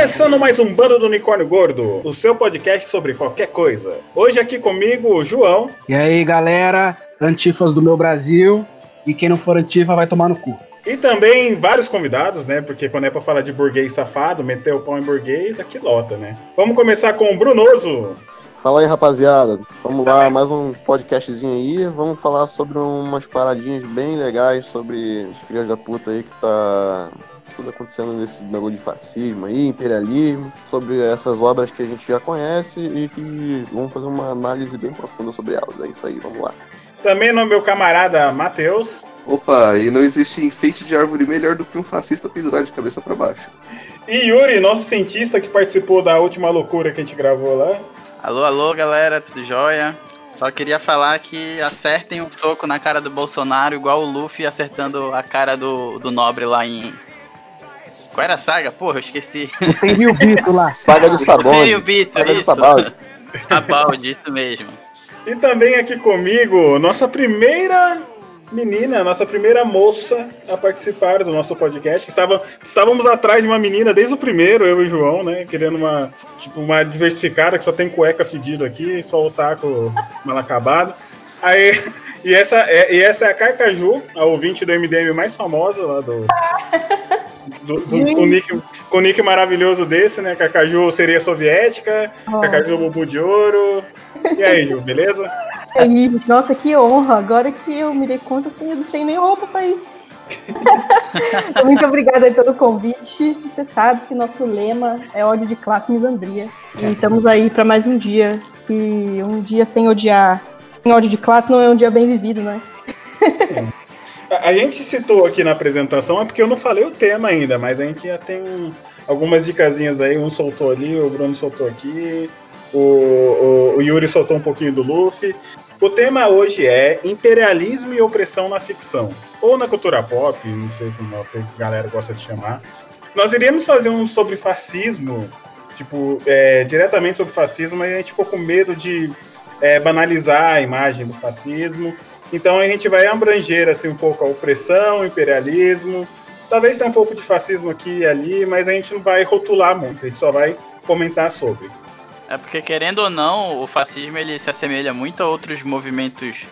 Começando mais um Bando do Unicórnio Gordo, o seu podcast sobre qualquer coisa. Hoje aqui comigo o João. E aí, galera, antifas do meu Brasil. E quem não for antifa vai tomar no cu. E também vários convidados, né? Porque quando é pra falar de burguês safado, meter o pau em burguês, aqui lota, né? Vamos começar com o Brunoso. Fala aí, rapaziada. Vamos lá, mais um podcastzinho aí. Vamos falar sobre umas paradinhas bem legais sobre os filhos da puta aí que tá tudo acontecendo nesse negócio de fascismo aí, imperialismo, sobre essas obras que a gente já conhece e que vamos fazer uma análise bem profunda sobre elas. É isso aí, vamos lá. Também no meu camarada Matheus. Opa, e não existe enfeite de árvore melhor do que um fascista pendurar de cabeça para baixo. E Yuri, nosso cientista que participou da última loucura que a gente gravou lá. Alô, alô, galera, tudo jóia? Só queria falar que acertem um soco na cara do Bolsonaro, igual o Luffy acertando a cara do, do Nobre lá em. Qual era a saga? Porra, eu esqueci. Tem mil bito lá. Saga do Sabão. Tem o bicho, Saga do isso. Sabão. Sabaldi, isso mesmo. E também aqui comigo, nossa primeira menina, nossa primeira moça a participar do nosso podcast. Estava, estávamos atrás de uma menina desde o primeiro, eu e o João, né? Querendo uma, tipo, uma diversificada que só tem cueca fedido aqui, só o taco mal acabado. Aí, e essa, é, e essa é a Carcaju, a ouvinte do MDM mais famosa lá do. do, do com, nick, com nick maravilhoso desse, né? Carcaju seria soviética, Carcaju Bubu de Ouro. E aí, Ju, beleza? É isso. Nossa, que honra. Agora que eu me dei conta, assim, eu não tenho nem roupa pra isso. Muito obrigada aí pelo convite. Você sabe que nosso lema é ódio de classe misandria. E estamos aí para mais um dia. Que um dia sem odiar, sem ódio de classe não é um dia bem vivido, né? A gente citou aqui na apresentação, é porque eu não falei o tema ainda, mas a gente já tem um- algumas dicasinhas aí. Um soltou ali, o Bruno soltou aqui, o, o- o Yuri soltou um pouquinho do Luffy. O tema hoje é imperialismo e opressão na ficção, ou na cultura pop, não sei como a galera gosta de chamar. Nós iríamos fazer um sobre fascismo, tipo, é, diretamente sobre fascismo, mas a gente ficou com medo de é, banalizar a imagem do fascismo. Então a gente vai abranger assim um pouco a opressão, o imperialismo. Talvez tenha um pouco de fascismo aqui e ali, mas a gente não vai rotular muito, a gente só vai comentar sobre. É porque, querendo ou não, o fascismo ele se assemelha muito a outros movimentos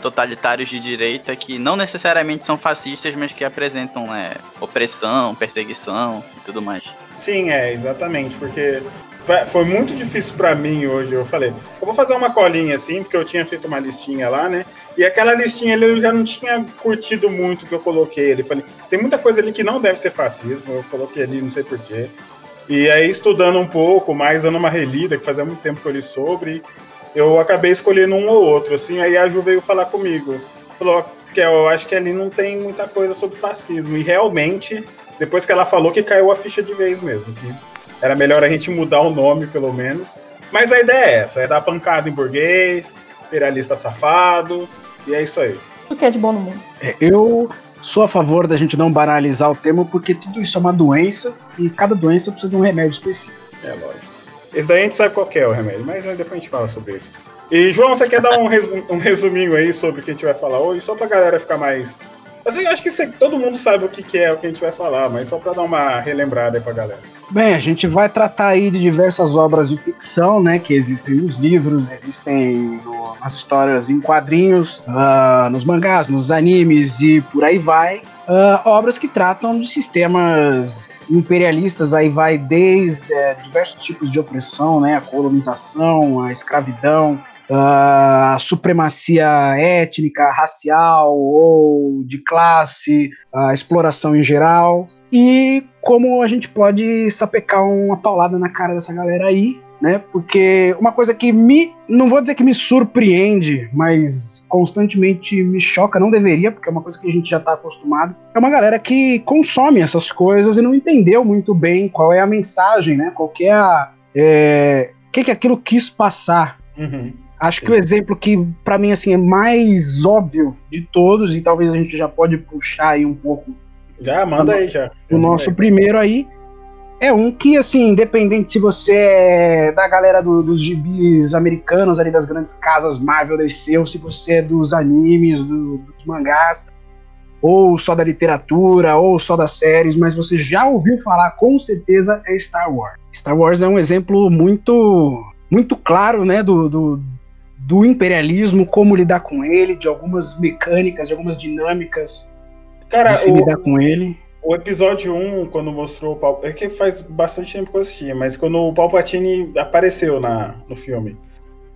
totalitários de direita que não necessariamente são fascistas, mas que apresentam né, opressão, perseguição e tudo mais. Sim, é, exatamente, porque foi muito difícil pra mim hoje. Eu falei, eu vou fazer uma colinha assim, porque eu tinha feito uma listinha lá, né? E aquela listinha eu já não tinha curtido muito que eu coloquei ali. Falei, tem muita coisa ali que não deve ser fascismo, eu coloquei ali, não sei porquê. E aí, estudando um pouco, mais dando uma relida, que fazia muito tempo que eu li sobre, eu acabei escolhendo um ou outro, assim. Aí a Ju veio falar comigo. Falou que eu acho que ali não tem muita coisa sobre fascismo. E realmente, depois que ela falou que caiu a ficha de vez mesmo, que era melhor a gente mudar o nome, pelo menos. Mas a ideia é essa, é dar pancada em burguês, imperialista safado, e é isso aí. O que é de bom no mundo? É, Eu sou a favor da gente não banalizar o tema, porque tudo isso é uma doença e cada doença precisa de um remédio específico. É lógico. Esse daí a gente sabe qual que é o remédio, mas depois a gente fala sobre isso. E, João, você quer dar um, resu- um resuminho aí sobre o que a gente vai falar hoje, só pra galera ficar mais. Eu acho que todo mundo sabe o que, que é o que a gente vai falar, mas só pra dar uma relembrada aí pra galera. Bem, a gente vai tratar aí de diversas obras de ficção, né, que existem nos livros, existem no- nas histórias em quadrinhos, ah, nos mangás, nos animes e por aí vai. Ah, obras que tratam de sistemas imperialistas, aí vai desde eh, diversos tipos de opressão, né, a colonização, a escravidão, ah, a supremacia étnica, racial ou de classe, a exploração em geral e como a gente pode sapecar uma paulada na cara dessa galera aí, né? Porque uma coisa que me, não vou dizer que me surpreende, mas constantemente me choca, não deveria, porque é uma coisa que a gente já tá acostumado. É uma galera que consome essas coisas e não entendeu muito bem qual é a mensagem, né? Qual que é a é, o que que aquilo quis passar. Uhum. Acho que o exemplo que pra mim assim é mais óbvio de todos e talvez a gente já pode puxar aí um pouco Já, manda aí já. o nosso aí. primeiro aí é um que, assim, independente se você é da galera do- dos gibis americanos, ali das grandes casas Marvel DC, ou se você é dos animes, do- dos mangás, ou só da literatura, ou só das séries, mas você já ouviu falar com certeza é Star Wars. Star Wars é um exemplo muito, muito claro, né, do, do, do imperialismo, como lidar com ele, de algumas mecânicas, de algumas dinâmicas Cara, de se o, lidar com ele. o episódio 1, quando mostrou o Palpatine. É que faz bastante tempo que eu assisti, mas quando o Palpatine apareceu na, no filme.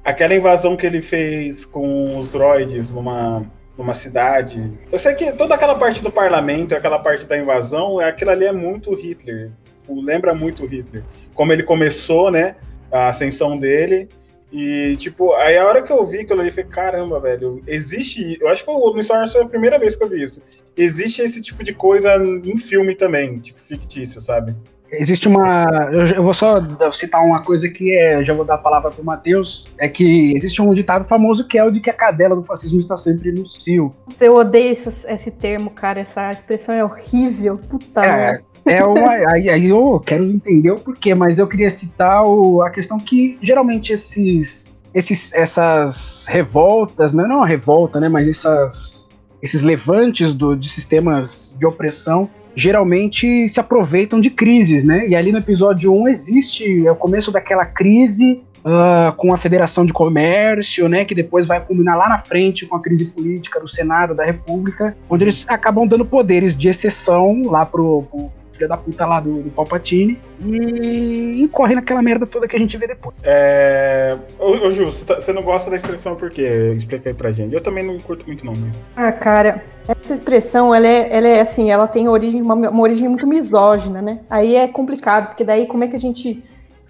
Aquela invasão que ele fez com os droids numa, numa cidade. Eu sei que toda aquela parte do parlamento, aquela parte da invasão, aquilo ali é muito Hitler. Tipo, Lembra muito Hitler. Como ele começou, né? A ascensão dele. E, tipo, aí a hora que eu vi aquilo ali, eu falei, caramba, velho, existe. Eu acho que foi o- no Star Wars foi a primeira vez que eu vi isso. Existe esse tipo de coisa em filme também, tipo, fictício, sabe? Existe uma. Eu, eu vou só citar uma coisa que é. Já vou dar a palavra pro Matheus. É que existe um ditado famoso que é o de que a cadela do fascismo está sempre no cio. Eu odeio esse, esse termo, cara. Essa expressão é horrível. Puta É. é uma. Aí, aí eu quero entender o porquê, mas eu queria citar o- a questão que geralmente esses. Esses, essas revoltas, né? não é uma revolta, né? Mas essas, esses levantes do, de sistemas de opressão geralmente se aproveitam de crises, né? E ali no episódio 1 existe é o começo daquela crise ah, com a Federação de Comércio, né? Que depois vai culminar lá na frente com a crise política do Senado da República, onde eles acabam dando poderes de exceção lá pro, pro filho da puta lá do, do Palpatine e incorre naquela merda toda que a gente vê depois. É... Ô, ô Ju, você, tá- você não gosta da expressão por quê? Explica aí pra gente. Eu também não curto muito, não, mas. Ah, cara, essa expressão, ela é, ela é assim, ela tem origem, uma, uma origem muito misógina, né? Aí é complicado, porque daí como é que a gente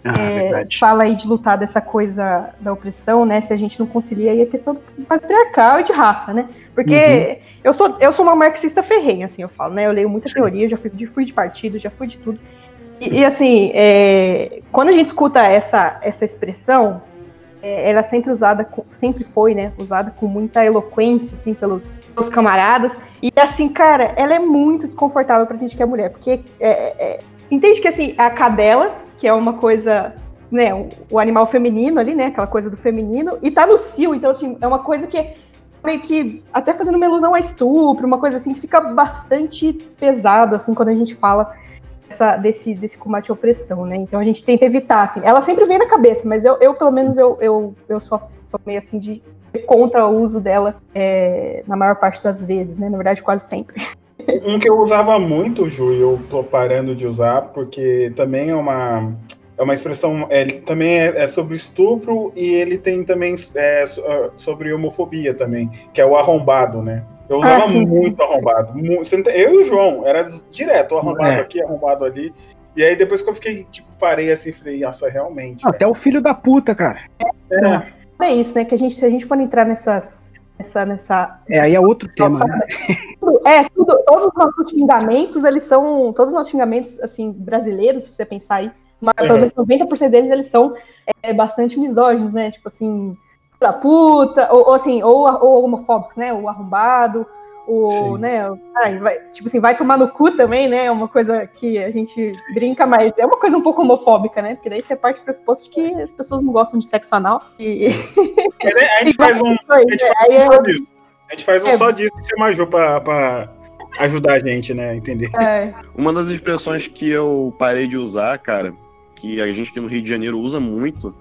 Ah, é, fala aí de lutar dessa coisa da opressão, né? Se a gente não concilia aí a questão do patriarcal e de raça, né? Porque eu, sou, eu sou uma marxista ferrenha, assim, eu falo, né? Eu leio muita teoria, já fui de, fui de partido, já fui de tudo. E, e, assim, é, quando a gente escuta essa, essa expressão, é, ela é sempre usada, com- sempre foi, né? Usada com muita eloquência, assim, pelos, pelos camaradas. E assim, cara, ela é muito desconfortável pra gente que é mulher, porque é, é, entende que assim, a cadela, que é uma coisa, né, o, animal feminino ali, né, aquela coisa do feminino, e tá no cio, então assim, é uma coisa que meio que até fazendo uma ilusão a estupro, uma coisa assim que fica bastante pesado assim quando a gente fala dessa- desse, desse combate à opressão, né? Então a gente tenta evitar, assim. Ela sempre vem na cabeça, mas eu, eu pelo menos, eu, eu, eu sou, sou meio assim de contra o uso dela é, na maior parte das vezes, né? Na verdade, quase sempre. Um que eu usava muito, Ju, e eu tô parando de usar, porque também é uma, é uma expressão. é, Ele também é, é sobre estupro e ele tem também é, ah, sobre homofobia também, que é o arrombado, né? Eu usava Ah, sim, muito arrombado. mu- você não tem- Eu e o João, era direto, arrombado É. aqui, arrombado ali. E aí depois que eu fiquei, tipo, parei assim, falei, nossa, realmente. Até o filho da puta, cara. É, É isso, né? Que a gente, se a gente for entrar nessas. Nessa, nessa É, aí é outro tema, né? é, tudo, todos os nossos xingamentos, eles são. Todos os nossos xingamentos, assim, brasileiros, se você pensar aí, mas pelo menos 90% deles, eles são é, bastante misóginos, né? Tipo assim, da puta, ou, ou assim, ou, ou homofóbicos, né? O arrombado, o, Sim. né? ai, vai- tipo assim, vai tomar no cu também, né? É uma coisa que a gente brinca, mas é uma coisa um pouco homofóbica, né? Porque daí você parte do pressuposto de que as pessoas não gostam de sexo anal. E, a gente faz um, a gente É, faz um é- só disso. A gente faz um É. só disso e chama a Ju pra, pra ajudar a gente, né? a Entender. é, Uma das expressões que eu parei de usar, cara, que a gente aqui no Rio de Janeiro usa muito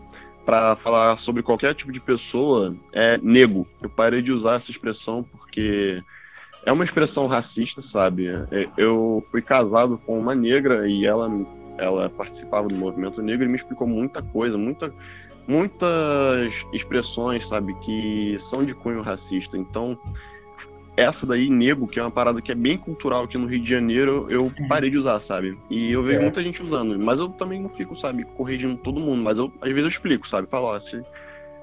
pra falar sobre qualquer tipo de pessoa, é nego. Eu parei de usar essa expressão porque é uma expressão racista, sabe? É, Eu fui casado com uma negra e ela, ela participava do movimento negro e me explicou muita coisa, muita, muitas expressões, sabe, que são de cunho racista. Então, essa daí, nego, que é uma parada que é bem cultural aqui no Rio de Janeiro, eu parei de usar, sabe? E eu vejo É. muita gente usando, mas eu também não fico, sabe, corrigindo todo mundo, mas eu, às vezes eu explico, sabe? Falo, ó, se,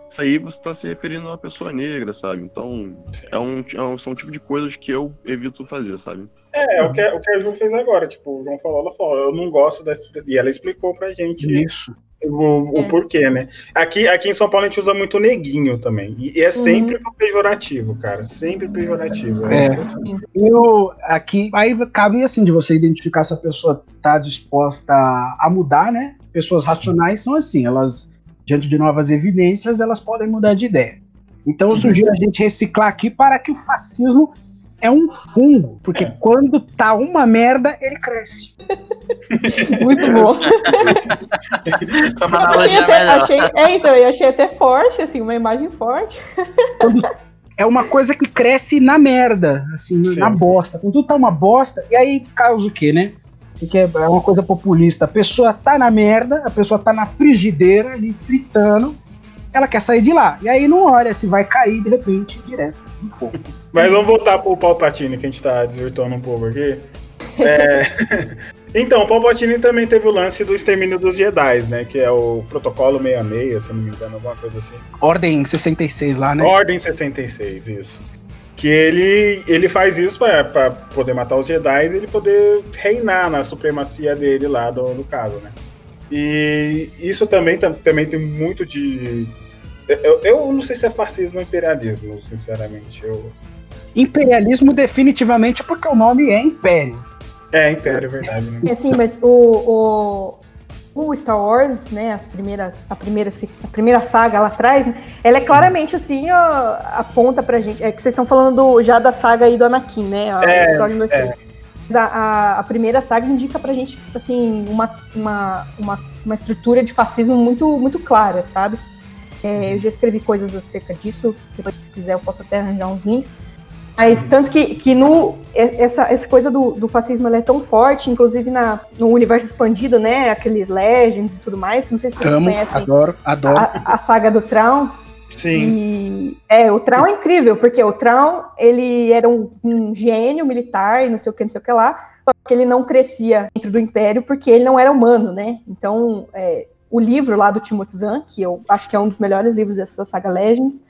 isso aí você tá se referindo a uma pessoa negra, sabe? Então, é um, é um, são um tipo de coisas que eu evito fazer, sabe? É, o que, o que a Ju fez agora. Tipo, o João falou, ela falou, eu não gosto dessa expressão. E ela explicou pra gente Isso. O, o É. porquê, né? Aqui, aqui em São Paulo a gente usa muito neguinho também. E, e é sempre no pejorativo, cara. Sempre pejorativo. É. impressionante. Eu, aqui, aí cabe assim de você identificar se a pessoa tá disposta a mudar, né? Pessoas racionais são assim, elas, diante de novas evidências, elas podem mudar de ideia. Então eu sugiro a gente reciclar aqui para que o fascismo é um fungo, porque quando tá uma merda, ele cresce. Muito bom. Achei até, achei, é, então, eu achei até forte, assim, uma imagem forte. É uma coisa que cresce na merda, assim, Sim. na bosta. Quando tudo tá uma bosta, e aí causa o quê, né? Que é é uma coisa populista. A pessoa tá na merda, a pessoa tá na frigideira, ali, fritando, ela quer sair de lá. E aí não olha se vai cair, de repente, direto no fogo. Mas vamos voltar pro Palpatine, que a gente tá desvirtuando um pouco aqui. É, Então, o Palpatine também teve o lance do extermínio dos Jedi, né? Que é o protocolo 66, se não me engano, alguma coisa assim. Ordem 66 lá, né? Ordem 66, isso. Que ele, ele faz isso pra, pra poder matar os Jedi e ele poder reinar na supremacia dele lá do, do caso, né? E isso também, tam- também tem muito de. Eu, eu não sei se é fascismo ou imperialismo, sinceramente. Eu... Imperialismo definitivamente porque o nome é Império. É, império, é verdade. Né? Assim, mas o, o, o Star Wars, né, as primeiras, a, primeira, a primeira saga lá atrás, né, ela é claramente assim, ó, aponta pra gente. É que vocês estão falando do- já da saga aí do Anakin, né? a- É. Mas A, a, a primeira saga indica pra gente, assim, uma, uma, uma, uma estrutura de fascismo muito, muito clara, sabe? É, eu já escrevi coisas acerca disso, depois se quiser eu posso até arranjar uns links. Mas tanto que, que no, essa, essa coisa do, do fascismo é tão forte, inclusive na, no universo expandido, né? Aqueles Legends e tudo mais. Não sei se vocês Amo, conhecem adoro, adoro. a, a saga do Traum. Sim. E é, o Traum é incrível, porque o Traum ele era um, um gênio militar e não sei o que, não sei o que lá, só que ele não crescia dentro do Império porque ele não era humano, né? Então, é, o livro lá do Timothy Zahn, que eu acho que é um dos melhores livros dessa saga Legends,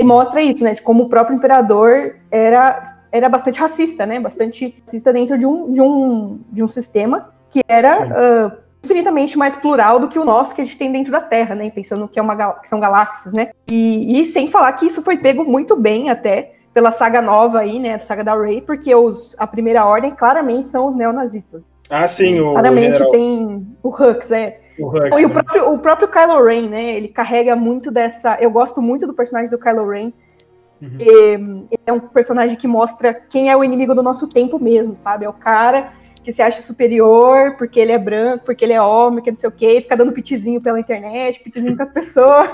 mostra isso, né? De como o próprio imperador era, era bastante racista, né? Bastante racista dentro de um, de um, de um sistema que era ah, infinitamente mais plural do que o nosso que a gente tem dentro da Terra, né? Pensando que, é uma, que são galáxias, né? E, e sem falar que isso foi pego muito bem até pela saga nova aí, né? A saga da Rey, porque os, a primeira ordem claramente são os neonazistas. Ah, sim, o. Claramente general, tem o Hux, é. O Hux, E o né? próprio, o próprio Kylo Ren, né? Ele carrega muito dessa. Eu gosto muito do personagem do Kylo Ren. Uhum. Ele é um personagem que mostra quem é o inimigo do nosso tempo mesmo, sabe? É o cara que se acha superior porque ele é branco, porque ele é homem, que não sei o quê, fica dando pitizinho pela internet, pitizinho com as pessoas,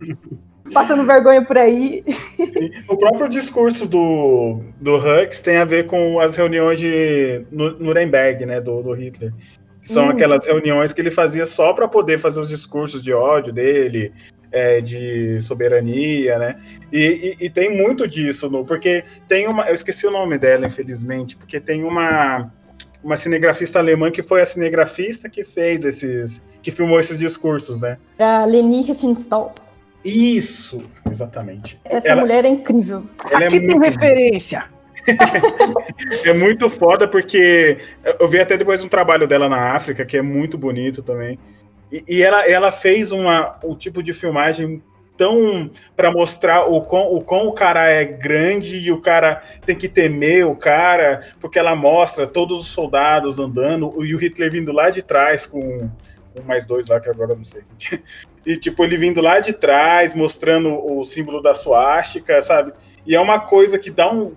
passando vergonha por aí. Sim. O próprio discurso do, do Hux tem a ver com as reuniões de Nu- Nuremberg, né, do, do Hitler. São Hum. aquelas reuniões que ele fazia só para poder fazer os discursos de ódio dele, é, de soberania, né? E, e- e tem muito disso, no, porque tem uma. Eu esqueci o nome dela, infelizmente, porque tem uma. Uma cinegrafista alemã que foi a cinegrafista que fez esses. que filmou esses discursos, né? A Leni Riefenstahl. Isso, exatamente. Essa Ela- mulher é incrível. Ela é Aqui tem referência. É muito foda porque eu vi até depois um trabalho dela na África que é muito bonito também. E, e ela, ela fez uma, o tipo de filmagem tão para mostrar o quão, o quão o cara é grande e o cara tem que temer o cara, porque ela mostra todos os soldados andando e o Hitler vindo lá de trás com, com mais dois lá que agora eu não sei. E tipo ele vindo lá de trás mostrando o símbolo da suástica, sabe? E é uma coisa que dá um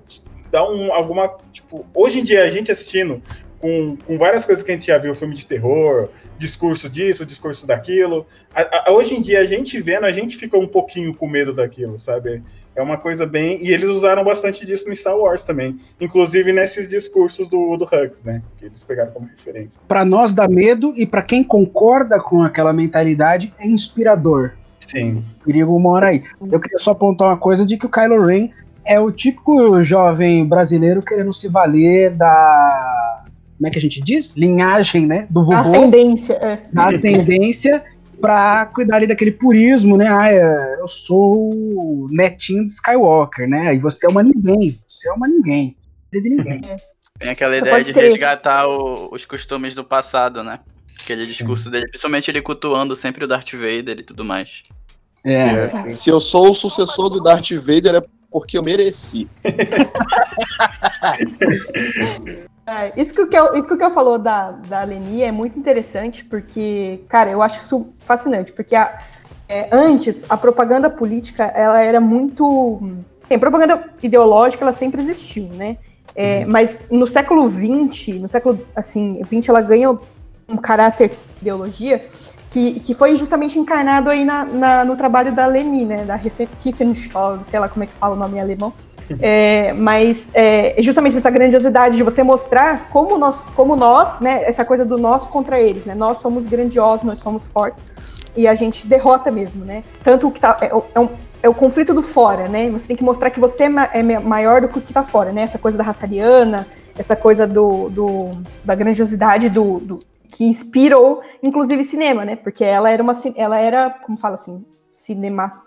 dá um, alguma. Tipo, hoje em dia a gente assistindo com, com várias coisas que a gente já viu, filme de terror, discurso disso, discurso daquilo. a- a- hoje em dia a gente vendo, a gente fica um pouquinho com medo daquilo, sabe? É uma coisa bem. E eles usaram bastante disso no Star Wars também. Inclusive nesses discursos do, do Hux, né? Que eles pegaram como referência. Pra nós dá medo e pra quem concorda com aquela mentalidade é inspirador. Sim. Perigo mora aí. Eu queria só apontar uma coisa de que o Kylo Ren é o típico jovem brasileiro querendo se valer da. Como é que a gente diz? Linhagem, né? Do vovô, ascendência. é. da ascendência, pra cuidar ali daquele purismo, né? Ah, é, eu sou o netinho de Skywalker, né? E você é uma ninguém. Você é uma ninguém. Filho de ninguém. Tem aquela Você ideia de crer. resgatar o- os costumes do passado, né? Aquele discurso dele, principalmente ele cultuando sempre o Darth Vader e tudo mais. É. Se eu sou o sucessor do Darth Vader é porque eu mereci. É, isso, que o Kel, isso que o Kel falou da, da Leni é muito interessante, porque, cara, eu acho isso fascinante, porque a- é, antes a propaganda política ela era muito Tem propaganda ideológica, ela sempre existiu, né? É, Mas no século XX, no século assim, 20, ela ganha um caráter de ideologia que, que foi justamente encarnado aí na, na- no trabalho da Leni, né? Da Riefenstahl, sei lá como é que fala o nome em alemão. É, mas é justamente essa grandiosidade de você mostrar como nós, como nós, né? Essa coisa do nós contra eles, né? Nós somos grandiosos, nós somos fortes e a gente derrota mesmo, né? Tanto o que tá. É, é um- é o conflito do fora, né? Você tem que mostrar que você é é ma- maior do que o que tá fora, né? Essa coisa da raça ariana, essa coisa do, do- da grandiosidade do, do- que inspirou, inclusive, cinema, né? Porque ela era uma. Ela era, como fala assim, cinema.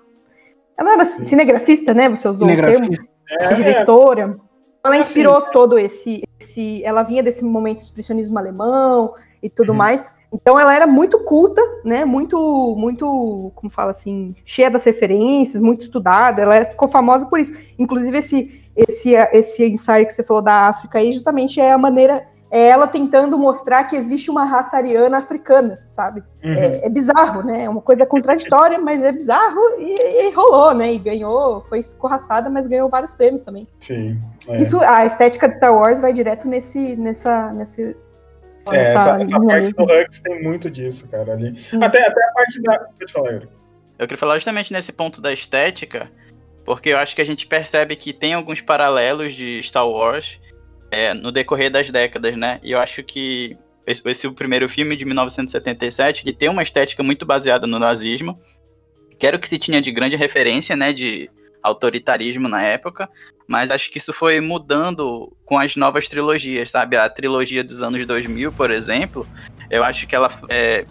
Ela era cinegrafista, né? Você usou o termo Cinegrafista. a diretora. Ela inspirou todo esse, esse. Ela vinha desse momento de expressionismo alemão e tudo Uhum. mais. Então ela era muito culta, né? Muito, muito, como fala assim, cheia das referências, muito estudada. Ela ficou famosa por isso. Inclusive, esse, esse, esse ensaio que você falou da África aí, justamente é a maneira. É ela tentando mostrar que existe uma raça ariana africana, sabe? Uhum. É, é bizarro, né? É uma coisa contraditória, mas é bizarro e, e rolou, né? E ganhou, foi escorraçada, mas ganhou vários prêmios também. Sim. é. Isso, a estética de Star Wars vai direto nesse, nessa, nesse, É, essa, essa parte do Hux tem muito disso, cara, ali. Hum. Até, até a parte da. Pode falar, Yuri. Eu queria falar justamente nesse ponto da estética, porque eu acho que a gente percebe que tem alguns paralelos de Star Wars é, no decorrer das décadas, né? E eu acho que esse, esse o primeiro filme de 1977, ele tem uma estética muito baseada no nazismo, que era o que se tinha de grande referência, né? De autoritarismo na época, mas acho que isso foi mudando com as novas trilogias, sabe? A trilogia dos anos 2000, por exemplo, eu acho que ela é,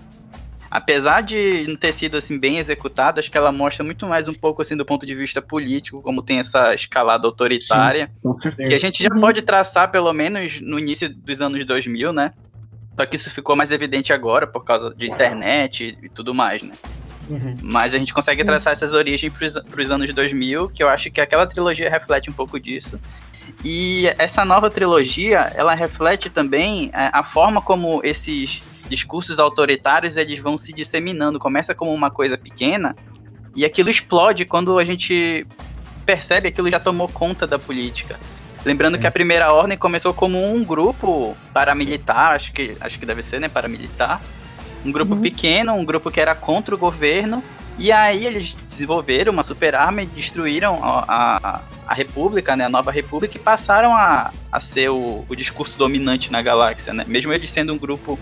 apesar de não ter sido assim bem executada, acho que ela mostra muito mais um pouco assim do ponto de vista político, como tem essa escalada autoritária, certeza. que a gente já pode traçar pelo menos no início dos anos 2000, né? Só que isso ficou mais evidente agora por causa de internet e tudo mais, né? Uhum. Mas a gente consegue traçar essas origens para os anos 2000, que eu acho que aquela trilogia reflete um pouco disso. E essa nova trilogia, ela reflete também é, a forma como esses discursos autoritários eles vão se disseminando. Começa como uma coisa pequena e aquilo explode quando a gente percebe que aquilo já tomou conta da política. Lembrando Sim. que a primeira ordem começou como um grupo paramilitar, acho que, acho que deve ser, né, paramilitar. Um grupo Uhum. pequeno, um grupo que era contra o governo. E aí eles desenvolveram uma super arma e destruíram a, a, a República, né, a nova República, e passaram a, a ser o, o discurso dominante na galáxia, né? Mesmo eles sendo um grupo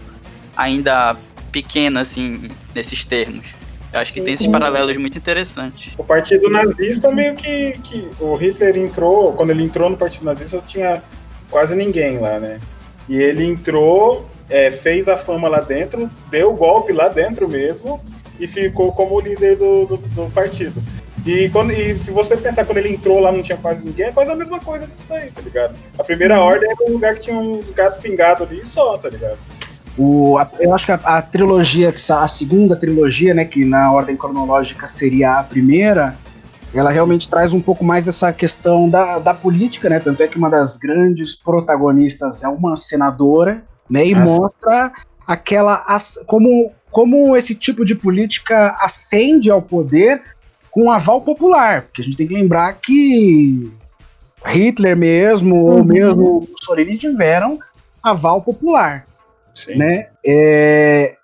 ainda pequeno, assim, nesses termos. Eu acho que tem esses Sim. paralelos muito interessantes. O partido nazista meio que, que. O Hitler entrou. Quando ele entrou no partido nazista, tinha quase ninguém lá, né? E ele entrou, é, fez a fama lá dentro, deu o golpe lá dentro mesmo e ficou como líder do, do, do partido. E, quando, e se você pensar quando ele entrou lá não tinha quase ninguém, é quase a mesma coisa disso daí, tá ligado? A primeira ordem era um lugar que tinha uns gatos pingados ali só, tá ligado? O, a- eu acho que a, a trilogia, a segunda trilogia, né, que na ordem cronológica seria a primeira, ela realmente traz um pouco mais dessa questão da, da política, né? Tanto é que uma das grandes protagonistas é uma senadora, né? E mostra aquela como, como esse tipo de política ascende ao poder com aval popular. Porque a gente tem que lembrar que Hitler mesmo, ou Uhum. mesmo Mussolini tiveram aval popular Sim. né? É,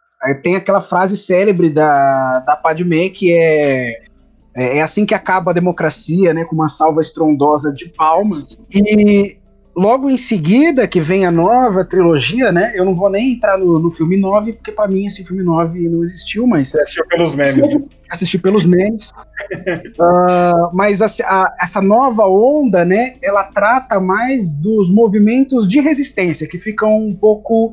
tem aquela frase célebre da, da Padmé que é, é é assim que acaba a democracia, né? Com uma salva estrondosa de palmas. E logo em seguida que vem a nova trilogia, né? Eu não vou nem entrar no, no filme 9, porque para mim esse filme 9 não existiu, mas assistiu pelos memes. assisti pelos memes. Ah, mas a- a- essa nova onda, né, ela trata mais dos movimentos de resistência, que ficam um pouco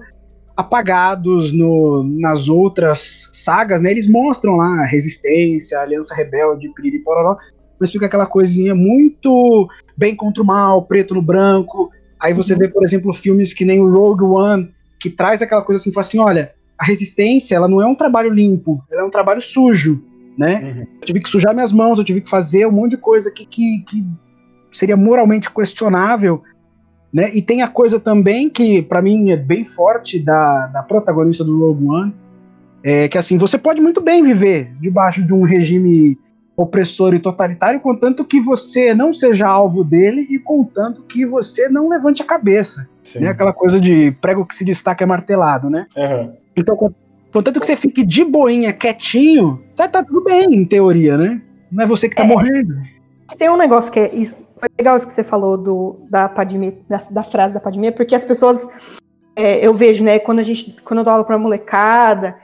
apagados no, nas outras sagas, né? Eles mostram lá a resistência, a aliança rebelde, piriri pororó, mas fica aquela coisinha muito bem contra o mal, preto no branco. Aí você vê, por exemplo, filmes que nem o Rogue One, que traz aquela coisa assim, fala assim, olha, a resistência, ela não é um trabalho limpo, ela é um trabalho sujo, né? Uhum. Eu tive que sujar minhas mãos, eu tive que fazer um monte de coisa que, que, que seria moralmente questionável, né? E tem a coisa também que pra mim é bem forte da, da protagonista do Rogue One, é que assim, você pode muito bem viver debaixo de um regime opressor e totalitário, contanto que você não seja alvo dele e contanto que você não levante a cabeça. Sim. Né? Aquela coisa de prego que se destaca é martelado, né? Aham. Então, con- contanto que você fique de boinha, quietinho, tá, tá tudo bem, em teoria, né? Não é você que tá É. morrendo. Tem um negócio que é isso. Foi legal isso que você falou do, da Padme, da, da frase da Padme, porque as pessoas. é, eu vejo, né, quando a gente. Quando eu dou aula pra molecada,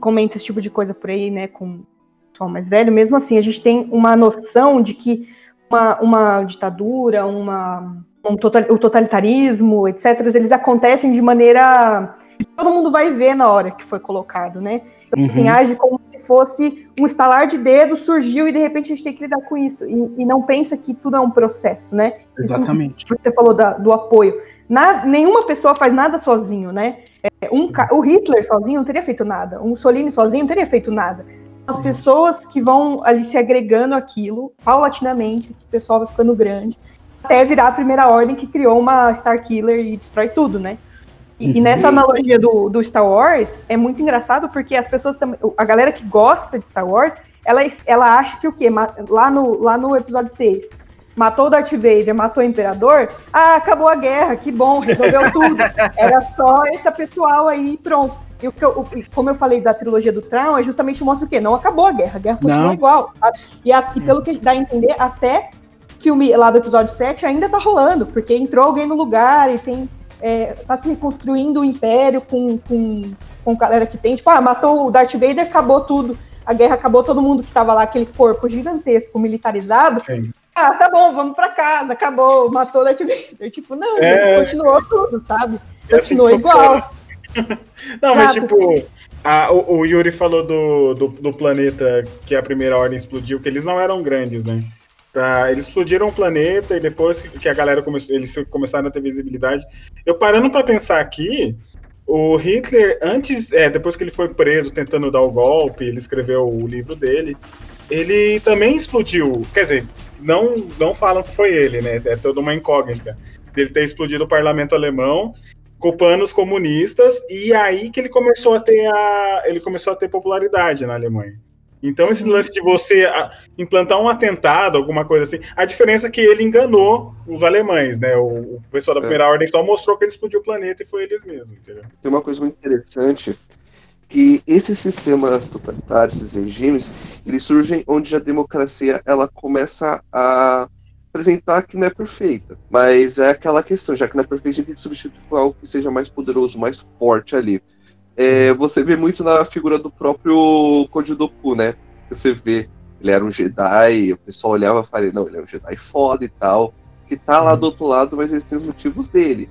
comenta esse tipo de coisa por aí, né, com pessoal mais velho, mesmo assim, a gente tem uma noção de que uma, uma ditadura, uma, um total, o totalitarismo, etc., eles acontecem de maneira. que Todo mundo vai ver na hora que foi colocado, né? Então, assim, Uhum. age como se fosse um estalar de dedo, surgiu e de repente a gente tem que lidar com isso. E, e não pensa que tudo é um processo, né? Isso Exatamente. que você falou da- do apoio. Na- nenhuma pessoa faz nada sozinho, né? É, um o Hitler sozinho não teria feito nada. Um Mussolini sozinho não teria feito nada. As pessoas que vão ali se agregando aquilo, paulatinamente, o pessoal vai ficando grande, até virar a primeira ordem que criou uma Star Killer e destrói tudo, né? E, e Sim. nessa analogia do, do Star Wars, é muito engraçado porque as pessoas também. A galera que gosta de Star Wars, ela, ela acha que o quê? Lá no, lá no episódio 6, matou o Darth Vader, matou o Imperador, ah, acabou a guerra, que bom, resolveu tudo. Era só esse pessoal aí e pronto. E o que eu- o- como eu falei da trilogia do Traum, é justamente mostra o quê? Não acabou a guerra, a guerra continua Não. igual, sabe? E, a- e pelo que dá a entender, até que o lá do episódio 7 ainda tá rolando, porque entrou alguém no lugar e tem. É, tá se reconstruindo o império com, com, com galera que tem. Tipo, ah, matou o Darth Vader, acabou tudo. A guerra acabou, todo mundo que tava lá, aquele corpo gigantesco, militarizado. Sim. Ah, tá bom, vamos pra casa, acabou, matou o Darth Vader. Tipo, não, É. continuou tudo, sabe? É assim Continuou igual. Não, mas tipo, a- o, o Yuri falou do, do, do planeta que a primeira ordem explodiu, que eles não eram grandes, né? Pra- eles explodiram o planeta e depois que, a galera começou, eles começaram a ter visibilidade. Eu parando pra pensar aqui, o Hitler, antes, é, depois que ele foi preso tentando dar o golpe, ele escreveu o livro dele, ele também explodiu. Quer dizer, não, não falam que foi ele, né? É toda uma incógnita. Ele ter explodido o parlamento alemão culpando os comunistas e aí que ele começou a ter a ele começou a ter popularidade na Alemanha. Então esse lance de você ah, implantar um atentado, alguma coisa assim, a diferença é que ele enganou os alemães, né? O, o pessoal da É. primeira ordem só mostrou que ele explodiu o planeta e foi eles mesmos, entendeu? Tem uma coisa muito interessante que esses sistemas totalitários, esses regimes, eles surgem onde a democracia ela começa a apresentar que não é perfeita, mas é aquela questão, já que não é perfeita, a gente tem que substituir por algo que seja mais poderoso, mais forte ali. É, você vê muito na figura do próprio Kojidoku, né? Você vê, ele era um Jedi, o pessoal olhava e falava, não, ele é um Jedi foda e tal, que tá lá do outro lado, mas eles têm os motivos dele.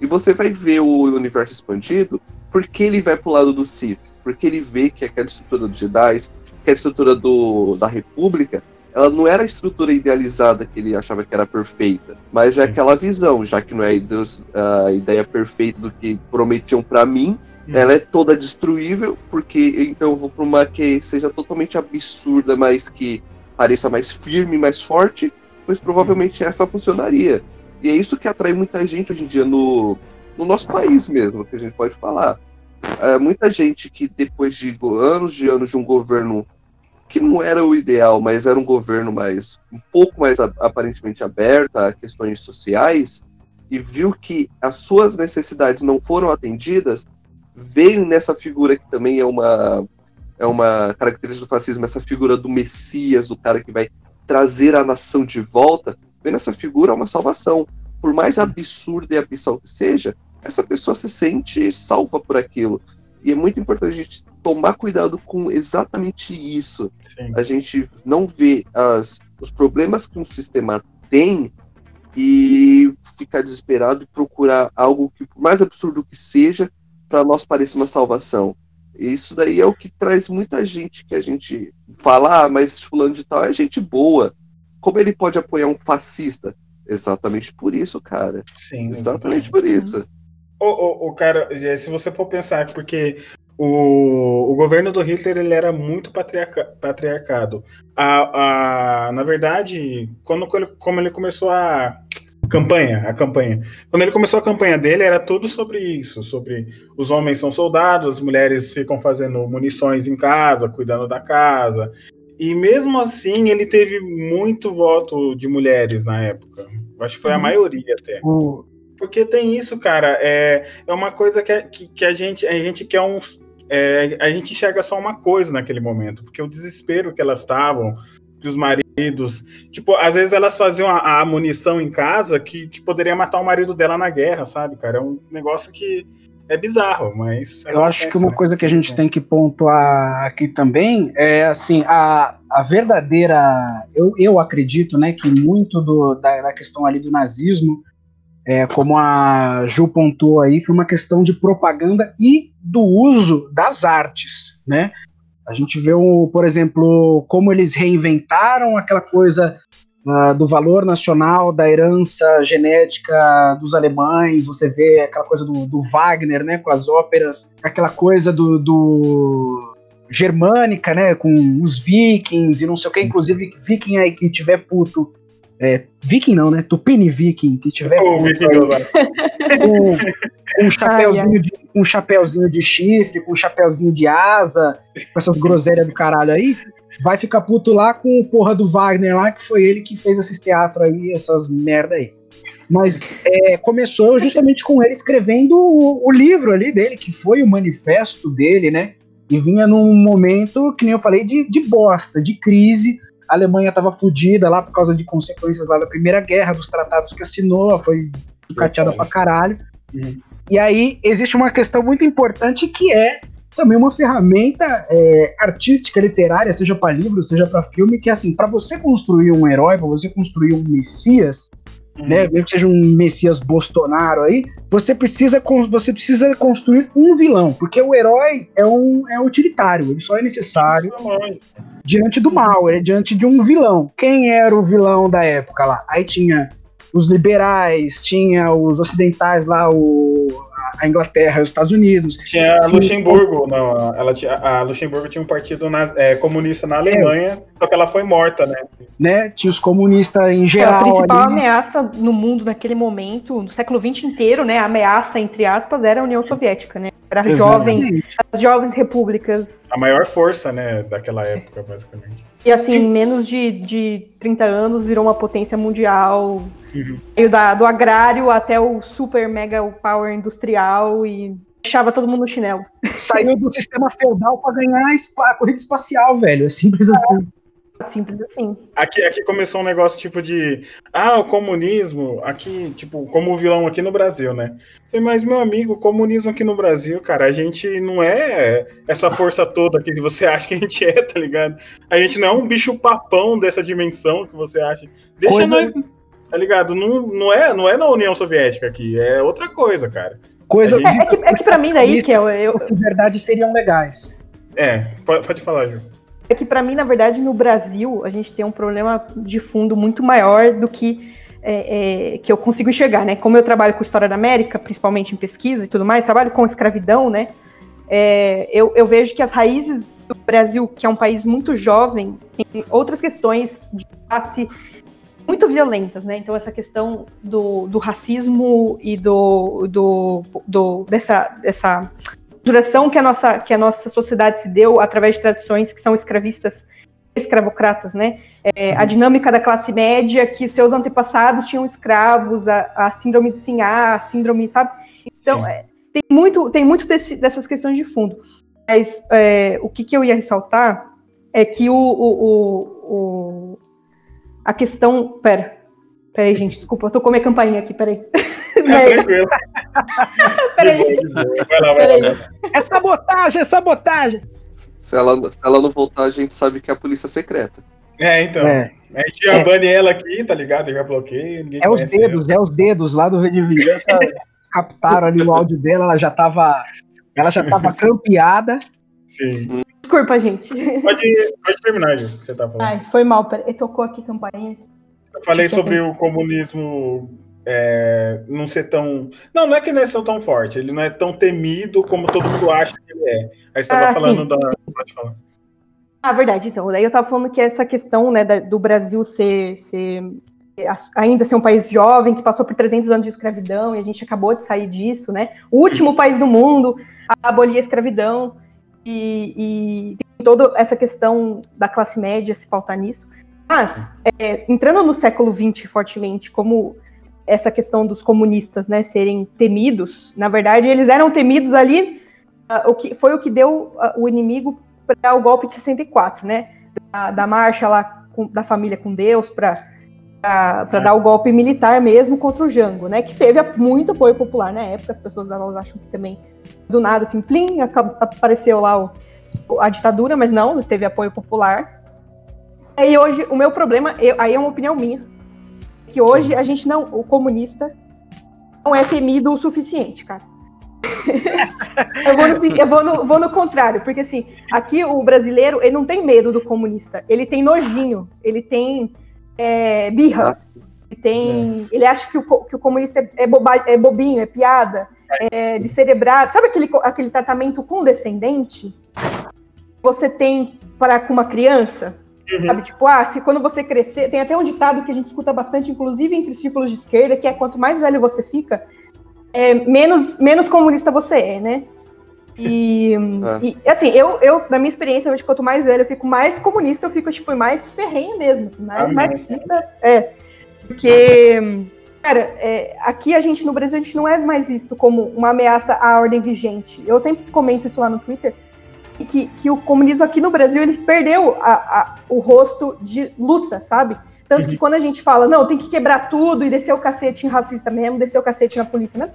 E você vai ver o universo expandido, porque ele vai pro lado dos Sith, porque ele vê que aquela estrutura dos Jedi, que a estrutura do, da República, ela não era a estrutura idealizada que ele achava que era perfeita, mas é aquela visão, já que não é a ideia, perfeita do que prometiam pra mim, Hum. ela é toda destruível, porque então eu vou pra uma que seja totalmente absurda, mas que pareça mais firme, mais forte, pois provavelmente essa funcionaria. E é isso que atrai muita gente hoje em dia no, no nosso país mesmo, que a gente pode falar. É, muita gente que depois de anos de anos de um governo que não era o ideal, mas era um governo mais um pouco mais aparentemente aberto a questões sociais e viu que as suas necessidades não foram atendidas, veio nessa figura que também é uma é uma característica do fascismo, essa figura do Messias, do cara que vai trazer a nação de volta, vê nessa figura uma salvação. Por mais absurda e abissal que seja, essa pessoa se sente salva por aquilo. E é muito importante a gente tomar cuidado com exatamente isso. Sim. A gente não vê as, os problemas que um sistema tem e ficar desesperado e procurar algo que, por mais absurdo que seja, para nós pareça uma salvação. Isso daí é o que traz muita gente que a gente fala, ah, mas fulano de tal é gente boa. Como ele pode apoiar um fascista? Exatamente por isso, cara. Sim, Exatamente por isso. O, o, o cara, é, se você for pensar, porque o, o governo do Hitler ele era muito patriarca, patriarcado. A, a, na verdade, quando, como ele começou a campanha, a campanha, quando ele começou a campanha dele era tudo sobre isso, sobre os homens são soldados, as mulheres ficam fazendo munições em casa, cuidando da casa. E mesmo assim, ele teve muito voto de mulheres na época. Acho que foi a Uhum. maioria até. O- Porque tem isso, cara. É, é uma coisa que, que, que a gente a gente quer um. é, a gente enxerga só uma coisa naquele momento, porque o desespero que elas estavam, dos maridos. Tipo, às vezes elas faziam a, a munição em casa que, que poderia matar o marido dela na guerra, sabe, cara? É um negócio que é bizarro, mas. Eu acho que uma acontece, coisa né? que a gente tem que pontuar aqui também é assim, a, a verdadeira. Eu, eu acredito né, que muito do, da, da questão ali do nazismo, é, como a Ju pontuou aí, foi uma questão de propaganda e do uso das artes. Né? A gente vê, um, por exemplo, como eles reinventaram aquela coisa ah, do valor nacional, da herança genética dos alemães, você vê aquela coisa do, do Wagner, né, com as óperas, aquela coisa do, do germânica, né, com os vikings e não sei o que, inclusive viking aí que tiver puto, é, viking não, né, tupini viking, que tiver O puto Viking aí, Gonzalez. com, com um chapéuzinho de, um chapéuzinho de chifre, com um chapéuzinho de asa, com essas groselhas do caralho aí, vai ficar puto lá com o porra do Wagner lá, que foi ele que fez esses teatros aí, essas merda aí. Mas é, começou justamente com ele escrevendo o, o livro ali dele, que foi o manifesto dele, né? E vinha num momento, que nem eu falei, de, de bosta, de crise. A Alemanha tava fodida lá por causa de consequências lá da Primeira Guerra, dos tratados que assinou, foi cateada pra caralho. E aí existe uma questão muito importante que é também uma ferramenta é, artística, literária, seja para livro, seja para filme, que é assim, para você construir um herói, para você construir um messias, né, mesmo que seja um messias Bolsonaro aí, você precisa você precisa construir um vilão, porque o herói é um é utilitário, ele só é necessário diante do mal, é diante de um vilão. Quem era o vilão da época lá? Aí tinha os liberais, tinha os ocidentais lá, o, a Inglaterra e os Estados Unidos. Tinha a Luxemburgo, não, ela tinha, a Luxemburgo tinha um partido na- é, comunista na Alemanha, só que ela foi morta, né? né? Tinha os comunistas em É, a geral principal ali. ameaça no mundo naquele momento, no século XX inteiro, né? A ameaça, entre aspas, era a União Soviética, né? Era jovem, as jovens repúblicas. A maior força, né, daquela época, basicamente. E assim, em menos de, de 30 anos virou uma potência mundial. Uhum. Veio da, do agrário até o super mega power industrial e deixava todo mundo no chinelo. Saiu do sistema feudal pra ganhar a corrida espacial, velho. É simples assim. Simples assim. Aqui, aqui começou um negócio tipo de. Ah, o comunismo, aqui, tipo, como vilão aqui no Brasil, né? Falei, Mas, meu amigo, o comunismo aqui no Brasil, cara, a gente não é essa força toda que você acha que a gente é, tá ligado? A gente não é um bicho papão dessa dimensão que você acha. Deixa Coisa- nós. Tá ligado? Não, não, é, não é na União Soviética aqui, é outra coisa, cara. Coisa gente- É que, é que pra mim daí, que eu, eu, que de verdade seriam legais. É, pode, pode falar, Ju. É que pra mim, na verdade, no Brasil, a gente tem um problema de fundo muito maior do que é, é, que eu consigo enxergar, né? Como eu trabalho com história da América, principalmente em pesquisa e tudo mais, trabalho com escravidão, né? É, eu, eu vejo que as raízes do Brasil, que é um país muito jovem, tem outras questões de classe muito violentas, né? Então essa questão do, do racismo e do, do, do- dessa, dessa duração que a nossa que a nossa sociedade se deu através de tradições que são escravistas, escravocratas, né? É, a dinâmica da classe média, que os seus antepassados tinham escravos, a, a síndrome de Sinhá, a síndrome, sabe? Então é, tem muito tem muito desse- dessas questões de fundo. Mas é, o que, que eu ia ressaltar é que o, o, o, o- a questão. Pera. Peraí, gente, desculpa, eu tô com a minha campainha aqui, peraí. É, tranquilo. peraí. De boa, de boa. Vai lá, vai lá. Peraí. vai lá. É sabotagem, é sabotagem. Se ela, se ela não voltar, a gente sabe que é a polícia secreta. É, então. É, A gente já É. bane ela aqui, tá ligado? Eu já bloqueei. É os dedos, é os dedos lá do V de Vingança. captaram ali o áudio dela, ela já tava. Ela já tava campeada. ela. Sim. Desculpa, gente. Pode, pode terminar, Ju, o que você tá falando. Ai, foi mal, peraí. Tocou aqui a campainha. Eu falei sobre o comunismo é, não ser tão. Não, não é que não é tão forte, ele não é tão temido como todo mundo acha que ele é. Aí você tava Ah, falando sim, da. Ah, verdade, então. Daí eu tava falando que essa questão, né, do Brasil ser, ser ainda ser um país jovem, que passou por 300 anos de escravidão, e a gente acabou de sair disso, né? O último país do mundo a abolir a escravidão. E, e tem toda essa questão da classe média se pautar nisso. Mas, é, entrando no século XX fortemente, como essa questão dos comunistas né, serem temidos, na verdade, eles eram temidos ali, uh, o que, foi o que deu uh, o inimigo para o golpe de 64, né? Da, da marcha lá com, da família com Deus para para é. dar o golpe militar mesmo contra o Jango, né? Que teve muito apoio popular na época. As pessoas elas acham que também do nada assim, plim, apareceu lá o, a ditadura, mas não, teve apoio popular. E hoje o meu problema, eu, aí é uma opinião minha, que hoje a gente não, o comunista não é temido o suficiente, cara. eu, vou no, eu vou, no, vou no contrário, porque assim, aqui o brasileiro ele não tem medo do comunista, ele tem nojinho, ele tem é, birra. Ele, tem, é. ele acha que o, que o comunista é, é, boba, é bobinho, é piada, é descerebrado. Sabe aquele, aquele tratamento condescendente você tem para com uma criança? Uhum. Sabe, tipo, ah, se quando você crescer. Tem até um ditado que a gente escuta bastante, inclusive entre círculos de esquerda, que é quanto mais velho você fica, é, menos, menos comunista você é, né? E, é. e, assim, eu, eu, na minha experiência, eu quanto mais velho eu fico mais comunista, eu fico, tipo, mais ferrenha mesmo, assim, mais marxista. É. Porque, cara, é, aqui a gente, no Brasil, a gente não é mais visto como uma ameaça à ordem vigente. Eu sempre comento isso lá no Twitter, que, que o comunismo aqui no Brasil, ele perdeu a, a, o rosto de luta, sabe? Tanto que quando a gente fala, não, tem que quebrar tudo e descer o cacete em racista mesmo, descer o cacete na polícia mesmo,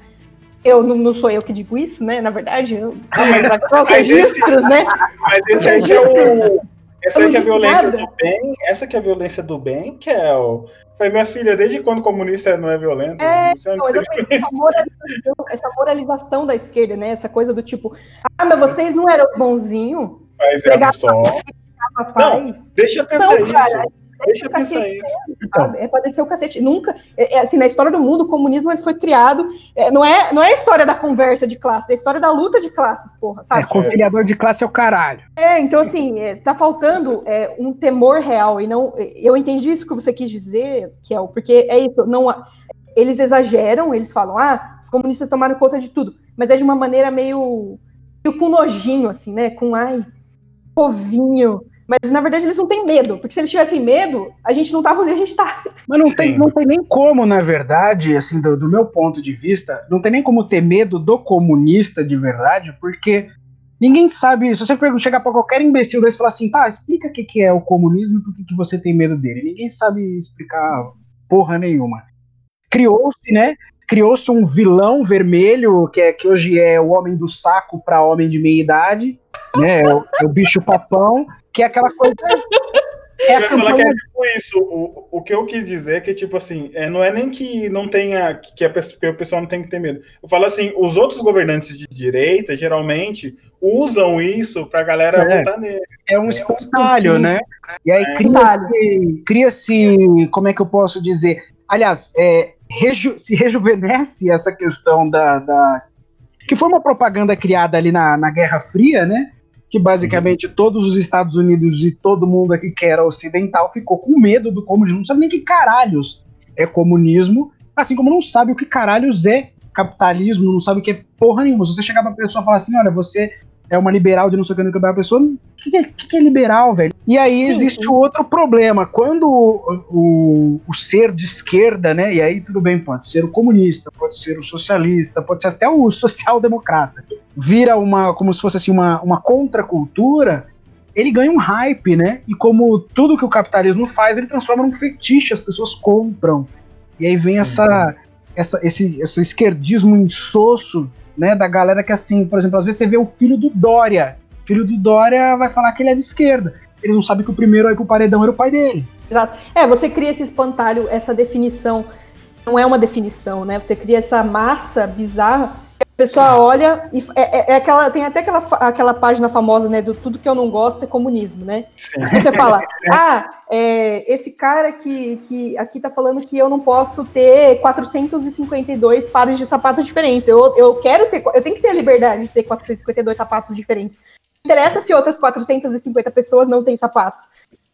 eu não, não, sou eu que digo isso, né? Na verdade, eu os registros, esse, né? Mas esse aí é o. Essa é que é a violência do bem, essa que é a violência do bem, que é o. Foi minha filha, desde quando comunista não é violento? É, não, exatamente, essa moralização, essa moralização da esquerda, né? Essa coisa do tipo, ah, mas vocês não eram bonzinhos? Mas é só. Não, deixa eu pensar não, cara, isso. Deixa eu pensar isso. Então. É para descer o cacete. Nunca, é, é, assim, na história do mundo, o comunismo ele foi criado. É, não, é, não é a história da conversa de classe, é a história da luta de classes, porra, sabe? É, conciliador de classe é o caralho. É, então, assim, é, tá faltando é, um temor real. E não. Eu entendi isso que você quis dizer, Kel, porque é isso, não. Eles exageram, eles falam, ah, os comunistas tomaram conta de tudo. Mas é de uma maneira meio. meio com nojinho, assim, né? Com ai, povinho. Mas na verdade eles não têm medo, porque se eles tivessem medo, a gente não tava onde a gente tá. Mas não tem, não tem nem como, na verdade, assim, do, do, meu ponto de vista, não tem nem como ter medo do comunista de verdade, porque ninguém sabe. Se você chegar para qualquer imbecil desse e falar assim, tá, explica o que, que é o comunismo e por que, que você tem medo dele. Ninguém sabe explicar porra nenhuma. Criou-se, né? Criou-se um vilão vermelho, que, é, que hoje é o homem do saco para homem de meia idade, né? É o, é o bicho papão que é aquela coisa. É eu campanha... que é tipo isso. O, o que eu quis dizer é que, tipo assim, é, não é nem que não tenha. Que, a, que o pessoal não tem que ter medo. Eu falo assim, os outros governantes de direita, geralmente, usam isso pra galera é, votar nele. É um espantalho, né? E aí é. cria-se. Cria como é que eu posso dizer? Aliás, é, reju, se rejuvenesce essa questão da, da. Que foi uma propaganda criada ali na, na Guerra Fria, né? Que basicamente todos os Estados Unidos e todo mundo aqui que era ocidental ficou com medo do comunismo, não sabe nem que caralhos é comunismo, assim como não sabe o que caralhos é capitalismo, não sabe o que é porra nenhuma. Se você chegar pra pessoa e falar assim, olha, você é uma liberal de não sei o que, não sei o que, a pessoa, o que, que, que, é liberal, velho? E aí sim, existe sim. outro problema, quando o, o, o, ser de esquerda, né, e aí tudo bem, pode ser o comunista, pode ser o socialista, pode ser até o social-democrata, vira uma, como se fosse assim, uma, uma contracultura, ele ganha um hype, né, e como tudo que o capitalismo faz, ele transforma num fetiche, as pessoas compram, e aí vem sim, essa, essa, esse, esse esquerdismo insosso né, da galera que assim, por exemplo, às vezes você vê o filho do Dória. O filho do Dória vai falar que ele é de esquerda. Ele não sabe que o primeiro aí pro paredão era o pai dele. Exato. É, você cria esse espantalho, essa definição. Não é uma definição, né? Você cria essa massa bizarra pessoa olha e é, é, é, aquela tem até aquela, aquela página famosa né do tudo que eu não gosto é comunismo né? Sim. você fala ah é, esse cara que, que aqui tá falando que eu não posso ter 452 pares de sapatos diferentes. Eu, eu quero ter eu tenho que ter a liberdade de ter 452 sapatos diferentes. Não interessa se outras 450 pessoas não têm sapatos.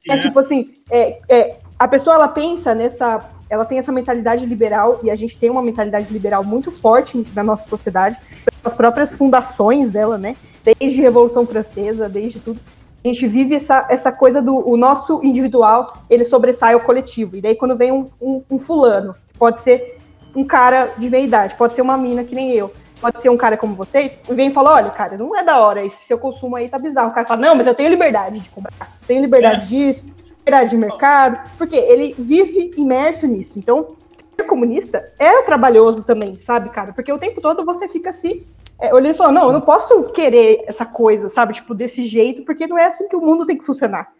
É, é tipo assim é, é, a pessoa ela pensa nessa ela tem essa mentalidade liberal, e a gente tem uma mentalidade liberal muito forte na nossa sociedade, pelas próprias fundações dela, né? Desde a Revolução Francesa, desde tudo. A gente vive essa, essa coisa do o nosso individual, ele sobressai ao coletivo. E daí quando vem um, um, um fulano, que pode ser um cara de meia idade, pode ser uma mina que nem eu, pode ser um cara como vocês, e vem e fala, olha, cara, não é da hora, esse seu consumo aí tá bizarro. O cara fala, não, mas eu tenho liberdade de comprar, tenho liberdade É. disso, liberdade de mercado, porque ele vive imerso nisso. Então, ser comunista é trabalhoso também, sabe, cara? Porque o tempo todo você fica assim, é, olhando e falando, não, eu não posso querer essa coisa, sabe, tipo, desse jeito, porque não é assim que o mundo tem que funcionar.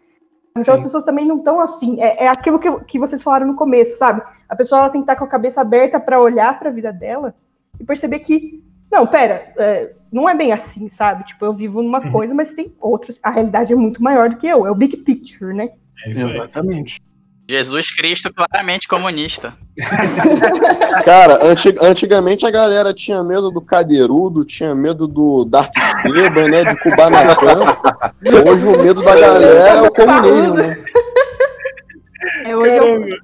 Então Sim. as pessoas também não estão afim. É, é aquilo que, que vocês falaram no começo, sabe? A pessoa ela tem que estar com a cabeça aberta para olhar para a vida dela e perceber que, não, pera, é, não é bem assim, sabe? Tipo, eu vivo numa Uhum. coisa, mas tem outras. A realidade é muito maior do que eu. É o big picture, né? É isso aí. Exatamente. Jesus Cristo claramente comunista. Cara, anti- antigamente a galera tinha medo do cadeirudo, tinha medo do Darth Esteban, né? Do Kubanacan. Hoje o medo da galera é o comunismo, né? É, hoje eu, Caramba.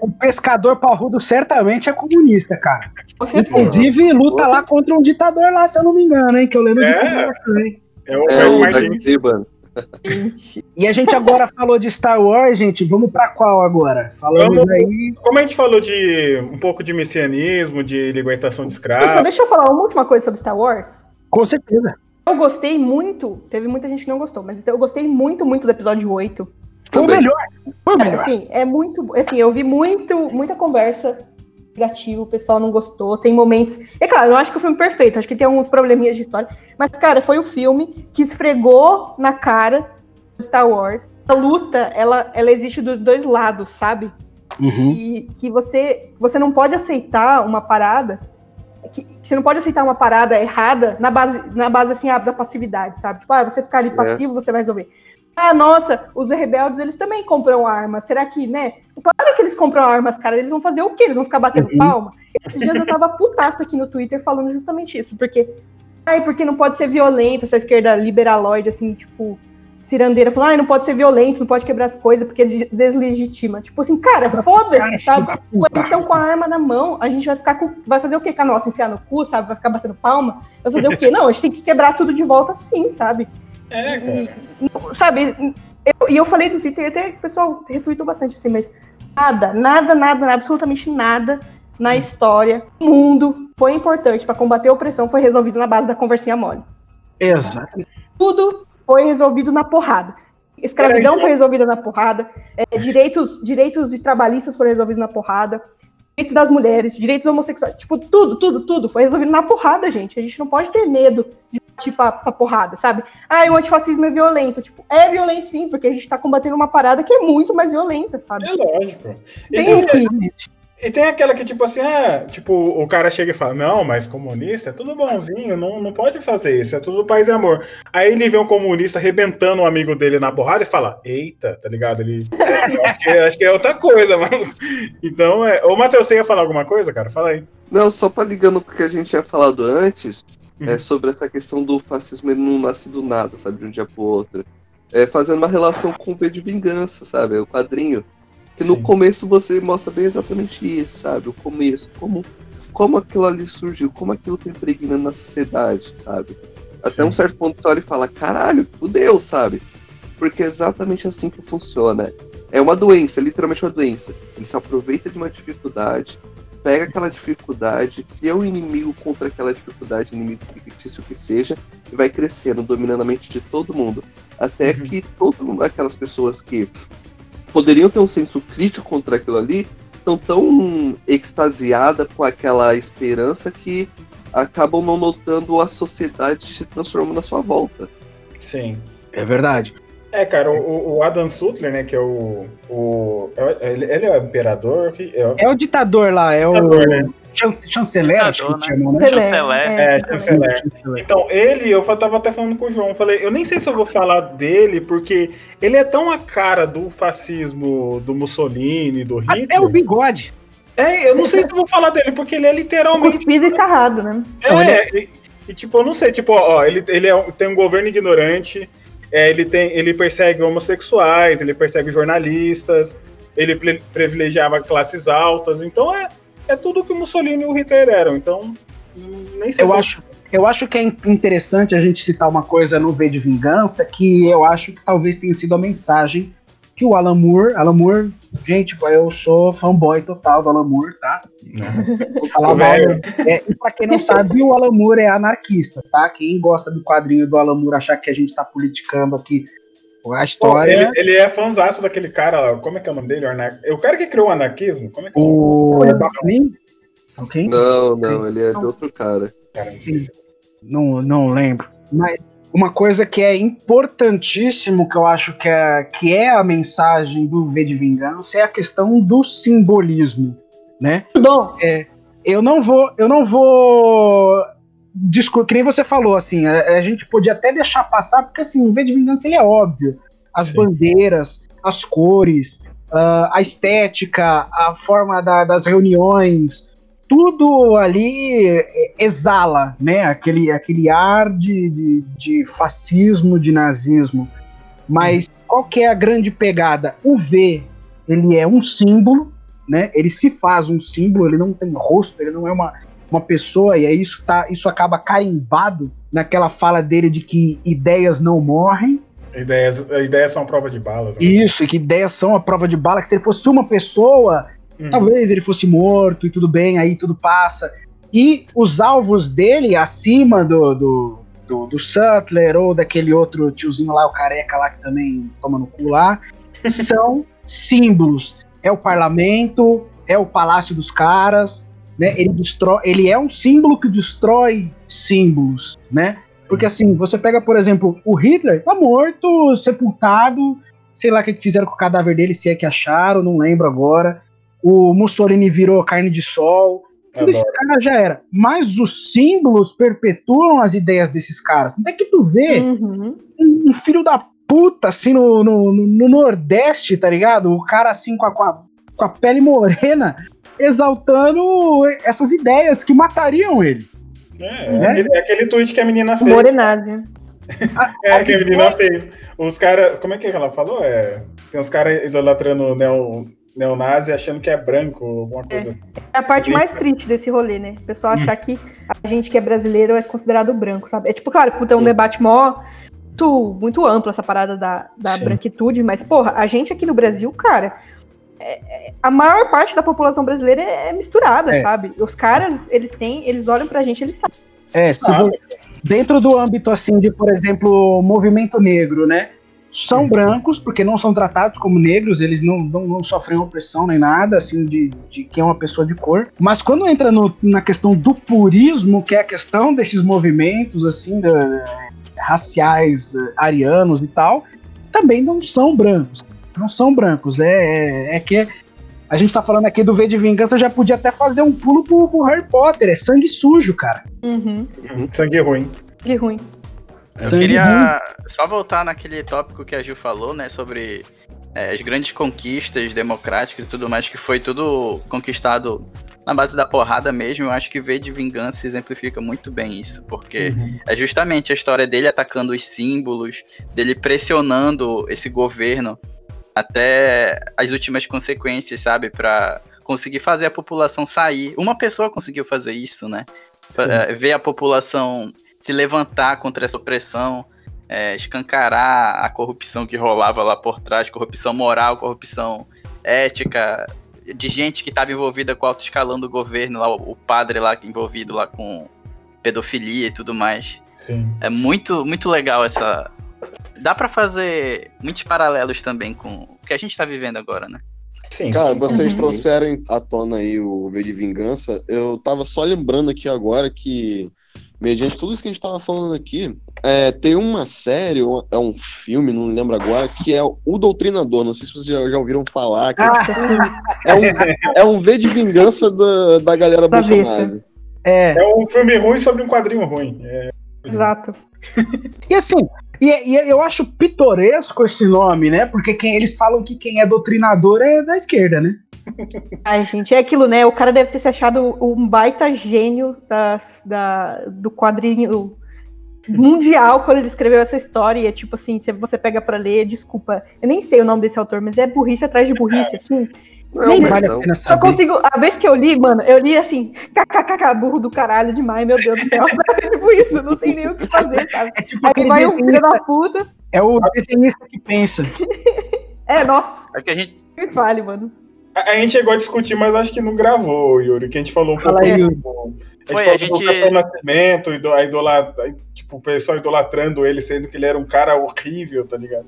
O pescador parrudo certamente é comunista, cara. Inclusive, luta lá contra um ditador lá, se eu não me engano, hein? Que eu lembro É? de falar também. É o, É é o o Martin. E a gente agora falou de Star Wars, gente. Vamos pra qual agora? Falamos Vamos- aí. Como a gente falou de um pouco de messianismo, de libertação de Pessoal, escravos. deixa eu falar uma última coisa sobre Star Wars. Com certeza. Eu gostei muito, teve muita gente que não gostou, mas eu gostei muito, muito do episódio 8. Foi o melhor. Foi o É, melhor. assim, é muito. Assim, eu vi muito, muita conversa negativa, o pessoal não gostou. Tem momentos. É claro, eu acho que o filme é perfeito, acho que tem alguns probleminhas de história. Mas, cara, foi o filme que esfregou na cara do Star Wars. A luta, ela, ela existe dos dois lados, sabe? Uhum. E que você, você não pode aceitar uma parada. Que, que você não pode aceitar uma parada errada na base, na base assim, ah, da passividade, sabe? Tipo, ah, você ficar ali É. passivo, você vai resolver. Ah, nossa, os rebeldes, eles também compram armas. Será que, né? Claro que eles compram armas, cara. Eles vão fazer o quê? Eles vão ficar batendo Uhum. palma? Esses dias eu tava putaça aqui no Twitter falando justamente isso. Porque, ai, porque não pode ser violento, essa esquerda liberaloide, assim, tipo, cirandeira, falando, ai, não pode ser violento, não pode quebrar as coisas, porque des- deslegitima. Tipo assim, cara, foda-se, sabe? eles estão com a arma na mão, a gente vai ficar com. Vai fazer o quê com a nossa? Enfiar no cu, sabe? Vai ficar batendo palma? Vai fazer o quê? Não, a gente tem que quebrar tudo de volta sim, sabe? É, cara. E, sabe? eu- E eu, falei no Twitter, até o pessoal retweetou bastante assim, mas nada, nada, nada, absolutamente nada na história, no mundo, foi importante para combater a opressão, foi resolvido na base da conversinha mole. Exato. Tudo foi resolvido na porrada. Escravidão foi resolvida na porrada, é, direitos, direitos de trabalhistas foram resolvidos na porrada, direitos das mulheres, direitos homossexuais, tipo, tudo, tudo, tudo foi resolvido na porrada, gente. A gente não pode ter medo de partir pra, pra porrada, sabe? Ah, o antifascismo é violento. Tipo, é violento sim, porque a gente tá combatendo uma parada que é muito mais violenta, sabe? É lógico. E Tem tem, que. Exatamente. e tem aquela que, tipo assim, ah, tipo, o cara chega e fala, não, mas comunista é tudo bonzinho, não, não pode fazer isso, é tudo paz e amor. Aí ele vê um comunista arrebentando um amigo dele na porrada e fala, eita, tá ligado? Ele. "Eu acho, que, acho que é outra coisa, mano. Então, é. Ô, Matheus, você ia falar alguma coisa, cara? Fala aí. Não, só pra ligando porque a gente tinha falado antes, Uhum. é sobre essa questão do fascismo ele não nasce do nada, sabe, de um dia pro outro. É fazendo uma relação com o V de Vingança, sabe, o quadrinho. Que no Sim. começo você mostra bem exatamente isso, sabe, o começo, como, como aquilo ali surgiu, como aquilo tá impregnando na sociedade, sabe. Até Sim. um certo ponto você olha e fala, caralho, fudeu, sabe. Porque é exatamente assim que funciona. É uma doença, literalmente uma doença. Ele se aproveita de uma dificuldade, pega aquela dificuldade, cria um inimigo contra aquela dificuldade, inimigo fictício que seja, e vai crescendo, dominando a mente de todo mundo. Até Uhum. que todas aquelas pessoas que poderiam ter um senso crítico contra aquilo ali, estão tão extasiadas com aquela esperança que acabam não notando a sociedade se transformando à sua volta. Sim. É verdade. É, cara, o, o Adam Sutler, né, que é o. o é- ele, ele é o imperador. É, o- É o ditador lá, é o Ditador, né? chan- chanceler, acho que Ditador, né? chamam, né? Chanceler. É, chanceler. Chanceler. Então, ele, eu tava até falando com o João, falei, eu nem sei se eu vou falar dele, porque ele é tão a cara do fascismo do Mussolini, do Hitler. Até o bigode. É, eu não sei se eu vou falar dele, porque ele é literalmente. Cuspido e escarrado, né? É, e, e, tipo, eu não sei, tipo, ó, ele, ele é tem um governo ignorante, é, ele, tem, ele persegue homossexuais, ele persegue jornalistas, ele pri- privilegiava classes altas, então é, é tudo que o Mussolini e o Hitler eram, então nem sei Eu se acho, Eu acho que é in- interessante a gente citar uma coisa no V de Vingança que eu acho que talvez tenha sido a mensagem que o Alan Moore, Alan Moore, gente, pô, eu sou fanboy total do Alan Moore, tá? Vou falar O mal. velho. É, e pra quem não sabe, o Alan Moore é anarquista, tá? Quem gosta do quadrinho do Alan Moore achar que a gente tá politicando aqui a Pô, história. ele, ele é fãzaço daquele cara lá. Como é que é o nome dele? O, anar... o cara que criou o anarquismo? Como é que é o O Doc Lee? Ok? Não, não, ele é de outro cara. cara? Não Não, não lembro. Mas uma coisa que é importantíssimo, que eu acho que é, que é a mensagem do V de Vingança, é a questão do simbolismo, né? Dom, Eu não vou, eu não vou discutir, que nem você falou, assim, a, a gente podia até deixar passar, porque assim, o V de Vingança ele é óbvio. As Sim. bandeiras, as cores, ah, a estética, a forma da- das reuniões, tudo ali eh, exala, né? Aquele, aquele ar de, de, de fascismo, de nazismo. Mas qual que é a grande pegada? O V, ele é um símbolo, né? Ele se faz um símbolo, ele não tem rosto, ele não é uma, uma pessoa, e aí isso, tá, isso acaba carimbado naquela fala dele de que ideias não morrem. Ideias, ideias são prova de balas. né? Isso, e que ideias são a prova de bala, que se ele fosse uma pessoa, Hum. talvez ele fosse morto e tudo bem, aí tudo passa. E os alvos dele, acima do, do, do, do Sutler ou daquele outro tiozinho lá, o careca lá que também toma no cu lá, são símbolos. É o parlamento, é o palácio dos caras, né? Ele destrói, ele é um símbolo que destrói símbolos, né? Porque assim, você pega, por exemplo, o Hitler tá morto, sepultado, sei lá o que que fizeram com o cadáver dele, se é que acharam, não lembro agora. O Mussolini virou carne de sol. Tudo esse Adoro. cara já era. Mas os símbolos perpetuam as ideias desses caras. Não é que tu vê Uhum. um, um filho da puta, assim, no, no, no Nordeste, tá ligado? O cara, assim, com a, com a, com a pele morena, exaltando essas ideias que matariam ele. É, Né? aquele, aquele tweet que a menina fez. Morenazia. É, que a menina fez. Os caras. Como é que ela falou? É, tem uns caras idolatrando o neo, neonazi achando que é branco, alguma coisa assim. É a parte mais triste desse rolê, né? O pessoal achar que a gente que é brasileiro é considerado branco, sabe? É tipo, claro, puta, é um debate mó muito, muito amplo essa parada da, da Sim. branquitude, mas, porra, a gente aqui no Brasil, cara, é- é- a maior parte da população brasileira é, é misturada, É. sabe? Os caras, eles têm, eles olham pra gente, eles sabem. É, se Ah. dentro do âmbito, assim, de, por exemplo, movimento negro, né? São Uhum. brancos, porque não são tratados como negros, eles não, não, não sofrem opressão nem nada, assim, de, de quem é uma pessoa de cor. Mas quando entra no- na questão do purismo, que é a questão desses movimentos, assim, da- raciais, eh, arianos e tal, também não são brancos. Não são brancos. É, é, é que a gente tá falando aqui do V de Vingança, já podia até fazer um pulo pro, pro Harry Potter. É sangue sujo, cara. Uhum. Sangue ruim. Que ruim. Eu queria só voltar naquele tópico que a Gil falou, né, sobre é, as grandes conquistas democráticas e tudo mais, que foi tudo conquistado na base da porrada mesmo. Eu acho que V de Vingança exemplifica muito bem isso, porque é justamente a história dele atacando os símbolos, dele pressionando esse governo até as últimas consequências, sabe, Pra conseguir fazer a população sair. Uma pessoa conseguiu fazer isso, né? Sim. É, ver a população se levantar contra essa opressão, é, escancarar a corrupção que rolava lá por trás, corrupção moral, corrupção ética, de gente que estava envolvida com o alto escalão do governo, lá, o padre lá envolvido lá com pedofilia e tudo mais. Sim. É muito, muito legal essa. Dá pra fazer muitos paralelos também com o que a gente tá vivendo agora, né? Sim, Cara, sim. vocês Uhum. trouxerem à tona aí o V de Vingança. Eu tava só lembrando aqui agora que, mediante tudo isso que a gente tava falando aqui, é, tem uma série, é um filme, não lembro agora, que é O Doutrinador. Não sei se vocês já, já ouviram falar. que é, um, é um V de Vingança da, da galera Da bolsonaro. É. É um filme ruim sobre um quadrinho ruim. É, Exato. E assim, e, e eu acho pitoresco esse nome, né? Porque quem, eles falam que quem é doutrinador é da esquerda, né? Ai, gente, é aquilo, né? O cara deve ter se achado um baita gênio das- da, do quadrinho mundial quando ele escreveu essa história. E é tipo assim, se você pega pra ler, desculpa, eu nem sei o nome desse autor, mas é burrice atrás de burrice, assim. Não, Nem vale não. a pena Só saber. consigo. A vez que eu li, mano, eu li assim, kkkk, burro do caralho demais, meu Deus do céu. tipo isso, não tem nem o que fazer, sabe? É tipo Aí vai um filho da puta. é o desenhista que pensa. É, nossa, É que a gente. me fale, mano. A, a gente chegou a discutir, mas acho que não gravou, Yuri, que a gente falou um Fala pouco. aí, Yuri. A Foi, gente a falou do gente- Capitão Nascimento, a idola, aí, tipo, o pessoal idolatrando ele, sendo que ele era um cara horrível, tá ligado?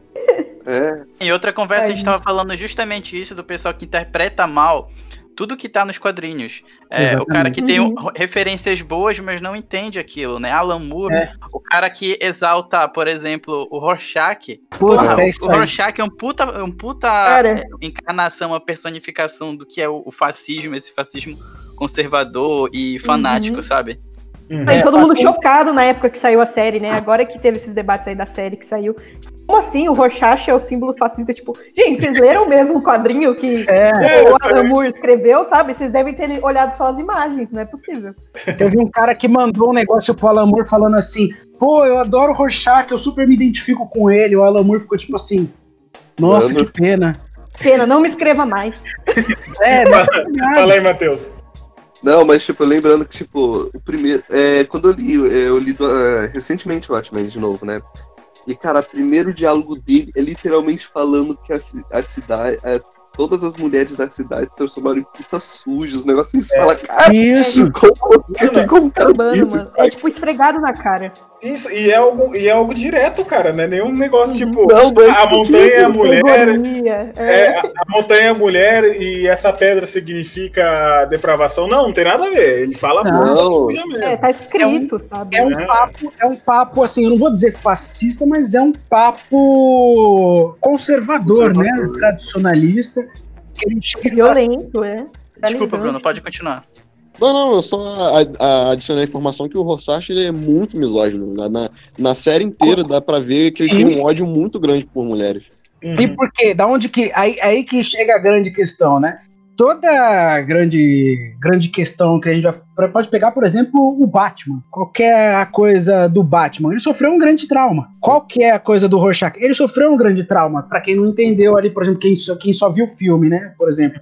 É, Em outra conversa a Ai, gente tava falando justamente isso do pessoal que interpreta mal tudo que tá nos quadrinhos. É, o cara que tem Uhum. um- referências boas, mas não entende aquilo, né? Alan Moore, É. o cara que exalta, por exemplo, o Rorschach. Puta, Porra, é isso o aí. Rorschach é um puta, um puta Cara. é, encarnação, uma personificação do que é o, o fascismo, esse fascismo conservador e fanático, Uhum. sabe? Uhum. Aí É, todo mundo assim- chocado na época que saiu a série, né? Agora que teve esses debates aí da série que saiu. Como assim o Rorschach é o símbolo fascista? Tipo, gente, vocês leram mesmo o quadrinho que É, o Alan Moore escreveu, sabe? Vocês devem ter olhado só as imagens, não é possível. teve um cara que mandou um negócio pro Alan Moore falando assim: pô, eu adoro o Rorschach, eu super me identifico com ele. O Alan Moore ficou tipo assim: nossa, Mano. que pena. Pena, não me escreva mais. É, não, Fala aí, Matheus. Não, mas tipo, lembrando que, tipo, o primeiro. É, quando eu li, eu li é, recentemente o Watchmen de novo, né? E, cara, o primeiro diálogo dele é literalmente falando que a, a cidade. é, todas as mulheres da cidade se transformaram em putas sujas, os negocinhos. Você fala, cara, isso. como, tem como um Urbano, isso, mano. É tipo esfregado na cara. Isso, e é algo, e é algo direto, cara, né? Nenhum negócio tipo. Não, mas a montanha é a mulher. É. É, a, a montanha é a mulher e essa pedra significa depravação. Não, não tem nada a ver. Ele fala Não. puta suja mesmo. É, tá escrito, sabe? É um papo, é um papo assim, eu não vou dizer fascista, mas é um papo conservador, né? Tradicionalista. Violento, é. Desculpa, Paralisante. Bruno, pode continuar. Não, não, eu só adicionei a informação que o Rorschach ele é muito misógino. Na, na, na série inteira dá pra ver que ele Sim. tem um ódio muito grande por mulheres. Uhum. E por quê? Da onde que. Aí, aí que chega a grande questão, né? Toda grande, grande questão que a gente vai. Pode pegar, por exemplo, o Batman. Qualquer coisa do Batman. Ele sofreu um grande trauma. Qual que é a coisa do Rorschach? Ele sofreu um grande trauma. Pra quem não entendeu ali, por exemplo, quem só, quem só viu o filme, né? Por exemplo.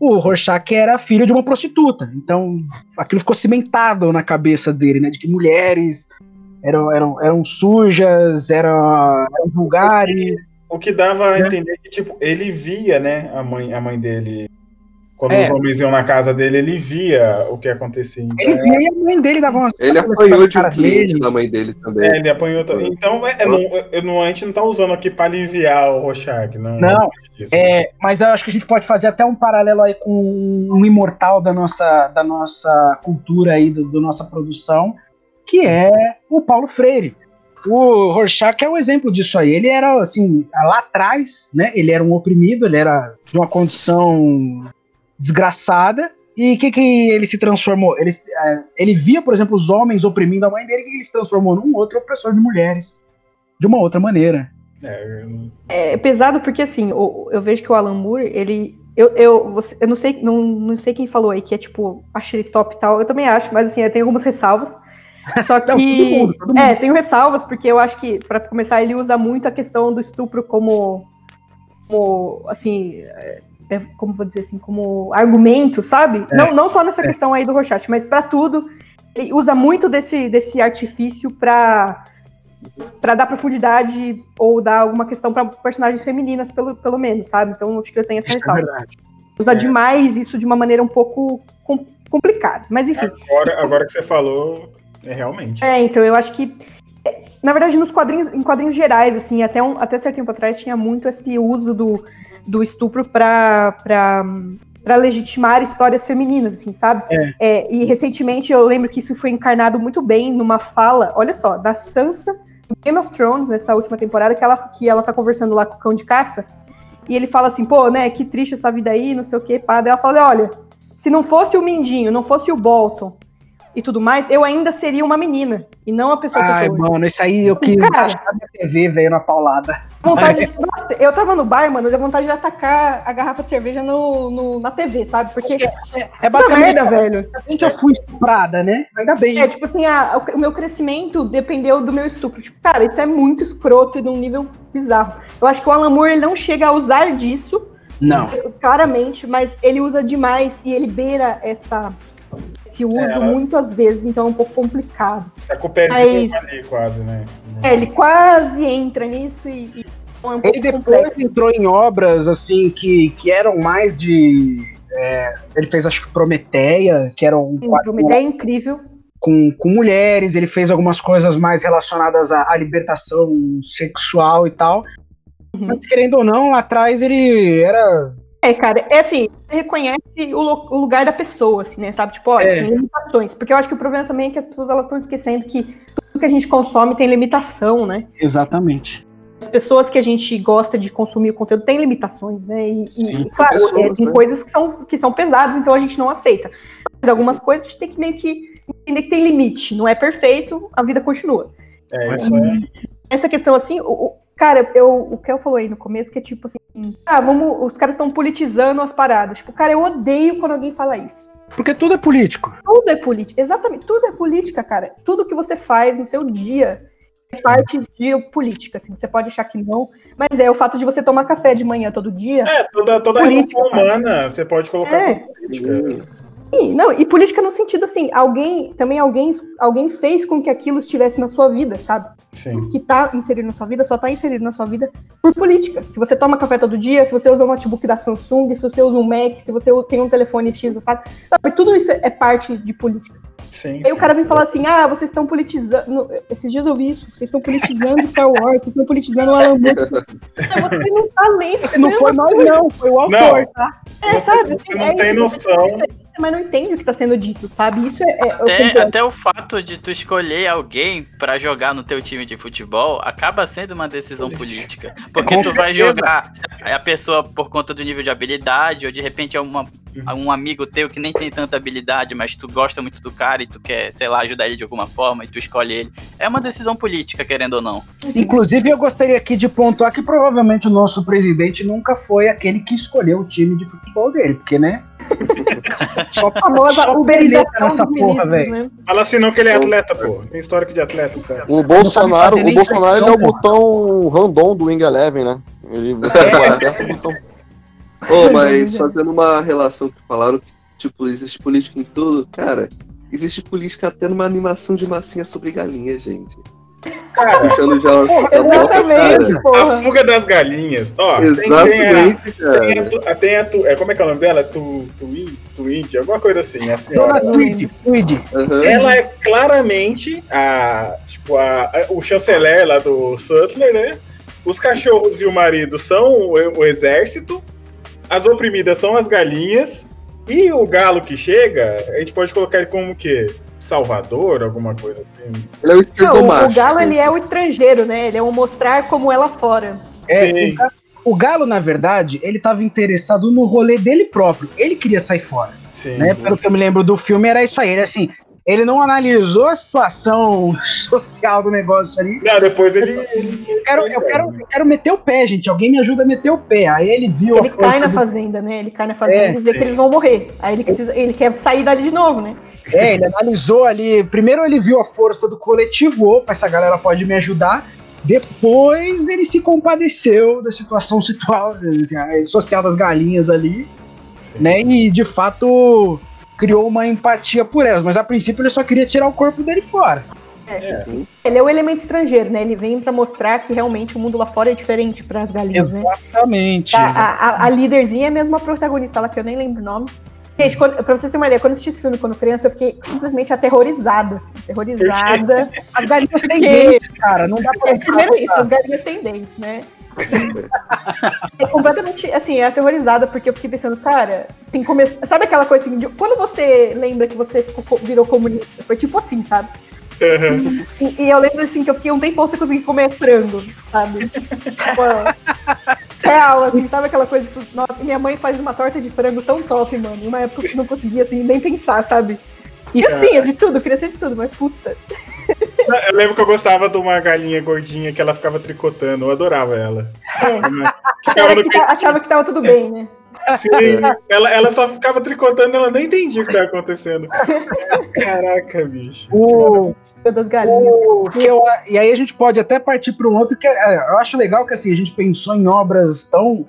O Rorschach era filho de uma prostituta. Então, aquilo ficou cimentado na cabeça dele, né? De que mulheres eram, eram, eram sujas, eram, eram vulgares. O que dava a É. entender que, tipo, ele via, né, a mãe, a mãe dele. Quando É. os homens iam na casa dele, ele via o que acontecia. Então, Ele via e a mãe dele dava uma Ele apanhou de um cliente da mãe dele também. É, ele apanhou também. Então, é, é, não, eu não- a gente não tá usando aqui pra aliviar o Rorschach, não. Não. É, mas eu acho que a gente pode fazer até um paralelo aí com um imortal da nossa, da nossa cultura aí, do, do nossa produção, que é o Paulo Freire. O Rorschach é um exemplo disso aí. Ele era, assim, lá atrás, né? Ele era um oprimido, ele era de uma condição desgraçada. E o que, que ele se transformou? Ele, eh, ele via, por exemplo, os homens oprimindo a mãe dele, que ele se transformou num outro opressor de mulheres. De uma outra maneira. É, eu- É pesado porque, assim, o- eu vejo que o Alan Moore, ele. Eu, eu, você- eu não, sei, não, não sei quem falou aí que é tipo, achei ele top e tal. Eu também acho, mas assim, eu tenho algumas ressalvas. Só que. Não, todo mundo, todo mundo. É, tenho ressalvas, porque eu acho que, pra começar, ele usa muito a questão do estupro como. como assim. É, é, como vou dizer assim, como argumento, sabe? Não, não só nessa questão aí do Rorschach, mas pra tudo. Ele usa muito desse, desse artifício pra para dar profundidade ou dar alguma questão para personagens femininas, pelo, pelo menos, sabe? Então acho que eu tenho essa é ressalva. verdade. Usa É. demais isso de uma maneira um pouco com- complicada. Mas enfim. agora, agora que você falou, é realmente. É, então eu acho que. é, Na verdade, nos quadrinhos, em quadrinhos gerais, assim, até, um, até certo tempo atrás tinha muito esse uso do, do estupro para para legitimar histórias femininas, assim, sabe? É, e recentemente eu lembro que isso foi encarnado muito bem numa fala, olha só, da Sansa do Game of Thrones, nessa última temporada, que ela, que ela tá conversando lá com o cão de caça, e ele fala assim, pô, né, que triste essa vida aí, não sei o que, pá. Daí ela fala, olha, se não fosse o Mindinho, não fosse o Bolton e tudo mais, eu ainda seria uma menina, e não a pessoa que eu Ai, sou hoje. mano, isso aí eu quis Cara. achar minha TV, veio na paulada. Vontade de- Nossa, eu tava no bar, mano, eu dei vontade de atacar a garrafa de cerveja no, no- na TV, sabe? Porque. É Puta basicamente merda, velho. assim que eu fui estuprada, né? Ainda bem. É, tipo assim, a- o, o meu crescimento dependeu do meu estupro. Tipo, cara, isso é muito escroto e de um nível bizarro. Eu acho que o Alan Moore ele não chega a usar disso Não. claramente, mas ele usa demais e ele beira essa, esse uso É. muitas vezes, então é um pouco complicado. Tá com o pé Mas- ali quase, né? É, ele quase entra nisso e, e é um Ele depois complexo. entrou em obras assim que, que eram mais de. é, ele fez acho que Prometeia, que era um Sim, Uma ideia incrível. com, com mulheres, ele fez algumas coisas mais relacionadas à, à libertação sexual e tal. Uhum. Mas querendo ou não, lá atrás ele era. É, cara, é assim, você reconhece o, o lugar da pessoa, assim, né? Sabe? Tipo, olha, É. tem limitações. Porque eu acho que o problema também é que as pessoas elas estão esquecendo que tudo que a gente consome tem limitação, né? Exatamente. As pessoas que a gente gosta de consumir o conteúdo têm limitações, né? E, e, Sim, claro, pessoas, é, tem né? coisas que são, que são pesadas, então a gente não aceita. Mas algumas coisas a gente tem que meio que entender que tem limite. Não é perfeito, a vida continua. É, isso é. essa questão assim, o- cara, eu, o que eu falou aí no começo, que é tipo assim, ah, vamos, os caras estão politizando as paradas. Tipo, cara, eu odeio quando alguém fala isso. Porque tudo é político. Tudo é política, exatamente, tudo é política, cara. Tudo que você faz no seu dia é parte de política, assim. Você pode achar que não, mas é o fato de você tomar café de manhã todo dia. É, toda, toda a Política, relação humana você pode colocar É. como política. Sim, não, e política no sentido assim, alguém, também alguém, alguém fez com que aquilo estivesse na sua vida, sabe? Sim. que tá inserido na sua vida só tá inserido na sua vida por política. Se você toma café todo dia, se você usa um notebook da Samsung, se você usa um Mac, se você tem um telefone X, sabe? Sabe, Tudo isso é parte de política. Sim. Aí o cara vem falar assim: ah, vocês estão politizando. Esses dias eu vi isso, vocês estão politizando Star Wars, vocês estão politizando o Alan Moore. Não, Você não tá lendo. Não foi nós, não, foi o autor, Não. tá? É, Você- sabe? você assim, não é tem isso, noção. Mas não entende o que tá sendo dito, sabe? Isso é. é Até, concordo. até o fato de tu escolher alguém pra jogar no teu time de futebol acaba sendo uma decisão política. Porque Com tu vai certeza. jogar a pessoa por conta do nível de habilidade, ou de repente é uma, um amigo teu que nem tem tanta habilidade, mas tu gosta muito do cara e tu quer, sei lá, ajudar ele de alguma forma e tu escolhe ele. É uma decisão política, querendo ou não. Inclusive, eu gostaria aqui de pontuar que provavelmente o nosso presidente nunca foi aquele que escolheu o time de futebol dele, porque, né? Só A famosa só uberização nessa porra, velho. né? Fala assim não que ele é atleta, pô. Tem histórico de atleta, cara. O Bolsonaro, o nem Bolsonaro ele é o botão random do Wing Eleven, né? Ele você É. aperta o botão. Ô, mas fazendo uma relação que falaram que, tipo, existe política em tudo, cara, existe política até numa animação de massinha sobre galinha, gente. Puxando já a Exatamente, A porra. fuga das galinhas. Ó, tem, tem a, Exatamente, tem cara. a, tu- tem a tu- é, como é que é o nome dela? Tu, Twin, Twindy, alguma coisa assim, a senhora. Tweed, Tweed. Aham. Ela é claramente a, tipo, a, a- o chanceler lá do Sutler, né? Os cachorros e o marido são o, o exército, as oprimidas são as galinhas, e o galo que chega, a gente pode colocar ele como o quê? Salvador, alguma coisa assim. Ele é o Não, esquerdomacho. o, galo ele é o estrangeiro, né? Ele é o mostrar como lá fora. É, Sim. o O Galo, na verdade, ele tava interessado no rolê dele próprio. Ele queria sair fora, Sim. né? Pelo que eu me lembro do filme, era isso aí. Ele, assim, ele não analisou a situação social do negócio ali. Não, depois ele. ele- Eu quero, eu, quero, eu quero meter o pé, gente. Alguém me ajuda a meter o pé. Aí ele viu Ele a força cai na do- fazenda, né? Ele cai na fazenda É, e vê que eles vão morrer. Aí ele, precisa, ele quer sair dali de novo, né? É, ele analisou ali. Primeiro ele viu a força do coletivo, opa, essa galera pode me ajudar. Depois ele se compadeceu da situação situal, assim, social das galinhas ali, né? E de fato criou uma empatia por elas. Mas a princípio ele só queria tirar o corpo dele fora. É, sim. Ele é o elemento estrangeiro, né? Ele vem pra mostrar que realmente o mundo lá fora é diferente para as galinhas, né? Exatamente. A, a, a- líderzinha é mesmo a protagonista lá, que eu nem lembro o nome. Gente, quando, pra vocês terem uma ideia, quando eu assisti esse filme quando criança, eu fiquei simplesmente aterrorizada, assim, aterrorizada. As galinhas têm dentes, cara. Não dá pra. É, primeiro isso, as galinhas têm dentes, né? É completamente, assim, é aterrorizada, porque eu fiquei pensando, cara, tem come... sabe aquela coisa assim, de- quando você lembra que você ficou, virou comunista? Foi tipo assim, sabe? Aham. E, e eu lembro assim que eu fiquei um tempão sem conseguir comer frango, sabe? Tipo, real, assim, sabe aquela coisa, tipo, nossa, minha mãe faz uma torta de frango tão top, mano. Uma época que eu não conseguia, assim, nem pensar, sabe? E assim, é de tudo, eu queria ser de tudo, mas puta. Eu lembro que eu gostava de uma galinha gordinha que ela ficava tricotando. Eu adorava ela. É. Que ficava que tá- achava que tava tudo bem, né? Sim, ela, ela só ficava tricotando, ela nem entendia o que estava acontecendo. Caraca, bicho. O, Das galinhas. o eu, e aí a gente pode até partir para um outro que é, eu acho legal que assim a gente pensou em obras tão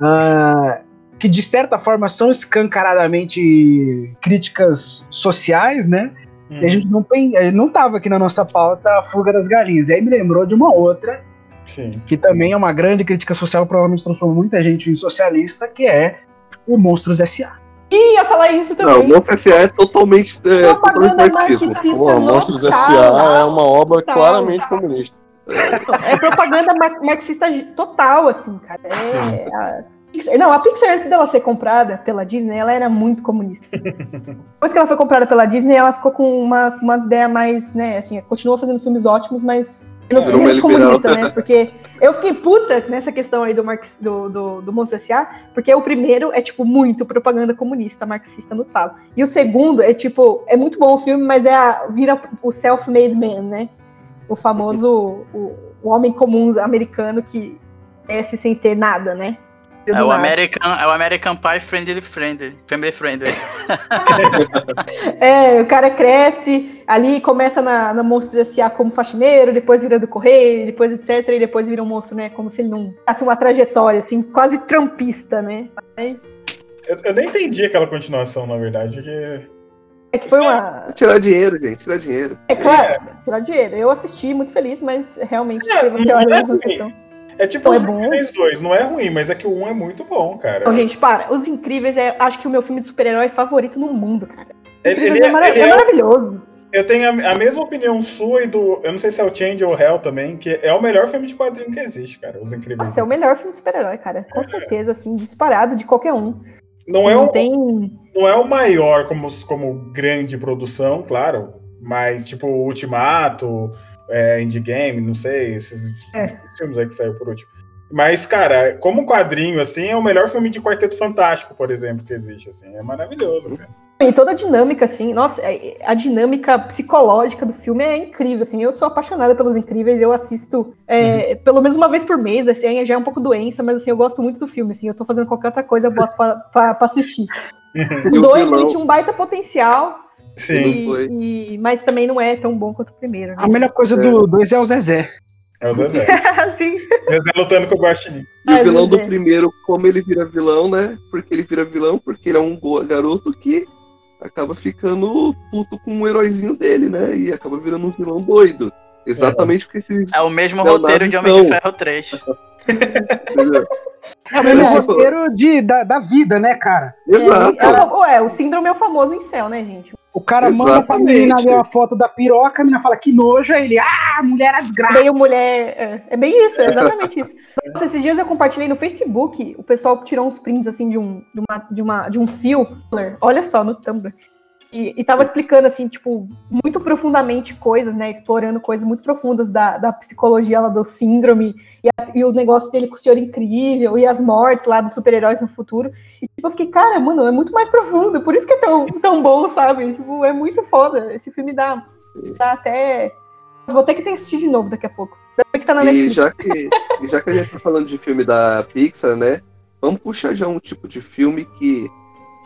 ah, que de certa forma são escancaradamente críticas sociais, né? Hum. E a gente não, pen- eh, não tava aqui na nossa pauta a Fuga das Galinhas. E aí me lembrou de uma outra, Sim. que também é uma grande crítica social, provavelmente transformou muita gente em socialista, que é o Monstros S.A. Ih, ia falar isso Não, o também. Monstro S.A. é totalmente, é, totalmente Propaganda marxismo. marxista Porra, Monstros total. S.A. é uma obra Total. claramente comunista. É propaganda mar- marxista total, assim, cara. É, Pixar- não, a Pixar, antes dela ser comprada pela Disney, ela era muito comunista. Depois que ela foi comprada pela Disney, ela ficou com uma, com umas ideias mais, né, assim, continuou fazendo filmes ótimos, mas menos, uma menos liberal. comunista, né? Porque eu fiquei puta nessa questão aí do, Marx, do, do, do Monstro S.A., porque o primeiro é, tipo, muito propaganda comunista, marxista no talo. E o segundo é, tipo, é muito bom o filme, mas é a, vira o self-made man, né? O famoso, o, o homem comum americano que cresce sem ter nada, né? É o, nada. American, é o American Pie Friendly Friendly. Family Friendly. É, o cara cresce, ali começa na, na Monstro S.A. como faxineiro, depois vira do correio, depois etc, e depois vira um monstro, né? Como se ele não tivesse uma trajetória, assim, quase trampista, né? Mas Eu, eu nem entendi aquela continuação, na verdade, porque. é que foi uma... Tirar dinheiro, gente, tirar dinheiro. É claro, tirar dinheiro. Eu assisti, muito feliz, mas realmente, É, se você olha é na ruim. questão... É tipo Não, é os bom. Incríveis 2, não é ruim, mas é que o 1 é muito bom, cara. Não, gente, para. Os Incríveis é, acho que o meu filme de super-herói favorito no mundo, cara. Ele- ele é, é- mara- ele é é- maravilhoso. Eu tenho a, a mesma opinião sua e do. Eu não sei se é o Change ou Hell também, que é o melhor filme de quadrinho que existe, cara. Os Incríveis. Nossa, é o melhor filme de super-herói, cara. Com certeza, assim, disparado de qualquer um. não, é não o, tem. não é o maior como, como grande produção, claro. Mas, tipo, Ultimato, é, Endgame, não sei, esses, É. esses filmes aí que saiu por último. Mas, cara, como quadrinho, assim, é o melhor filme de Quarteto Fantástico, por exemplo, que existe, assim. É maravilhoso, cara. E toda a dinâmica, assim, nossa, é- a dinâmica psicológica do filme é incrível, assim. Eu sou apaixonada pelos incríveis, eu assisto é, pelo menos uma vez por mês, assim, já é um pouco doença, mas assim, eu gosto muito do filme, assim. Eu tô fazendo qualquer outra coisa, eu boto pra, pra, pra assistir. E O o 2, vilão? ele tinha um baita potencial, Sim. e- foi. e- mas também não é tão bom quanto o primeiro, né? A melhor coisa do 2 é o Zezé. É o Zezé. assim, Zezé lutando com o Guaxinim. E o Ai, vilão do Zezé. primeiro, como ele vira vilão, né? Porque ele vira vilão, porque ele é um garoto que acaba ficando puto com o heróizinho dele, né? E acaba virando um vilão doido. Exatamente porque esses. É o mesmo Leonardo roteiro de Homem de não. Ferro 3. entendeu? É o mesmo É, roteiro de, da, da vida, né, cara? Exato. É, é, o- é, o síndrome é o famoso incel, né, gente? O cara manda pra Exatamente. menina ali uma foto da piroca, a menina fala que nojo, aí ele, ah, mulher é desgraça. Meio mulher. É, é bem isso, é exatamente isso. Nossa, esses dias eu compartilhei no Facebook, o pessoal tirou uns prints assim de um, de uma, de uma, de um fio. Olha só, no Tumblr. E, e tava explicando, assim, tipo, muito profundamente coisas, né? Explorando coisas muito profundas da, da psicologia lá do síndrome e, a- e o negócio dele com o senhor incrível e as mortes lá dos super-heróis no futuro. E tipo, eu fiquei, cara, mano, é muito mais profundo, por isso que é tão, tão bom, sabe? Tipo, é muito foda. Esse filme dá, dá até. Vou ter que ter assistir de novo daqui a pouco. Bem que tá na E Netflix. já que, e já que a gente tá falando de filme da Pixar, né? Vamos puxar já um tipo de filme que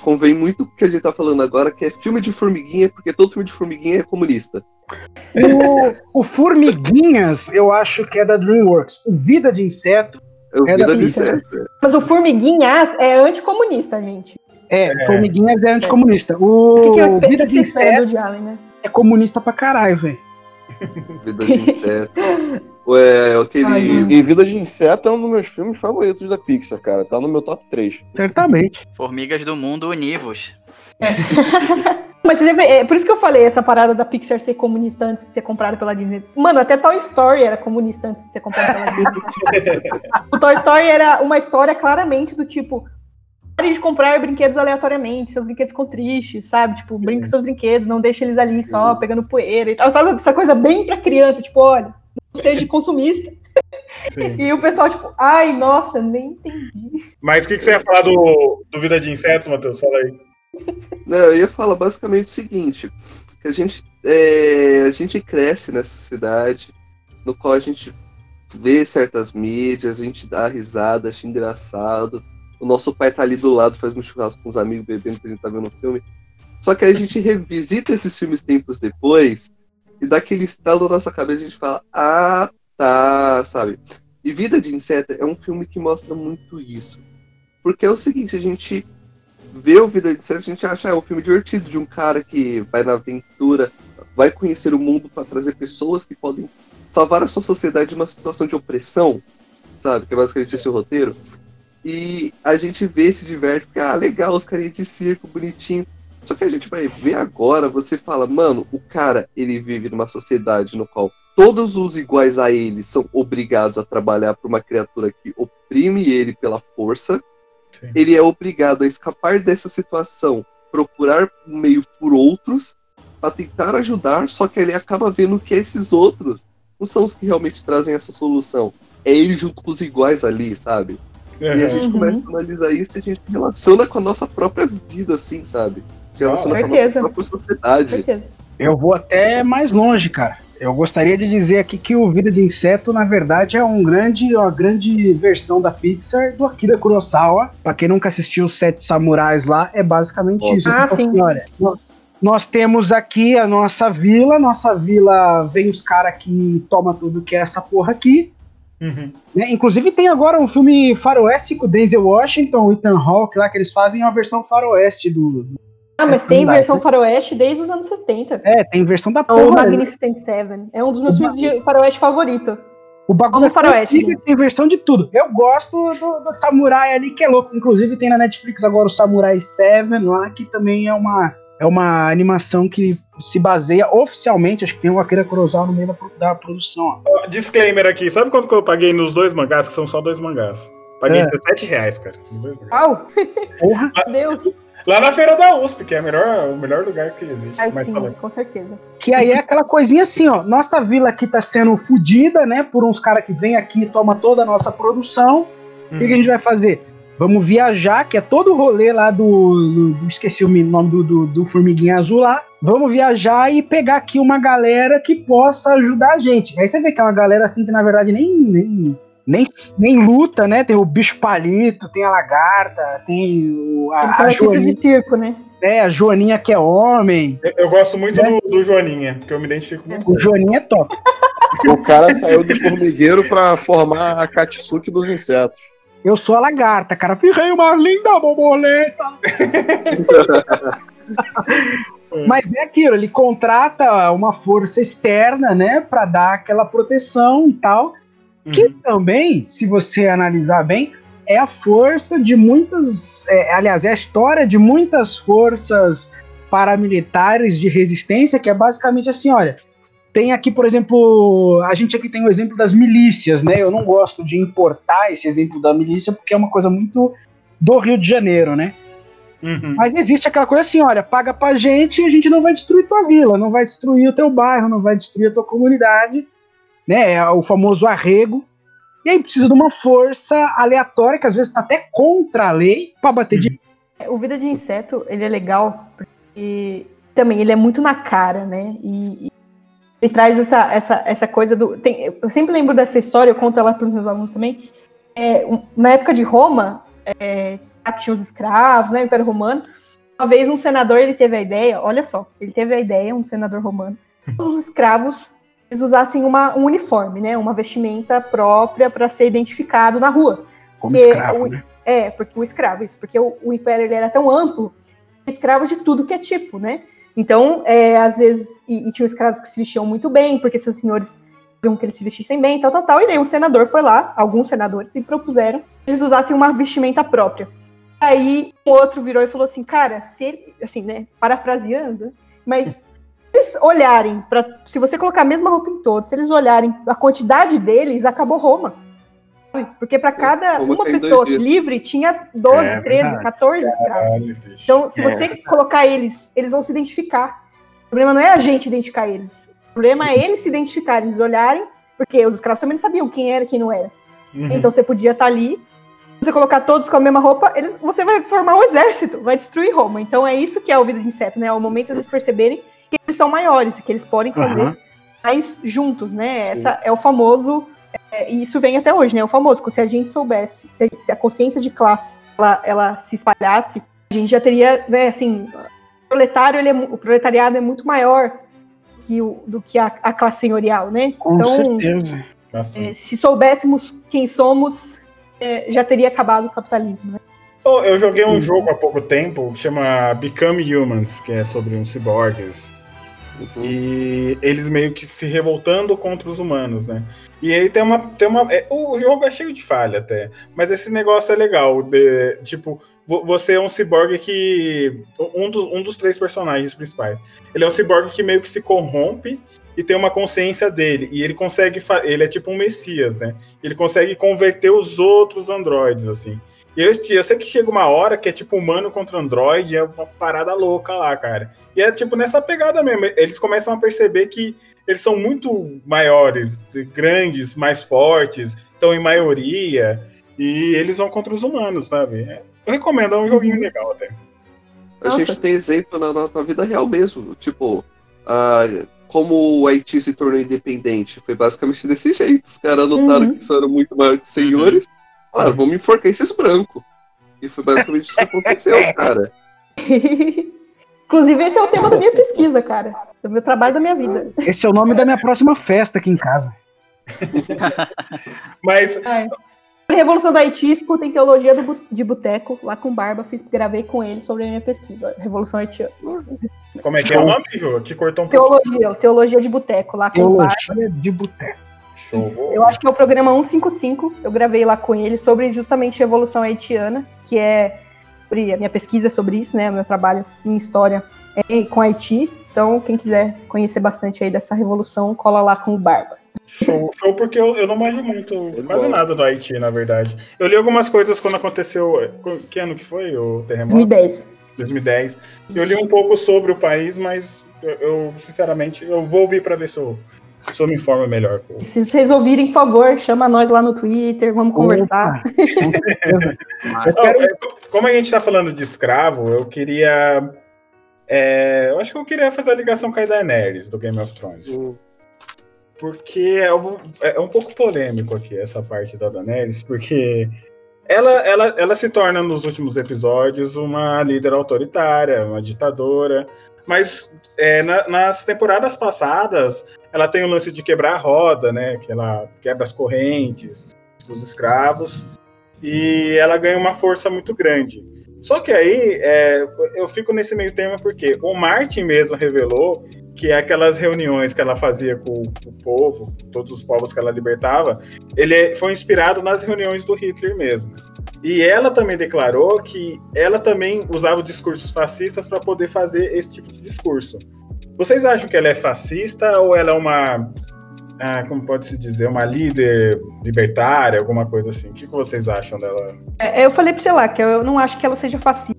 convém muito o que a gente tá falando agora, que é filme de formiguinha, porque todo filme de formiguinha é comunista. O, o Formiguinhas, eu acho que é da DreamWorks. O Vida de Inseto Eu É vi da da Pixar. Inseto. Mas o Formiguinhas é anticomunista, gente. é, Formiguinhas é anticomunista. O O que, que Vida de Inseto Woody Allen, né? é comunista pra caralho, velho. Vida de Inseto. Ué, aquele. Ai, E Vida de Inseto é um dos meus filmes favoritos da Pixar, cara. Tá no meu top 3. Certamente. Formigas do Mundo Univos. Mas você vê, é por isso que eu falei essa parada da Pixar ser comunista antes de ser comprada pela Disney. Mano, até Toy Story era comunista antes de ser comprada pela Disney. o Toy Story era uma história claramente do tipo. Pare de comprar brinquedos aleatoriamente, seus brinquedos ficam tristes, sabe? Tipo, brinque com seus brinquedos, não deixe eles ali só pegando poeira e tal. Sabe essa coisa bem pra criança, tipo, olha, não seja consumista. Sim. E o pessoal, tipo, ai, nossa, nem entendi. Mas o que, que você ia falar do, do Vida de Insetos, Matheus? Fala aí. Não, eu ia falar basicamente o seguinte: que a gente, é, a gente cresce nessa cidade, no qual a gente vê certas mídias, a gente dá risada, acha engraçado. O nosso pai tá ali do lado, faz um churrasco com os amigos bebendo que a gente tá vendo o filme. Só que a gente revisita esses filmes tempos depois e dá aquele estalo na nossa cabeça a gente fala, ah, tá, sabe? E Vida de Inseto é um filme que mostra muito isso. Porque é o seguinte, a gente vê o Vida de Inseto, a gente acha é um filme divertido de um cara que vai na aventura, vai conhecer o mundo para trazer pessoas que podem salvar a sua sociedade de uma situação de opressão, sabe? Que é basicamente esse o roteiro. E a gente vê, se diverte, porque, ah, legal, os carinhas de circo, bonitinho. Só que a gente vai ver agora, você fala, mano, o cara, ele vive numa sociedade no qual todos os iguais a ele são obrigados a trabalhar por uma criatura que oprime ele pela força. Sim. Ele é obrigado a escapar dessa situação, procurar um meio por outros, para tentar ajudar, só que ele acaba vendo que esses outros não são os que realmente trazem essa solução. É ele junto com os iguais ali, sabe? E a Uhum. gente Uhum. começa a analisar isso e a gente relaciona com a nossa própria vida, assim, sabe? Relaciona com a própria Com sociedade. certeza. Eu vou até mais longe, cara. Eu gostaria de dizer aqui que o Vida de Inseto, na verdade, é um grande, uma grande versão da Pixar do Akira Kurosawa. Pra quem nunca assistiu os Sete Samurais lá, é basicamente Óbvio. isso. Ah, sim. olha, nó- nós temos aqui a nossa vila, nossa vila vem os caras que toma tudo que é essa porra aqui. Uhum. né? Inclusive tem agora um filme faroeste com o Denzel Washington, o Ethan Hawke lá, que eles fazem uma versão faroeste do... do Ah, mas tem versão né? faroeste desde os anos 70. É, tem versão da É o porra. né? Magnificent Seven. É um dos meus O filmes de faroeste favorito. O bagulho é faroeste, que tem versão de tudo. Eu gosto do, do Samurai ali, que é louco. Inclusive tem na Netflix agora o Samurai 7 lá, que também é uma, é uma animação que se baseia oficialmente, acho que tem o Akira Kurosawa no meio da, da produção. ó. Disclaimer aqui, sabe quanto que eu paguei nos dois mangás, que são só dois mangás? Paguei É. 17 reais, cara. Au! Porra! Meu Deus! Lá na feira da USP, que é a melhor, o melhor lugar que existe. Ai, Mas sim, falando. com certeza. Que aí é aquela coisinha assim, ó. Nossa vila aqui tá sendo fodida, né? Por uns caras que vêm aqui e toma toda a nossa produção. O que, que a gente vai fazer? Vamos viajar, que é todo o rolê lá do. do- do- esqueci o nome do, do, do Formiguinha Azul lá. Vamos viajar e pegar aqui uma galera que possa ajudar a gente. Aí você vê que é uma galera assim que na verdade nem. nem nem, nem luta, né? Tem o bicho palito, tem a lagarta, tem o, a, Eles a, Joaninha, de circo, né? é, a Joaninha que é homem. Eu, eu gosto muito do, do Joaninha, porque eu me identifico muito com O ele. Joaninha é top. O cara saiu do formigueiro pra formar a Katsuki dos insetos. Eu sou a lagarta, cara. Virei uma linda borboleta. Mas é aquilo, ele contrata uma força externa, né, Pra dar aquela proteção e tal. Que Uhum. também, se você analisar bem, é a força de muitas. é, aliás, é a história de muitas forças paramilitares de resistência, que é basicamente assim: olha. Tem aqui, por exemplo, a gente aqui tem o exemplo das milícias, né? Eu não gosto de importar esse exemplo da milícia porque é uma coisa muito do Rio de Janeiro, né? Uhum. Mas existe aquela coisa assim, olha, paga pra gente e a gente não vai destruir tua vila, não vai destruir o teu bairro, não vai destruir a tua comunidade, né? É o famoso arrego. E aí precisa de uma força aleatória, que às vezes tá até contra a lei, pra bater de. O Vida de Inseto, ele é legal porque também ele é muito na cara, né? E, e traz essa, essa, essa coisa do. tem- eu sempre lembro dessa história, eu conto ela para os meus alunos também. É, um- na época de Roma, é, tinha os escravos, né? O Império Romano. Uma vez um senador ele teve a ideia, olha só, ele teve a ideia, um senador romano, que os escravos eles usassem uma, um uniforme, né? Uma vestimenta própria para ser identificado na rua. Como que escravo, o- né? É, porque o escravo, isso, porque o, o império ele era tão amplo, escravos de tudo que é tipo, né? Então, é, às vezes, e, e tinham escravos que se vestiam muito bem, porque seus senhores queriam que eles se vestissem bem, tal, tal, tal. E daí um senador foi lá, alguns senadores se propuseram que eles usassem uma vestimenta própria. Aí um outro virou e falou assim, cara, se ele, assim, né, parafraseando, mas olharem para, se você colocar a mesma roupa em todos, se eles olharem a quantidade deles, acabou Roma. Porque para cada Roma uma pessoa livre tinha 12, É 13, verdade. 14 escravos. Caralho. Então, se É. você colocar eles, eles vão se identificar. O problema não é a gente identificar eles. O problema é eles se identificarem, eles olharem, porque os escravos também não sabiam quem era e quem não era. Uhum. Então você podia estar ali, você colocar todos com a mesma roupa, eles, você vai formar um exército, vai destruir Roma. Então é isso que é o vida de inseto, né? É o momento de eles perceberem que eles são maiores, que eles podem fazer Aham. mais juntos, né? Essa é o famoso, é, e isso vem até hoje, né? O famoso, se a gente soubesse, se a, se a consciência de classe ela, ela se espalhasse, a gente já teria, né, assim, o proletário, ele é o proletariado é muito maior que o, do que a, a classe senhorial, né? Com então, certeza. Bastante. é, se soubéssemos quem somos, é, já teria acabado o capitalismo, né? Oh, eu joguei um jogo há pouco tempo que chama Become Humans, que é sobre uns ciborgues. Uhum. E eles meio que se revoltando contra os humanos, né? E aí tem uma. Tem uma é, o jogo é cheio de falha até. Mas esse negócio é legal. de- tipo, vo- você é um ciborgue que. Um dos, um dos três personagens principais. Ele é um ciborgue que meio que se corrompe e tem uma consciência dele. E ele consegue. Ele é tipo um messias, né? Ele consegue converter os outros androides, assim. Eu, eu sei que chega uma hora que é tipo humano contra androide, é uma parada louca lá, cara. E é tipo nessa pegada mesmo. Eles começam a perceber que eles são muito maiores, grandes, mais fortes, estão em maioria. E eles vão contra os humanos, sabe? É- Eu recomendo, é um joguinho legal até. A Nossa. gente tem exemplo na, na vida real mesmo. Tipo, ah, como o Haiti se tornou independente. Foi basicamente desse jeito. Os caras notaram Uhum. que isso era muito maior que senhores. Falaram, vamos enforcar esses brancos. E foi basicamente isso que aconteceu, cara. Inclusive, esse é o tema da minha pesquisa, cara. Do meu trabalho da minha vida. Esse é o nome da minha próxima festa aqui em casa. Mas A Revolução da Haiti, escutem Teologia do de Boteco, lá com Barba, fiz, gravei com ele sobre a minha pesquisa, Revolução Haitiana. como é que é o nome, Ju? Que cortou um pouco. Teologia, Teologia de Boteco, lá com o Barba. Teologia de boteco. Show. Eu acho que é o programa 155, eu gravei lá com ele sobre justamente Revolução Haitiana, que é sobre a minha pesquisa sobre isso, né? O meu trabalho em história é com Haiti. Então, quem quiser conhecer bastante aí dessa revolução, cola lá com o Barba. Show, show porque eu, eu não manjo muito, quase bom. nada do Haiti, na verdade. Eu li algumas coisas quando aconteceu. Que ano que foi o terremoto? 2010. 2010. Eu li um pouco sobre o país, mas eu, eu, sinceramente, eu vou ouvir pra ver se eu, eu me informo melhor. Se vocês ouvirem, por favor, chama nós lá no Twitter, vamos conversar. Opa. Não, é, como a gente tá falando de escravo, eu queria. é, eu acho que eu queria fazer a ligação com a Daenerys do Game of Thrones. Porque é um, é um pouco polêmico aqui essa parte da Daenerys, porque ela, ela, ela se torna nos últimos episódios uma líder autoritária, uma ditadora. Mas é, na- nas temporadas passadas, ela tem o lance de quebrar a roda, né? Que ela quebra as correntes dos escravos. E ela ganha uma força muito grande. Só que aí é, eu fico nesse meio tema porque o Martin mesmo revelou que aquelas reuniões que ela fazia com, o povo, todos os povos que ela libertava, ele foi inspirado nas reuniões do Hitler mesmo. E ela também declarou que ela também usava discursos fascistas para poder fazer esse tipo de discurso. Vocês acham que ela é fascista ou ela é uma, ah, como pode se dizer, uma líder libertária, alguma coisa assim? O que que vocês acham dela? É, eu falei pra você lá que eu não acho que ela seja fascista,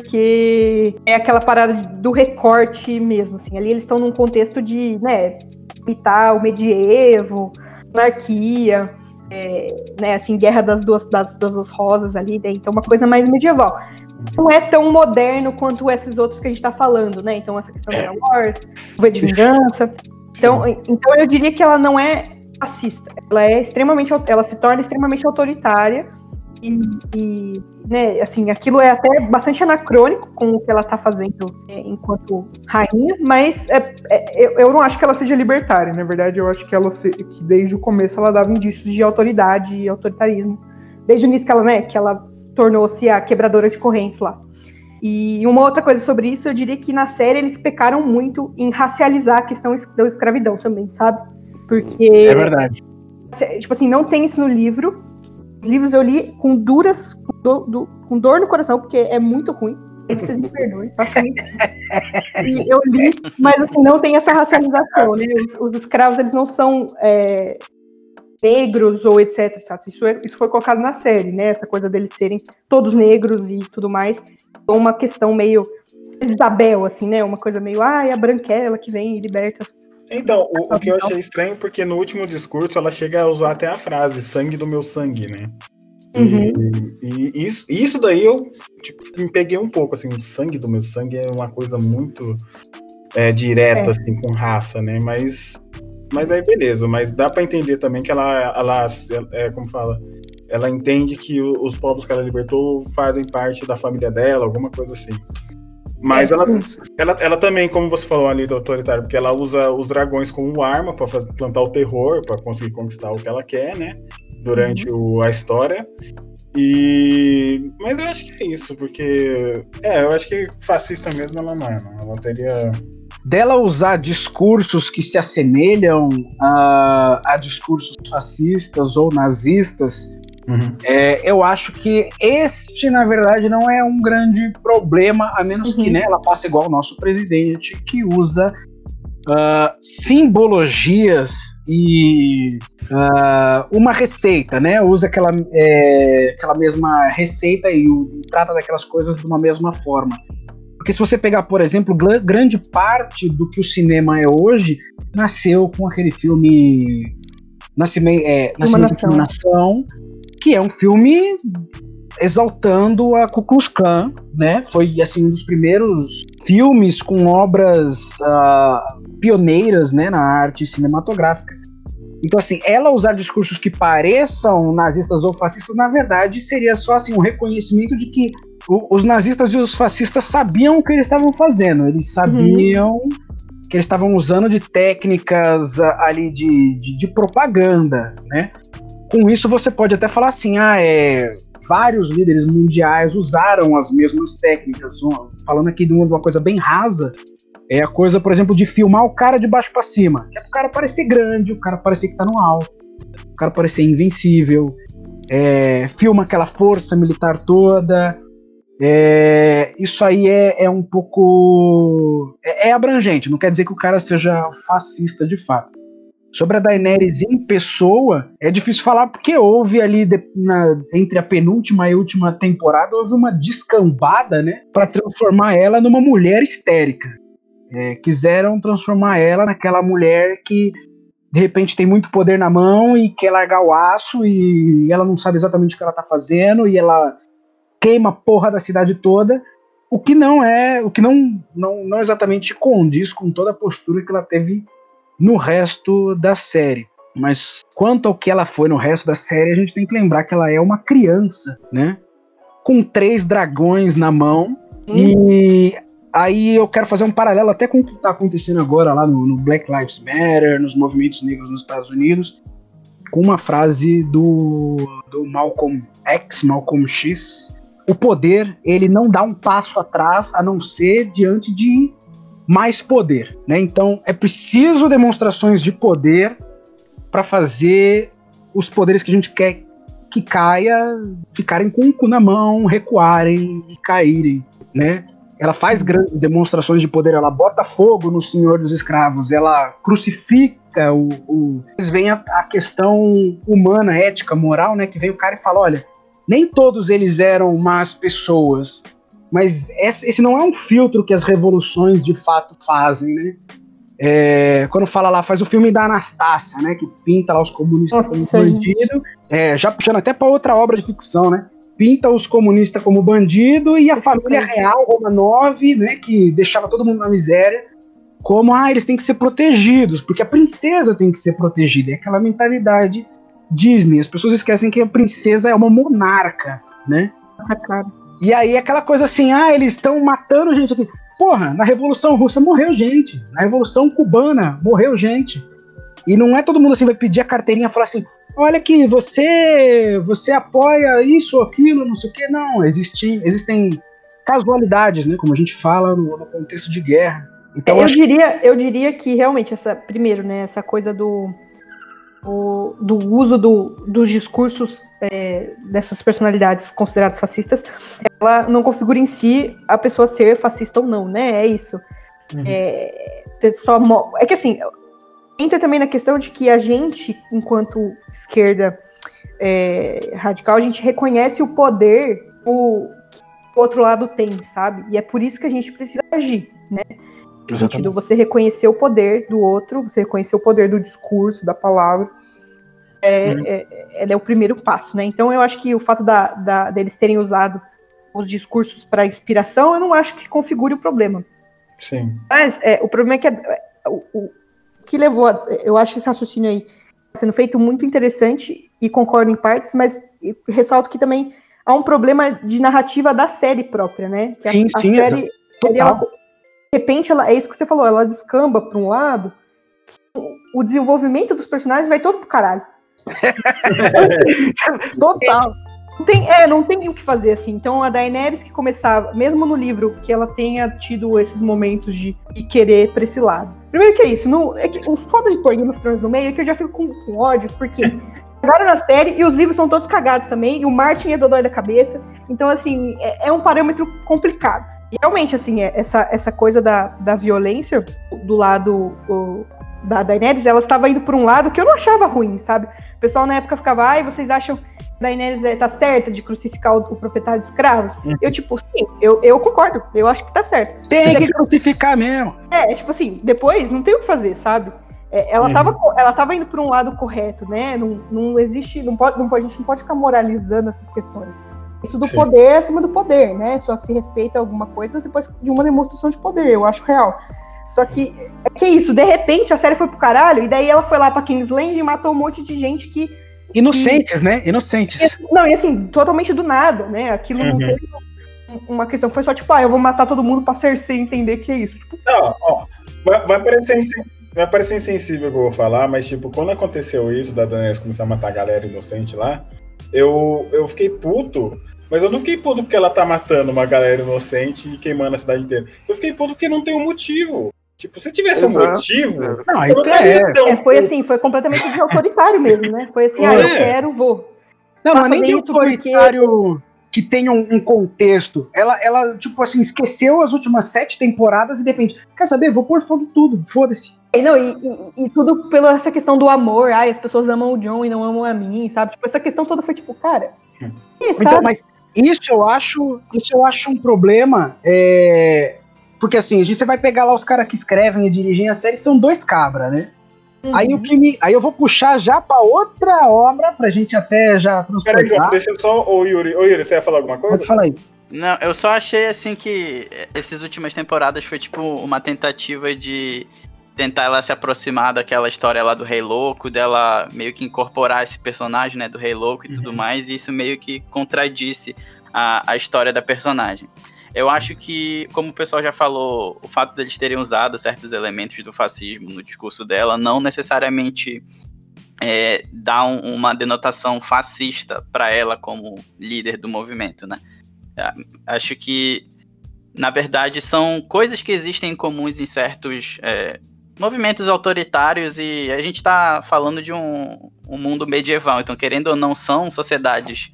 porque é aquela parada do recorte mesmo, assim. Ali eles estão num contexto de, né, imitar o medievo, monarquia, é, né, assim, guerra das duas, das, das duas rosas ali, né, então uma coisa mais medieval. Não é tão moderno quanto esses outros que a gente tá falando, né? Então essa questão da Wars, V de Vingança. Então, então eu diria que ela não é fascista. Ela é extremamente, ela se torna extremamente autoritária e, e, né, assim, aquilo é até bastante anacrônico com o que ela tá fazendo é, enquanto rainha, mas é- é- eu, eu não acho que ela seja libertária. Na verdade, eu acho que ela se- que desde o começo ela dava indícios de autoridade e autoritarismo. Desde o início que ela, né, que ela tornou-se a quebradora de correntes lá. E uma outra coisa sobre isso, eu diria que na série eles pecaram muito em racializar a questão es- da escravidão também, sabe? Porque É verdade. tipo assim, não tem isso no livro. Os livros eu li com duras, com, do- do- com dor no coração, porque é muito ruim. Vocês me perdoem, ruim. E eu li, mas assim, não tem essa racialização, né? Os, os escravos, eles não são é, negros ou etc. sabe? Isso, é- isso foi colocado na série, né? Essa coisa deles serem todos negros e tudo mais. Então, uma questão meio Isabel, assim, né? Uma coisa meio, ah, é a branquela que vem e liberta Então, o, o que eu achei estranho, porque no último discurso ela chega a usar até a frase sangue do meu sangue, né? E, e isso, isso daí eu tipo, me peguei um pouco, assim, o sangue do meu sangue é uma coisa muito é, direta, É. assim, com raça, né? Mas, mas aí beleza, mas dá pra entender também que ela, ela é, como fala, ela entende que os povos que ela libertou fazem parte da família dela, alguma coisa assim. Mas É, ela, ela, ela também, como você falou ali do autoritário, porque ela usa os dragões como arma para plantar o terror, para conseguir conquistar o que ela quer, né? Durante o- a história. E. Mas eu acho que é isso, porque. É, eu acho que fascista mesmo ela não é, não. Ela teria. Dela usar discursos que se assemelham a, a discursos fascistas ou nazistas, Uhum. é, eu acho que este, na verdade, não é um grande problema, a menos que Uhum. né, ela faça igual o nosso presidente, que usa ah, simbologias e ah, uma receita, né? Usa aquela, é, aquela mesma receita e, e trata daquelas coisas de uma mesma forma. Porque se você pegar, por exemplo, grande parte do que o cinema é hoje nasceu com aquele filme Nascimento, é, Nascimento de Nação. uma Nação, que é um filme exaltando a Ku Klux Klan, né? Foi assim um dos primeiros filmes com obras ah, pioneiras, né, na arte cinematográfica. Então assim, ela usar discursos que pareçam nazistas ou fascistas, na verdade, seria só assim um reconhecimento de que o- os nazistas e os fascistas sabiam o que eles estavam fazendo. Eles sabiam que eles estavam usando de técnicas ah, ali de, de, de propaganda, né? Com isso você pode até falar assim, ah, é, vários líderes mundiais usaram as mesmas técnicas. Falando aqui de uma, coisa bem rasa, é a coisa, por exemplo, de filmar o cara de baixo para cima. É o cara parecer grande, o cara parecer que tá no alto, o cara parecer invencível. É, filma aquela força militar toda. É, isso aí é, é um pouco. É, é abrangente, não quer dizer que o cara seja fascista de fato. Sobre a Daenerys em pessoa, é difícil falar porque houve ali de- na- entre a penúltima e a última temporada houve uma descambada, né, para transformar ela numa mulher histérica. É, quiseram transformar ela naquela mulher que de repente tem muito poder na mão e quer largar o aço e ela não sabe exatamente o que ela tá fazendo e ela queima a porra da cidade toda, o que não é, o que não, não, não exatamente condiz com toda a postura que ela teve no resto da série. Mas quanto ao que ela foi no resto da série, a gente tem que lembrar que ela é uma criança, né? Com três dragões na mão. E aí eu quero fazer um paralelo até com o que está acontecendo agora lá no, no Black Lives Matter, nos movimentos negros nos Estados Unidos, com uma frase do, do Malcolm X, Malcolm X. O poder, ele não dá um passo atrás a não ser diante de mais poder, né? Então é preciso demonstrações de poder para fazer os poderes que a gente quer que caia ficarem com o cu na mão, recuarem e caírem, né? Ela faz grandes demonstrações de poder, ela bota fogo no senhor dos escravos, ela crucifica o. o... Vêm a, a questão humana, ética, moral, né? Que vem o cara e fala: olha, nem todos eles eram más pessoas, mas esse, não é um filtro que as revoluções de fato fazem, né? É, quando fala lá, faz o filme da Anastácia, né? Que pinta lá os comunistas Nossa, como bandido. É, já puxando até para outra obra de ficção, né? Pinta os comunistas como bandido e a família real, Romanov, né? Que deixava todo mundo na miséria. Como, ah, eles têm que ser protegidos, porque a princesa tem que ser protegida. É aquela mentalidade Disney. As pessoas esquecem que a princesa é uma monarca, né? Tá claro. E aí aquela coisa assim, ah, eles estão matando gente aqui. Porra, na Revolução Russa morreu gente. Na Revolução Cubana morreu gente. E não é todo mundo assim vai pedir a carteirinha e falar assim: olha aqui, você você apoia isso ou aquilo, não sei o quê. Não, existem, existem casualidades, né? Como a gente fala no, no contexto de guerra. Então eu acho diria, eu diria que realmente essa, primeiro, né, essa coisa do o- do uso do- dos discursos é, dessas personalidades consideradas fascistas, ela não configura em si a pessoa ser fascista ou não, né? É isso. Uhum. É, você só é que assim entra também na questão de que a gente, enquanto esquerda é, radical, a gente reconhece o poder o, que o outro lado tem, sabe? E é por isso que a gente precisa agir, né? Exatamente. sentido, você reconhecer o poder do outro, você reconhecer o poder do discurso, da palavra. É, Uhum. é, ela é o primeiro passo, né? Então eu acho que o fato da, da- deles terem usado os discursos para inspiração, eu não acho que configure o problema. Sim. Mas é, o problema é que é, o, o que levou, a- eu acho esse raciocínio aí sendo feito muito interessante e concordo em partes, mas ressalto que também há um problema de narrativa da série própria, né? Que a- Sim, a, sim, série, ela- repente, ela, é isso que você falou, ela descamba para um lado, que o desenvolvimento dos personagens vai todo pro caralho. Total. tem, é, não tem o que fazer assim. Então a Daenerys que começava, mesmo no livro, que ela tenha tido esses momentos de, de querer pra esse lado. Primeiro que é isso, no, é que o foda de pôr Game of Thrones no meio é que eu já fico com, com ódio, porque cagaram na série e os livros são todos cagados também, e o Martin é dodói da cabeça. Então, assim, é, é um parâmetro complicado. E realmente, assim, é, essa, essa coisa da, da violência do lado o, da Daenerys, ela estava indo por um lado que eu não achava ruim, sabe? O pessoal na época ficava, ai, vocês acham Daenerys é, tá certa de crucificar o, o proprietário de escravos? Uhum. Eu, tipo, sim, eu, eu concordo, eu acho que tá certo. Tem Mas que crucificar mesmo. É, tipo assim, depois não tem o que fazer, sabe? É, ela, Uhum. tava, ela tava indo por um lado correto, né? Não, não existe, não pode, não pode, a gente não pode ficar moralizando essas questões. Isso do Sim. poder acima do poder, né? Só se respeita alguma coisa depois de uma demonstração de poder, eu acho real. Só que, é que isso, de repente a série foi pro caralho, e daí ela foi lá pra Kingsland e matou um monte de gente que. Inocentes, né? Inocentes. Não, e assim, totalmente do nada, né? Aquilo não Uhum. teve uma questão, foi só tipo, ah, eu vou matar todo mundo pra Cersei entender que é isso. Tipo, Não, ó, vai, vai parecer vai parecer insensível o que eu vou falar, mas tipo, quando aconteceu isso da Daenerys começar a matar a galera inocente lá, eu, eu fiquei puto, mas eu não fiquei puto porque ela tá matando uma galera inocente e queimando a cidade inteira. Eu fiquei puto porque não tem um motivo. Tipo, se tivesse um Exato. motivo, Não, então é. tão é, foi assim, foi completamente de autoritário mesmo, né? Foi assim, ah, eu É. quero, vou. Não, não é Pra nem de isso porque- autoritário que tenha um, um contexto. Ela, ela, tipo assim, esqueceu as últimas sete temporadas e de repente, quer saber? Vou pôr fogo em tudo, foda-se. E, não, e, e- e tudo pela essa questão do amor, ai, as pessoas amam o John e não amam a mim, sabe? Tipo, essa questão toda foi tipo, cara. Hum. E, Então, sabe? mas isso eu acho, isso eu acho um problema, é, porque assim, a gente você vai pegar lá os caras que escrevem e dirigem a série, são dois cabra, né? Uhum. Aí o que me, aí eu vou puxar já pra outra obra pra gente até já Peraí, transportar. deixa eu só. Ô, Yuri, ô, Yuri, você ia falar alguma coisa? Pode falar aí. Não, eu só achei assim que essas últimas temporadas foi tipo uma tentativa de tentar ela se aproximar daquela história lá do Rei Louco, dela meio que incorporar esse personagem, né, do Rei Louco e tudo Uhum. mais, e isso meio que contradisse a, a história da personagem. Eu acho que, como o pessoal já falou, o fato deles terem usado certos elementos do fascismo no discurso dela não necessariamente é, dá um- uma denotação fascista para ela como líder do movimento, né? É, Acho que, na verdade, são coisas que existem em comuns em certos é, movimentos autoritários e a gente está falando de um, um mundo medieval, então, querendo ou não, são sociedades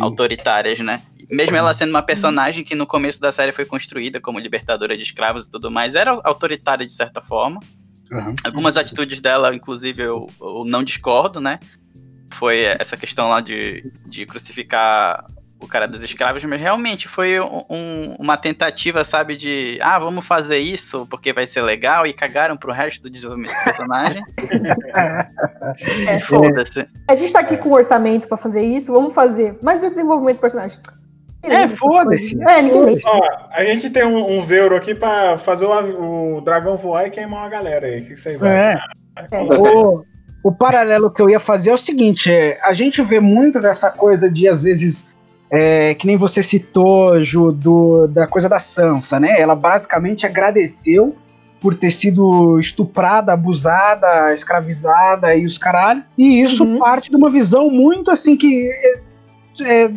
autoritárias, né? Mesmo ela sendo uma personagem que no começo da série foi construída como libertadora de escravos e tudo mais, era autoritária de certa forma. Uhum. Algumas atitudes dela, inclusive, eu, eu não discordo, né? Foi essa questão lá de, de crucificar o cara dos escravos, mas realmente foi um- um- uma tentativa, sabe, de ah, vamos fazer isso porque vai ser legal e cagaram pro resto do desenvolvimento do personagem. e foda-se. A gente tá aqui com orçamento pra fazer isso, vamos fazer. Mas e o desenvolvimento do personagem? É, foda-se. É, ninguém. Ó, a gente tem um- uns euros aqui pra fazer o, o dragão voar e queimar uma galera aí. O que vocês acham? É. É. O, o paralelo que eu ia fazer é o seguinte: é, a gente vê muito dessa coisa de, às vezes, é, que nem você citou, Ju, do, da coisa da Sansa, né? Ela basicamente agradeceu por ter sido estuprada, abusada, escravizada e os caralho. E isso Uhum. parte de uma visão muito assim que. é, é,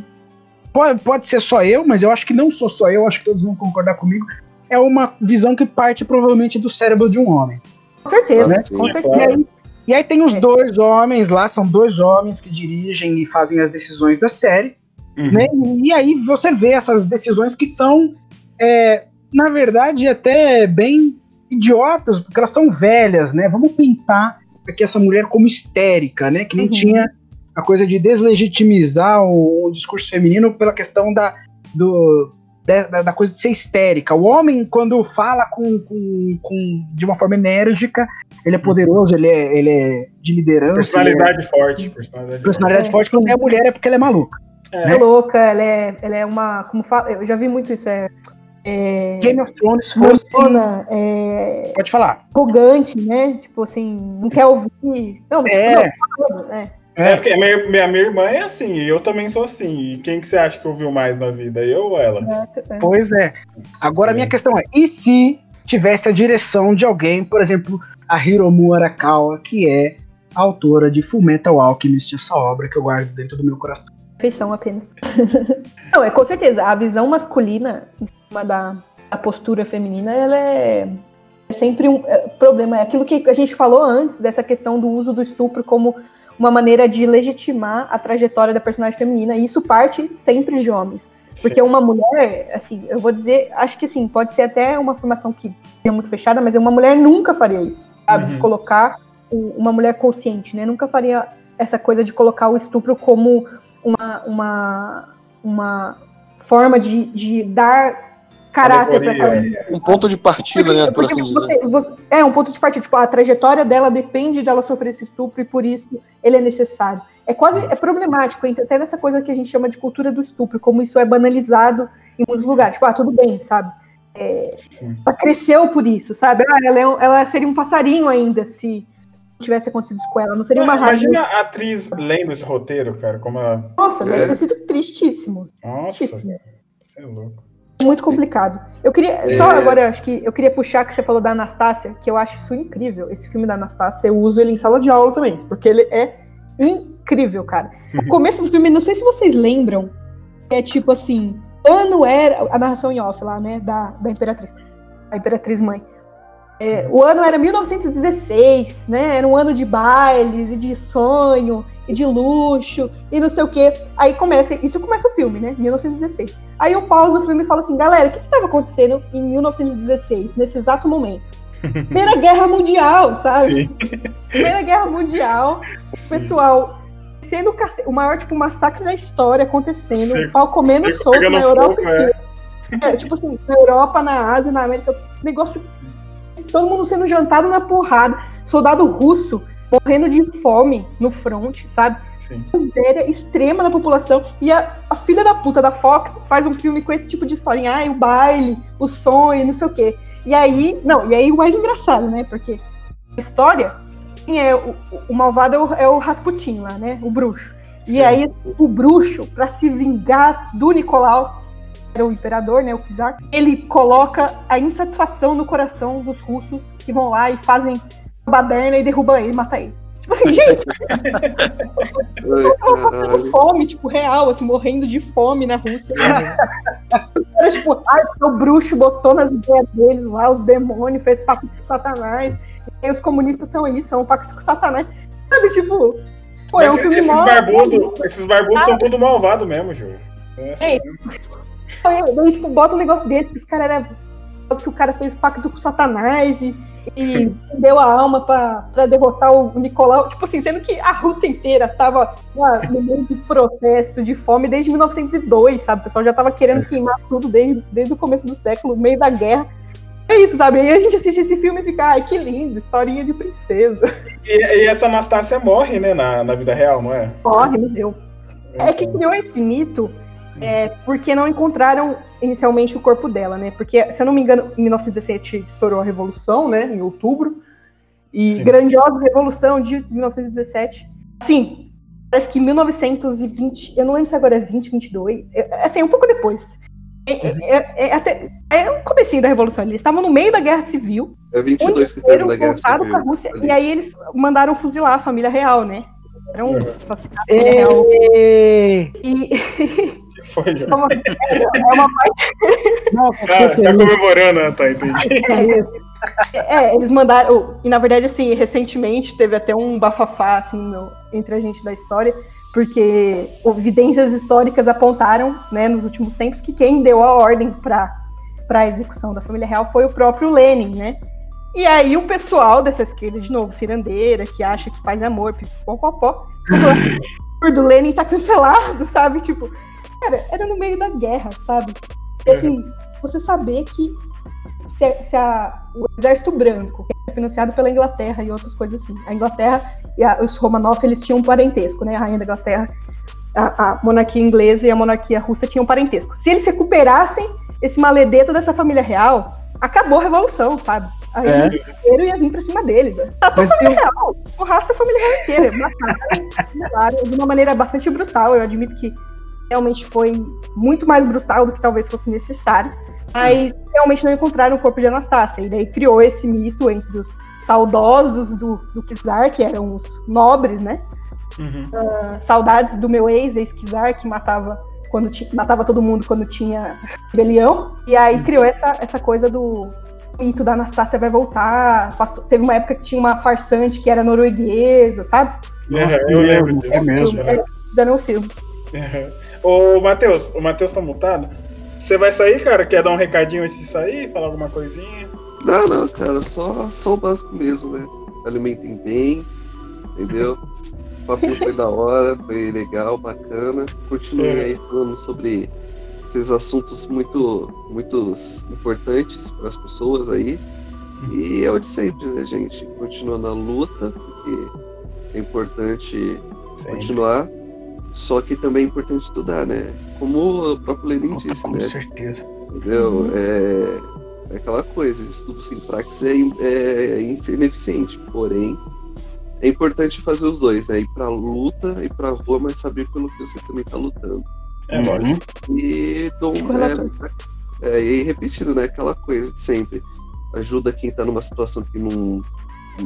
pode, pode ser só eu, mas eu acho que não sou só eu, acho que todos vão concordar comigo. É uma visão que parte provavelmente do cérebro de um homem. Com certeza, Né? com certeza. E aí, e aí tem os É. dois homens lá, são dois homens que dirigem e fazem as decisões da série, Uhum. né? E aí você vê essas decisões que são, é, na verdade, até bem idiotas, porque elas são velhas, né? Vamos pintar aqui essa mulher como histérica, né? Que nem Uhum. tinha a coisa de deslegitimizar o, o discurso feminino pela questão da, do, da, da coisa de ser histérica. O homem, quando fala com, com, com- de uma forma enérgica, ele é poderoso, ele é, ele é de liderança. ele é- Personalidade forte. Personalidade, personalidade É, forte. sim. Quando é mulher é porque ela é maluca. É louca, ela é, ela é uma. Como fala, eu já vi muito isso. É, é Game of Thrones fosse. Mona, é Pode falar. arrogante, né? Tipo assim, não quer ouvir. Não, mas É. não, fala, né? É, porque minha, minha, minha irmã é assim, e eu também sou assim. E quem que você acha que ouviu mais na vida? Eu ou ela? É, é. Pois é. Agora a minha questão é: e se tivesse a direção de alguém, por exemplo, a Hiromu Arakawa, que é a autora de Fullmetal Alchemist, essa obra que eu guardo dentro do meu coração. Feição apenas. Não, é com certeza. A visão masculina em cima da, da postura feminina, ela é, é sempre um é, problema. É aquilo que a gente falou antes, dessa questão do uso do estupro como uma maneira de legitimar a trajetória da personagem feminina. E isso parte sempre de homens. Porque Sim. uma mulher, assim, eu vou dizer, acho que assim, pode ser até uma afirmação que é muito fechada, mas uma mulher nunca faria isso, sabe? De Uhum. colocar o- uma mulher consciente, né? Nunca faria essa coisa de colocar o estupro como uma, uma, uma forma de, de dar caráter para aquela Alegoria. Um ponto de partida, né, por porque assim dizer. você- você- é um ponto de partida. Tipo, a trajetória dela depende dela sofrer esse estupro e por isso ele é necessário. É quase é problemático, entra até nessa coisa que a gente chama de cultura do estupro, como isso é banalizado em muitos lugares. Tipo, ah, tudo bem, sabe? É, ela cresceu por isso, sabe? Ah, ela, é um- ela seria um passarinho ainda se tivesse acontecido isso com ela. Não seria uma rainha. Imagina a atriz lendo esse roteiro, cara, como ela. Nossa, deve É. ter sido tristíssimo. Nossa, Tristíssimo. você é louco. Muito complicado. Eu queria, só agora, eu acho que eu queria puxar que você falou da Anastácia, que eu acho isso incrível. Esse filme da Anastácia, eu uso ele em sala de aula também, porque ele é incrível, cara. O começo do filme, não sei se vocês lembram, é tipo assim, ano era, a narração em off lá, né, da, da Imperatriz, a Imperatriz Mãe. É, o ano era 1916, né? Era um ano de bailes e de sonho e de luxo e não sei o quê. Aí começa, isso começa o filme, né? 1916. Aí eu pauso o filme e falo assim, galera, o que estava acontecendo em 1916, nesse exato momento? Primeira Guerra Mundial, sabe? Primeira Guerra Mundial, o pessoal sendo o maior tipo massacre da história acontecendo, o pau comendo solto na Europa fogo, é. É, tipo assim, na Europa, na Ásia, na América, negócio. Todo mundo sendo jantado na porrada. Soldado russo morrendo de fome no front, sabe? Sim. Miséria extrema na população. E a, a filha da puta da Fox faz um filme com esse tipo de historinha. Ai, o baile, o sonho, não sei o quê. E aí, não, e aí o mais engraçado, né? Porque a história, quem é o, o malvado é o, é o Rasputin lá, né? O bruxo. Sim. E aí, o bruxo, pra se vingar do Nicolau, era o imperador, né, o czar, ele coloca a insatisfação no coração dos russos que vão lá e fazem a baderna e derrubam ele, mata ele. Tipo assim, gente, com caralho. fome, tipo, real, assim, morrendo de fome na Rússia. Era tipo, ai, o bruxo botou nas ideias deles lá, os demônios, fez pacto com Satanás. E aí os comunistas são isso, são um pacto com Satanás. Sabe, tipo, pô, é um filme esses barbudos, esses barbudos são tudo malvado mesmo, Júlio. É assim mesmo. Daí, tipo, bota um negócio desse, que os caras eram. que o cara fez pacto com Satanás e, e deu a alma pra, pra derrotar o Nicolau. Tipo assim, sendo que a Rússia inteira tava lá, no meio de protesto, de fome, desde 1902, sabe? O pessoal já tava querendo queimar tudo desde, desde o começo do século, no meio da guerra. É isso, sabe? Aí a gente assiste esse filme e fica, ai, que lindo, historinha de princesa. E, e essa Anastácia morre, né, na, na vida real, não é? Morre, meu Deus. É que criou esse mito é, porque não encontraram inicialmente o corpo dela, né? Porque, se eu não me engano, em 1917 estourou a Revolução, né? Em outubro. E Sim. grandiosa Revolução de 1917. Assim, parece que 1920, eu não lembro se agora é 20, 22, é, assim, um pouco depois. É, é- é- é até, é um comecinho da Revolução. Eles estavam no meio da Guerra Civil, É 22 que teve na Guerra Civil. pra Rússia. ali. E aí eles mandaram fuzilar a família real, né? Era um Uhum. assassinato real. E Foi, Júlio? é uma, é uma Nossa, Tá, tá feliz. comemorando, tá, entendi. É, eles mandaram. E na verdade, assim, recentemente teve até um bafafá assim, no- entre a gente da história, porque evidências históricas apontaram, né, nos últimos tempos, que quem deu a ordem para a execução da família real foi o próprio Lenin, né? E aí o pessoal dessa esquerda, de novo, cirandeira, que acha que paz é amor, pipopopó, o do Lenin tá cancelado, sabe? Tipo, cara, era no meio da guerra, sabe? E assim, você saber que se, a- se a- o exército branco, que é financiado pela Inglaterra e outras coisas assim, a Inglaterra e a- os Romanov, eles tinham um parentesco, né? A rainha da Inglaterra, a, a monarquia inglesa e a monarquia russa tinham um parentesco. Se eles recuperassem esse maledeto dessa família real, acabou a revolução, sabe? Aí É. o inteiro ia vir pra cima deles. Tá Mas tem, real, porraça a família real inteira. Mataram de uma maneira bastante brutal. Eu admito que realmente foi muito mais brutal do que talvez fosse necessário. Mas realmente não encontraram o corpo de Anastácia. E daí criou esse mito entre os saudosos do, do Czar, que eram os nobres, né? Uhum. saudades do meu ex, ex-Kizar, que matava quando ti- matava todo mundo quando tinha rebelião. E aí criou essa, essa coisa do mito da Anastácia vai voltar. Passou- teve uma época que tinha uma farsante que era norueguesa, sabe? Nossa, Uhum, eu lembro é mesmo. É, Fizeram um filme. Uhum. Ô, Matheus, o Matheus tá mutado? Você vai sair, cara? Quer dar um recadinho antes de sair? Falar alguma coisinha? Não, não, cara, só, só o básico mesmo, né? Alimentem bem, entendeu? O papinho foi da hora, foi legal, bacana. Continuem É. aí falando sobre esses assuntos muito, muito importantes para as pessoas aí. E é o de sempre, né, gente? Continua na luta, porque é importante Sim. continuar. Só que também é importante estudar, né? Como o próprio Lenin Opa, disse, com né? certeza. Entendeu? Uhum. É, é aquela coisa, estudo sem praxis é, é ineficiente, porém é importante fazer os dois, né? Ir pra luta, ir pra rua, mas saber pelo que você também tá lutando. É lógico. E dom, Tipo é, é, e repetindo, né? Aquela coisa de sempre. Ajuda quem tá numa situação que não.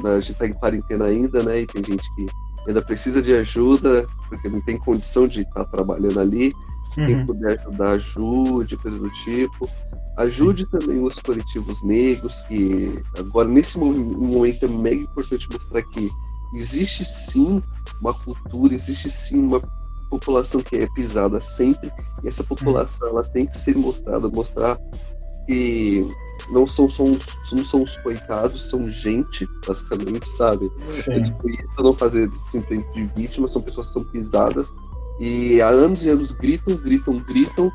A gente tá em quarentena ainda, né? E tem gente que ainda precisa de ajuda, porque não tem condição de estar trabalhando ali. Quem Uhum. puder ajudar, ajude, coisa do tipo. Ajude também os coletivos negros, que agora, nesse mo- momento, é mega importante mostrar que existe sim uma cultura, existe sim uma população que é pisada sempre, e essa população ela tem que ser mostrada, mostrar que não são só uns, não são os coitados, são gente, basicamente, sabe? É tipo, isso não fazer simplesmente de vítimas, são pessoas que são pisadas e há anos e anos gritam, gritam, gritam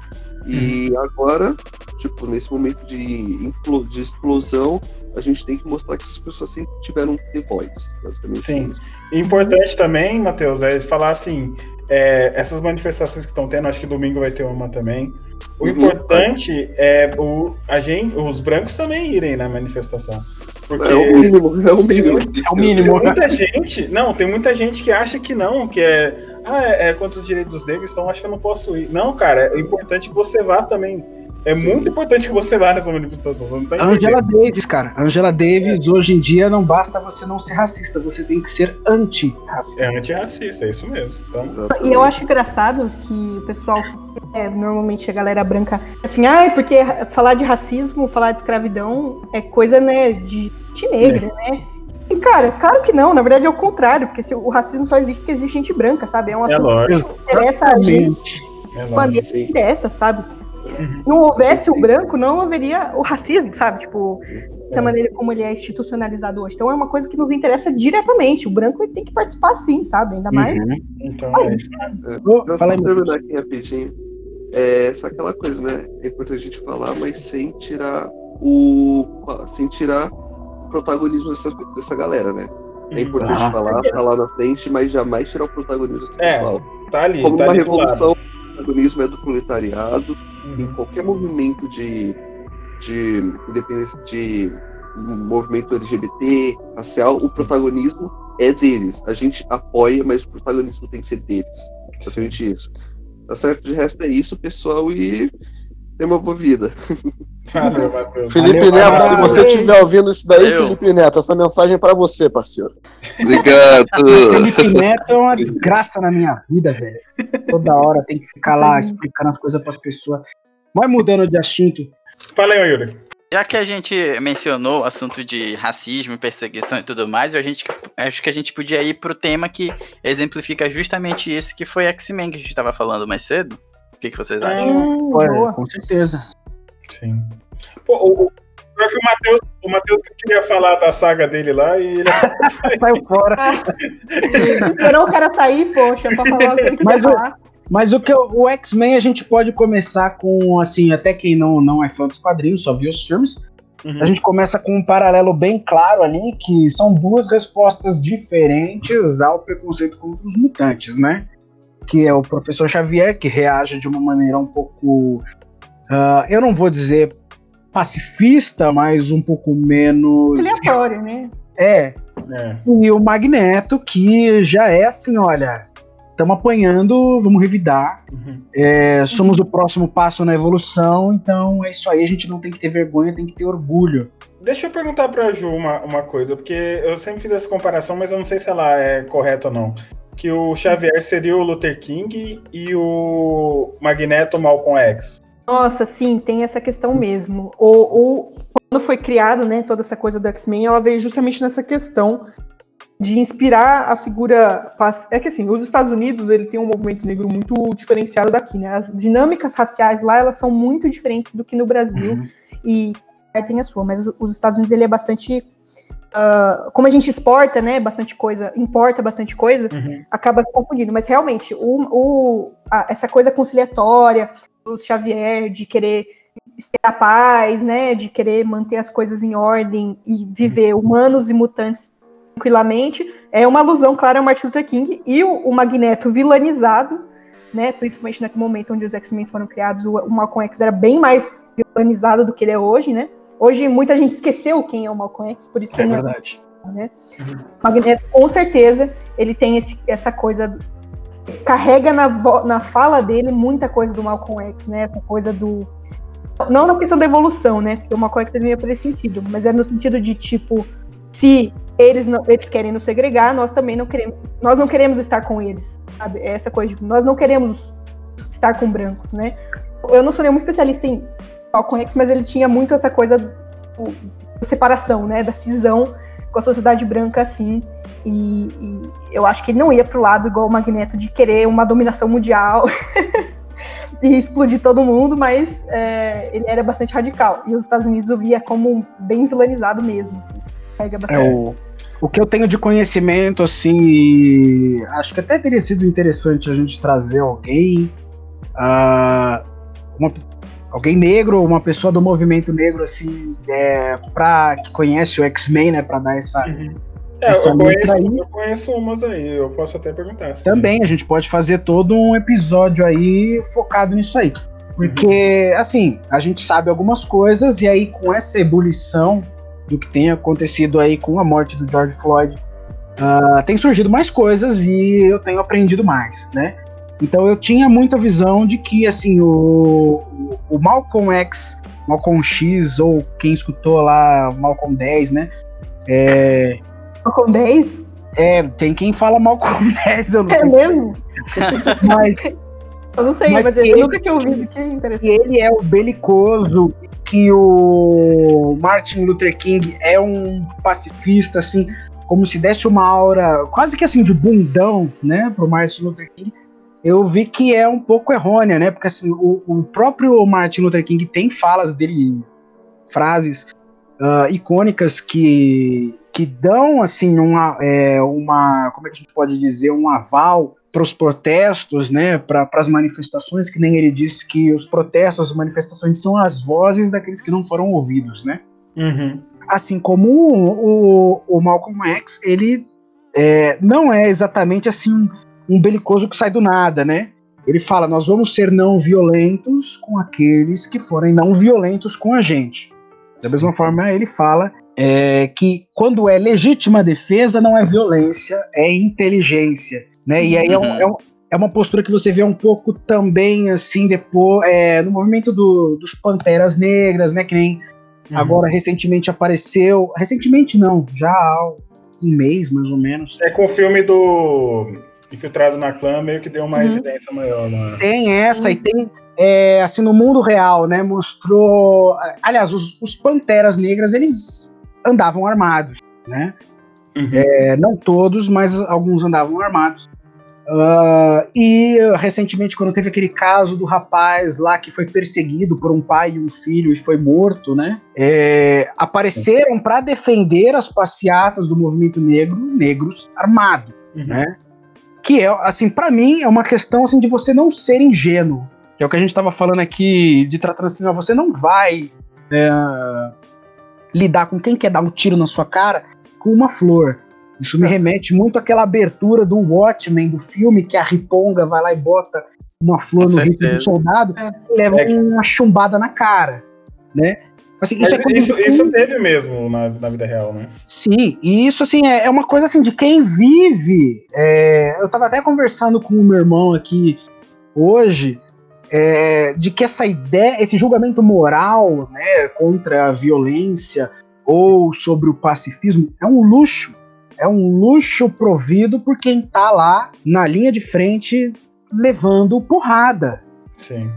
e agora, tipo, nesse momento de, de explosão, a gente tem que mostrar que essas pessoas sempre tiveram que ter voz, basicamente. Sim. E Importante também, Matheus, é falar assim: é, essas manifestações que estão tendo, acho que domingo vai ter uma também. O Uhum. importante é o, a gente, os brancos também irem na manifestação. Porque É o mínimo, é o mínimo. É o mínimo. tem muita gente, não, tem muita gente que acha que não, que é, ah, é, é contra os direitos dos negros, então acho que eu não posso ir. Não, cara, é importante que você vá também. É Sim. muito importante que você vá nessa manifestação. Você não tá entendendo. Angela Davis, cara. Angela Davis, hoje em dia não basta você não ser racista, você tem que ser anti-racista. É antirracista, é isso mesmo. Então, E eu acho engraçado que o pessoal, é, normalmente a galera branca, assim, ah, é porque falar de racismo, falar de escravidão é coisa, né, de gente negra, né? E, cara, claro que não, na verdade é o contrário, porque se- o racismo só existe porque existe gente branca, sabe? É um é assunto lógico. que interessa a gente. É de lógico. maneira direta, sabe? Uhum. Não houvesse o branco, não haveria o racismo, sabe? Tipo, essa É. maneira como ele é institucionalizado hoje. Então é uma coisa que nos interessa diretamente. O branco tem que participar sim, sabe? Ainda mais. Uhum. Então, é Então, fala só terminar aqui rapidinho. É só aquela coisa, né? É importante a gente falar, mas sem tirar o. sem tirar o protagonismo dessa, dessa galera, né? É importante Ah. falar, falar na frente, mas jamais tirar o protagonismo desse É, pessoal. Tá ali, Como tá uma ali revolução, o protagonismo é do proletariado, em Uhum. qualquer movimento de, de independência de movimento LGBT, racial, o protagonismo é deles. A gente apoia, mas o protagonismo tem que ser deles. Basicamente isso. Tá certo? De resto é isso, pessoal, e tenha uma boa vida. Valeu, Matheus. Felipe Valeu, Neto, se valeu. você estiver ouvindo isso daí, Valeu. Felipe Neto, essa mensagem é pra você, parceiro. Obrigado. Felipe Neto é uma desgraça na minha vida, velho. Toda hora tem que ficar lá explicando as coisas pras pessoas. Vai mudando de assunto. Fala aí, Yuri. Já que a gente mencionou o assunto de racismo, perseguição e tudo mais, a gente, acho que a gente podia ir pro tema que exemplifica justamente isso, que foi X-Men que a gente estava falando mais cedo. O que, que vocês acham? Boa. com certeza. Sim. Pô, o, o, pior que o Matheus, o Matheus que queria falar da saga dele lá e ele. Saiu fora. Esperou o cara sair, poxa, pra falar o que ele Mas o-. Mas o que eu- o X-Men a gente pode começar com, assim, até quem não, não é fã dos quadrinhos, só viu os filmes, Uhum. a gente começa com um paralelo bem claro ali, que são duas respostas diferentes ao preconceito contra os mutantes, né? Que é o professor Xavier, que reage de uma maneira um pouco. ah, eu não vou dizer pacifista, mas um pouco menos. Aleatório, né? É, É. e o Magneto, que já é assim, olha, estamos apanhando, vamos revidar. Uhum. É, somos o próximo passo na evolução, então é isso aí, a gente não tem que ter vergonha, tem que ter orgulho. Deixa eu perguntar pra Ju uma, uma coisa, porque eu sempre fiz essa comparação, mas eu não sei se ela é correta ou não. Que o Xavier seria o Luther King e o Magneto Malcolm X. Nossa, sim, tem essa questão mesmo. O, o, quando foi criado, né, toda essa coisa do X-Men, ela veio justamente nessa questão de inspirar a figura. É que assim, os Estados Unidos ele tem um movimento negro muito diferenciado daqui, né? As dinâmicas raciais lá elas são muito diferentes do que no Brasil uhum. e tem a sua, mas os Estados Unidos ele é bastante Uh, como a gente exporta, né, bastante coisa, importa bastante coisa, uhum. acaba confundindo. Mas realmente, o, o a, essa coisa conciliatória do Xavier de querer ter a paz, né, de querer manter as coisas em ordem e viver uhum. humanos e mutantes tranquilamente, é uma alusão clara ao Martin Luther King e o, o Magneto vilanizado, né, principalmente naquele momento onde os X-Men foram criados, o, o Malcolm X era bem mais vilanizado do que ele é hoje, né? Hoje muita gente esqueceu quem é o Malcolm X, por isso que é ele verdade. É, né? Uhum. Magneto, com certeza, ele tem esse, essa coisa carrega na, na fala dele muita coisa do Malcolm X, né? Essa coisa do não na questão da evolução, né? Porque o Malcolm X também é por esse sentido, mas é no sentido de tipo se eles não, eles querem nos segregar, nós também não queremos, nós não queremos estar com eles, sabe? É essa coisa de nós não queremos estar com brancos, né? Eu não sou nenhum especialista em Malcolm X, mas ele tinha muito essa coisa da separação, né, da cisão com a sociedade branca, assim, e, e, eu acho que ele não ia pro lado igual o Magneto de querer uma dominação mundial e explodir todo mundo, mas é, ele era bastante radical, e os Estados Unidos o via como bem vilanizado mesmo, assim, é o, o que eu tenho de conhecimento, assim, acho que até teria sido interessante a gente trazer alguém, uh, uma, alguém negro, uma pessoa do movimento negro, assim, é, pra, que conhece o X-Men, né, pra dar essa. Uhum. É, essa eu, conheço, aí. eu conheço umas aí, eu posso até perguntar. Também, a gente pode fazer todo um episódio aí focado nisso aí. Porque, uhum. assim, a gente sabe algumas coisas, e aí com essa ebulição do que tem acontecido aí com a morte do George Floyd, uh, tem surgido mais coisas e eu tenho aprendido mais, né? Então eu tinha muita visão de que assim o, o Malcolm X, Malcolm X ou quem escutou lá Malcolm 10, né? É... Malcolm 10? É, tem quem fala Malcolm 10, eu não é sei. É mesmo? mas eu não sei, mas, mas ele, eu nunca tinha ouvido, que interessante. E ele é o belicoso que o Martin Luther King é um pacifista, assim, como se desse uma aura quase que assim de bundão, né, pro Martin Luther King eu vi que é um pouco errônea, né? Porque assim, o, o próprio Martin Luther King tem falas dele, frases uh, icônicas que, que dão assim uma, é, uma, como é que a gente pode dizer, um aval para os protestos, né? Para as manifestações, que nem ele disse que os protestos, as manifestações são as vozes daqueles que não foram ouvidos, né? Uhum. Assim como o, o, o Malcolm X, ele é, não é exatamente assim um belicoso que sai do nada, né? Ele fala: nós vamos ser não violentos com aqueles que forem não violentos com a gente. Da mesma forma, ele fala é, que quando é legítima defesa, não é violência, é inteligência. Né? E aí é, um, uhum. é, um, é, uma postura que você vê um pouco também assim depois é, no movimento do, dos Panteras Negras, né? Que nem uhum. agora recentemente apareceu. Recentemente não, já há um mês mais ou menos. É com o filme do infiltrado na clã meio que deu uma uhum. evidência maior. Né? Tem essa uhum. e tem é, assim no mundo real, né? Mostrou, aliás, os, os panteras negras eles andavam armados, né? Uhum. É, não todos, mas alguns andavam armados. Uh, e recentemente, quando teve aquele caso do rapaz lá que foi perseguido por um pai e um filho e foi morto, né? É, apareceram para defender as passeatas do movimento negro, negros armados, uhum. né? Que é, assim, para mim é uma questão assim de você não ser ingênuo. Que é o que a gente estava falando aqui de tratando assim, ó, você não vai é, lidar com quem quer dar um tiro na sua cara com uma flor. Isso me é. remete muito àquela abertura do Watchmen, do filme, que a Riponga vai lá e bota uma flor com no ritmo do soldado é. e leva é. uma chumbada na cara, né? Assim, isso, é isso, isso, teve mesmo na, na, vida real, né? Sim, e isso assim é, é uma coisa assim de quem vive. É, eu tava até conversando com o meu irmão aqui hoje é, de que essa ideia, esse julgamento moral, né, contra a violência ou sobre o pacifismo é um luxo. É um luxo provido por quem tá lá na linha de frente levando porrada. Sim.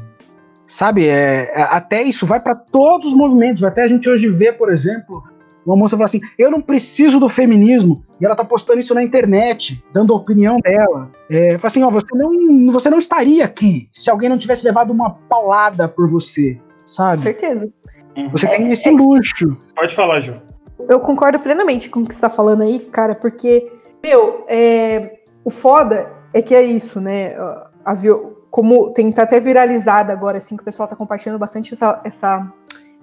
Sabe, é, é- até isso vai para todos os movimentos. Até a gente hoje vê, por exemplo, uma moça fala assim: eu não preciso do feminismo. E ela tá postando isso na internet, dando a opinião dela. É, fala assim: ó, você não, você não estaria aqui se alguém não tivesse levado uma paulada por você, Com sabe? certeza. Uhum. Você tem esse luxo. Pode falar, Ju. Eu concordo plenamente com o que você tá falando aí, cara, porque, meu, é, o foda é que é isso, né? A- a viol- como tem tá até viralizada agora, assim, que o pessoal tá compartilhando bastante essa, essa,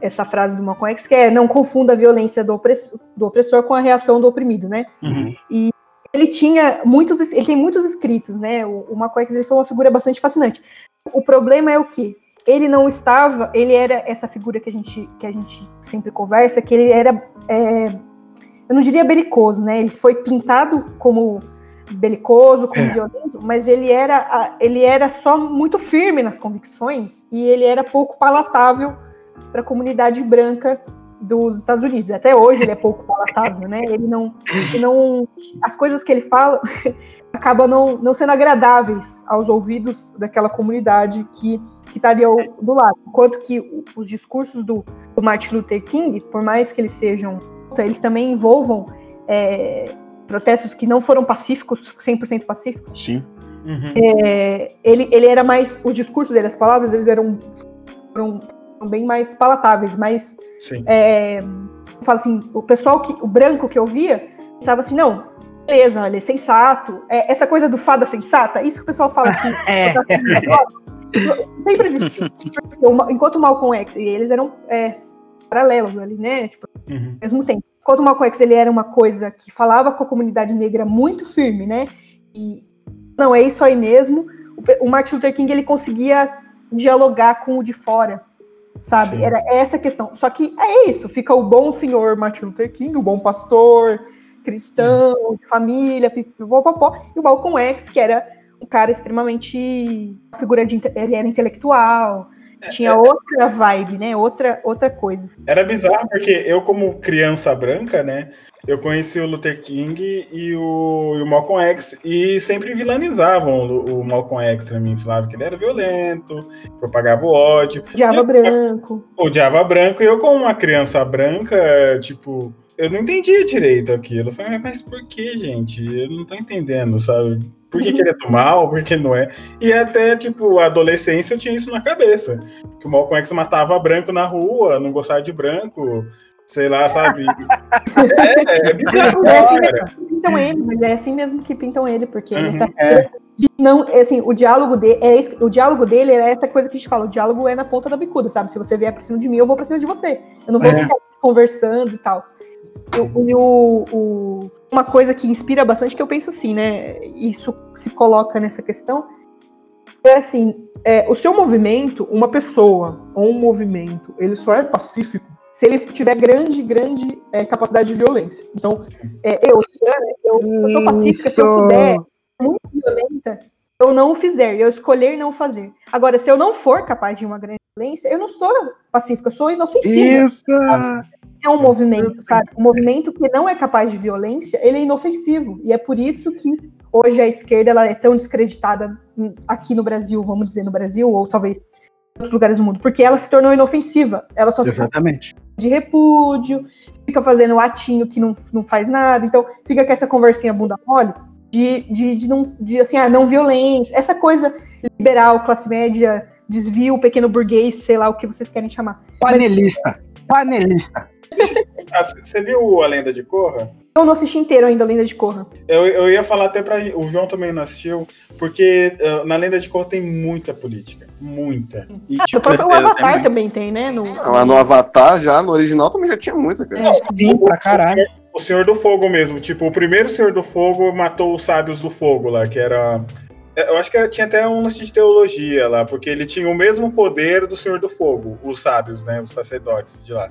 essa frase do Malcolm X, que é não confunda a violência do opressor, do opressor com a reação do oprimido, né? Uhum. ele tinha muitos, ele tem muitos escritos, né? O, o Malcolm X ele foi uma figura bastante fascinante. O problema é o que ele não estava, ele era essa figura que a gente que a gente sempre conversa, que ele era, é, eu não diria belicoso, né? Ele foi pintado como belicoso, como É. violento, mas ele era, ele era só muito firme nas convicções e ele era pouco palatável para a comunidade branca dos Estados Unidos. Até hoje ele é pouco palatável, né? Ele não, ele não as coisas que ele fala acabam não, não sendo agradáveis aos ouvidos daquela comunidade que que estaria ao- do lado. Enquanto que os discursos do, do Martin Luther King, por mais que eles sejam, eles também envolvam é, protestos que não foram pacíficos, 100% pacíficos, Sim. Uhum. é, ele, ele era mais. Os discursos dele, as palavras, eles eram, eram bem mais palatáveis, mais. Sim. É, falo assim, o pessoal que. O branco que eu via pensava assim, não, beleza, ele é sensato. É, essa coisa do fada sensata, isso que o pessoal fala aqui. É. Sempre existiu. Enquanto o Malcolm X e eles eram é, paralelos ali, né? Tipo, Uhum. ao mesmo tempo. Enquanto o Malcolm X ele era uma coisa que falava com a comunidade negra muito firme, né? E não é isso aí mesmo. O O Martin Luther King ele conseguia dialogar com o de fora, sabe? Sim. Era essa a questão. Só que é isso. Fica o bom senhor Martin Luther King, o bom pastor cristão, de família, pipipopopó, e o Malcolm X que era um cara extremamente figura de ele era intelectual. Tinha outra vibe, né? Outra, outra coisa. Era bizarro porque eu, como criança branca, né? Eu conheci o Luther King e o, e o Malcolm X e sempre vilanizavam o, o Malcolm X pra mim. Falavam que ele era violento, propagava o ódio, Diaba branco. odiava branco. E eu, como uma criança branca, tipo, eu não entendia direito aquilo. Eu falei, mas por que, gente? Eu não tô entendendo, sabe? Por que, que ele é do mal? Por que não é? E até, tipo, a adolescência eu tinha isso na cabeça. Que o Malcolm X matava branco na rua, não gostava de branco, sei lá, sabe? é, é bizarro, É assim cara. mesmo que pintam ele, mas é assim mesmo que pintam ele, porque é Uhum, essa figura de não, é assim, o diálogo dele, é isso, o diálogo dele é essa coisa que a gente fala, o diálogo é na ponta da bicuda, sabe? Se você vier pra cima de mim, eu vou pra cima de você. Eu não vou É. ficar conversando e tal. E o, o- uma coisa que inspira bastante, que eu penso assim, né? Isso se coloca nessa questão, é assim, é, o seu movimento, uma pessoa ou um movimento, ele só é pacífico se ele tiver grande, grande é, capacidade de violência. Então, é, eu, eu, eu sou pacífica, se eu Isso. puder, muito violenta, eu não o fizer, eu escolher não fazer. Agora, se eu não for capaz de uma grande violência, eu não sou pacífica, eu sou inofensiva. Isso. É um movimento, sabe? Um movimento que não é capaz de violência, ele é inofensivo. E é por isso que hoje a esquerda ela é tão descreditada aqui no Brasil, vamos dizer no Brasil, ou talvez em outros lugares do mundo, porque ela se tornou inofensiva. Ela só fica Exatamente. de repúdio, fica fazendo atinho que não, não faz nada, então fica com essa conversinha bunda mole de, de, de, não, de assim, ah, não violência, essa coisa liberal, classe média, desvio, pequeno burguês, sei lá o que vocês querem chamar. Panelista. Panelista. Ah, Você viu a Lenda de Korra? Eu não assisti inteiro ainda a Lenda de Korra. Eu, eu ia falar até pra. O João também não assistiu, porque eh, na Lenda de Korra tem muita política. Muita. E, Ah, o tipo, próprio certeza, Avatar também. também tem, né? No, Lá no Avatar, já, no original, também já tinha muita, cara. É. Sim, pra caralho. o Senhor do Fogo mesmo. Tipo, o primeiro Senhor do Fogo matou os sábios do fogo lá, que era. Eu acho que tinha até um lance de teologia lá, porque ele tinha o mesmo poder do Senhor do Fogo, os sábios, né? Os sacerdotes de lá.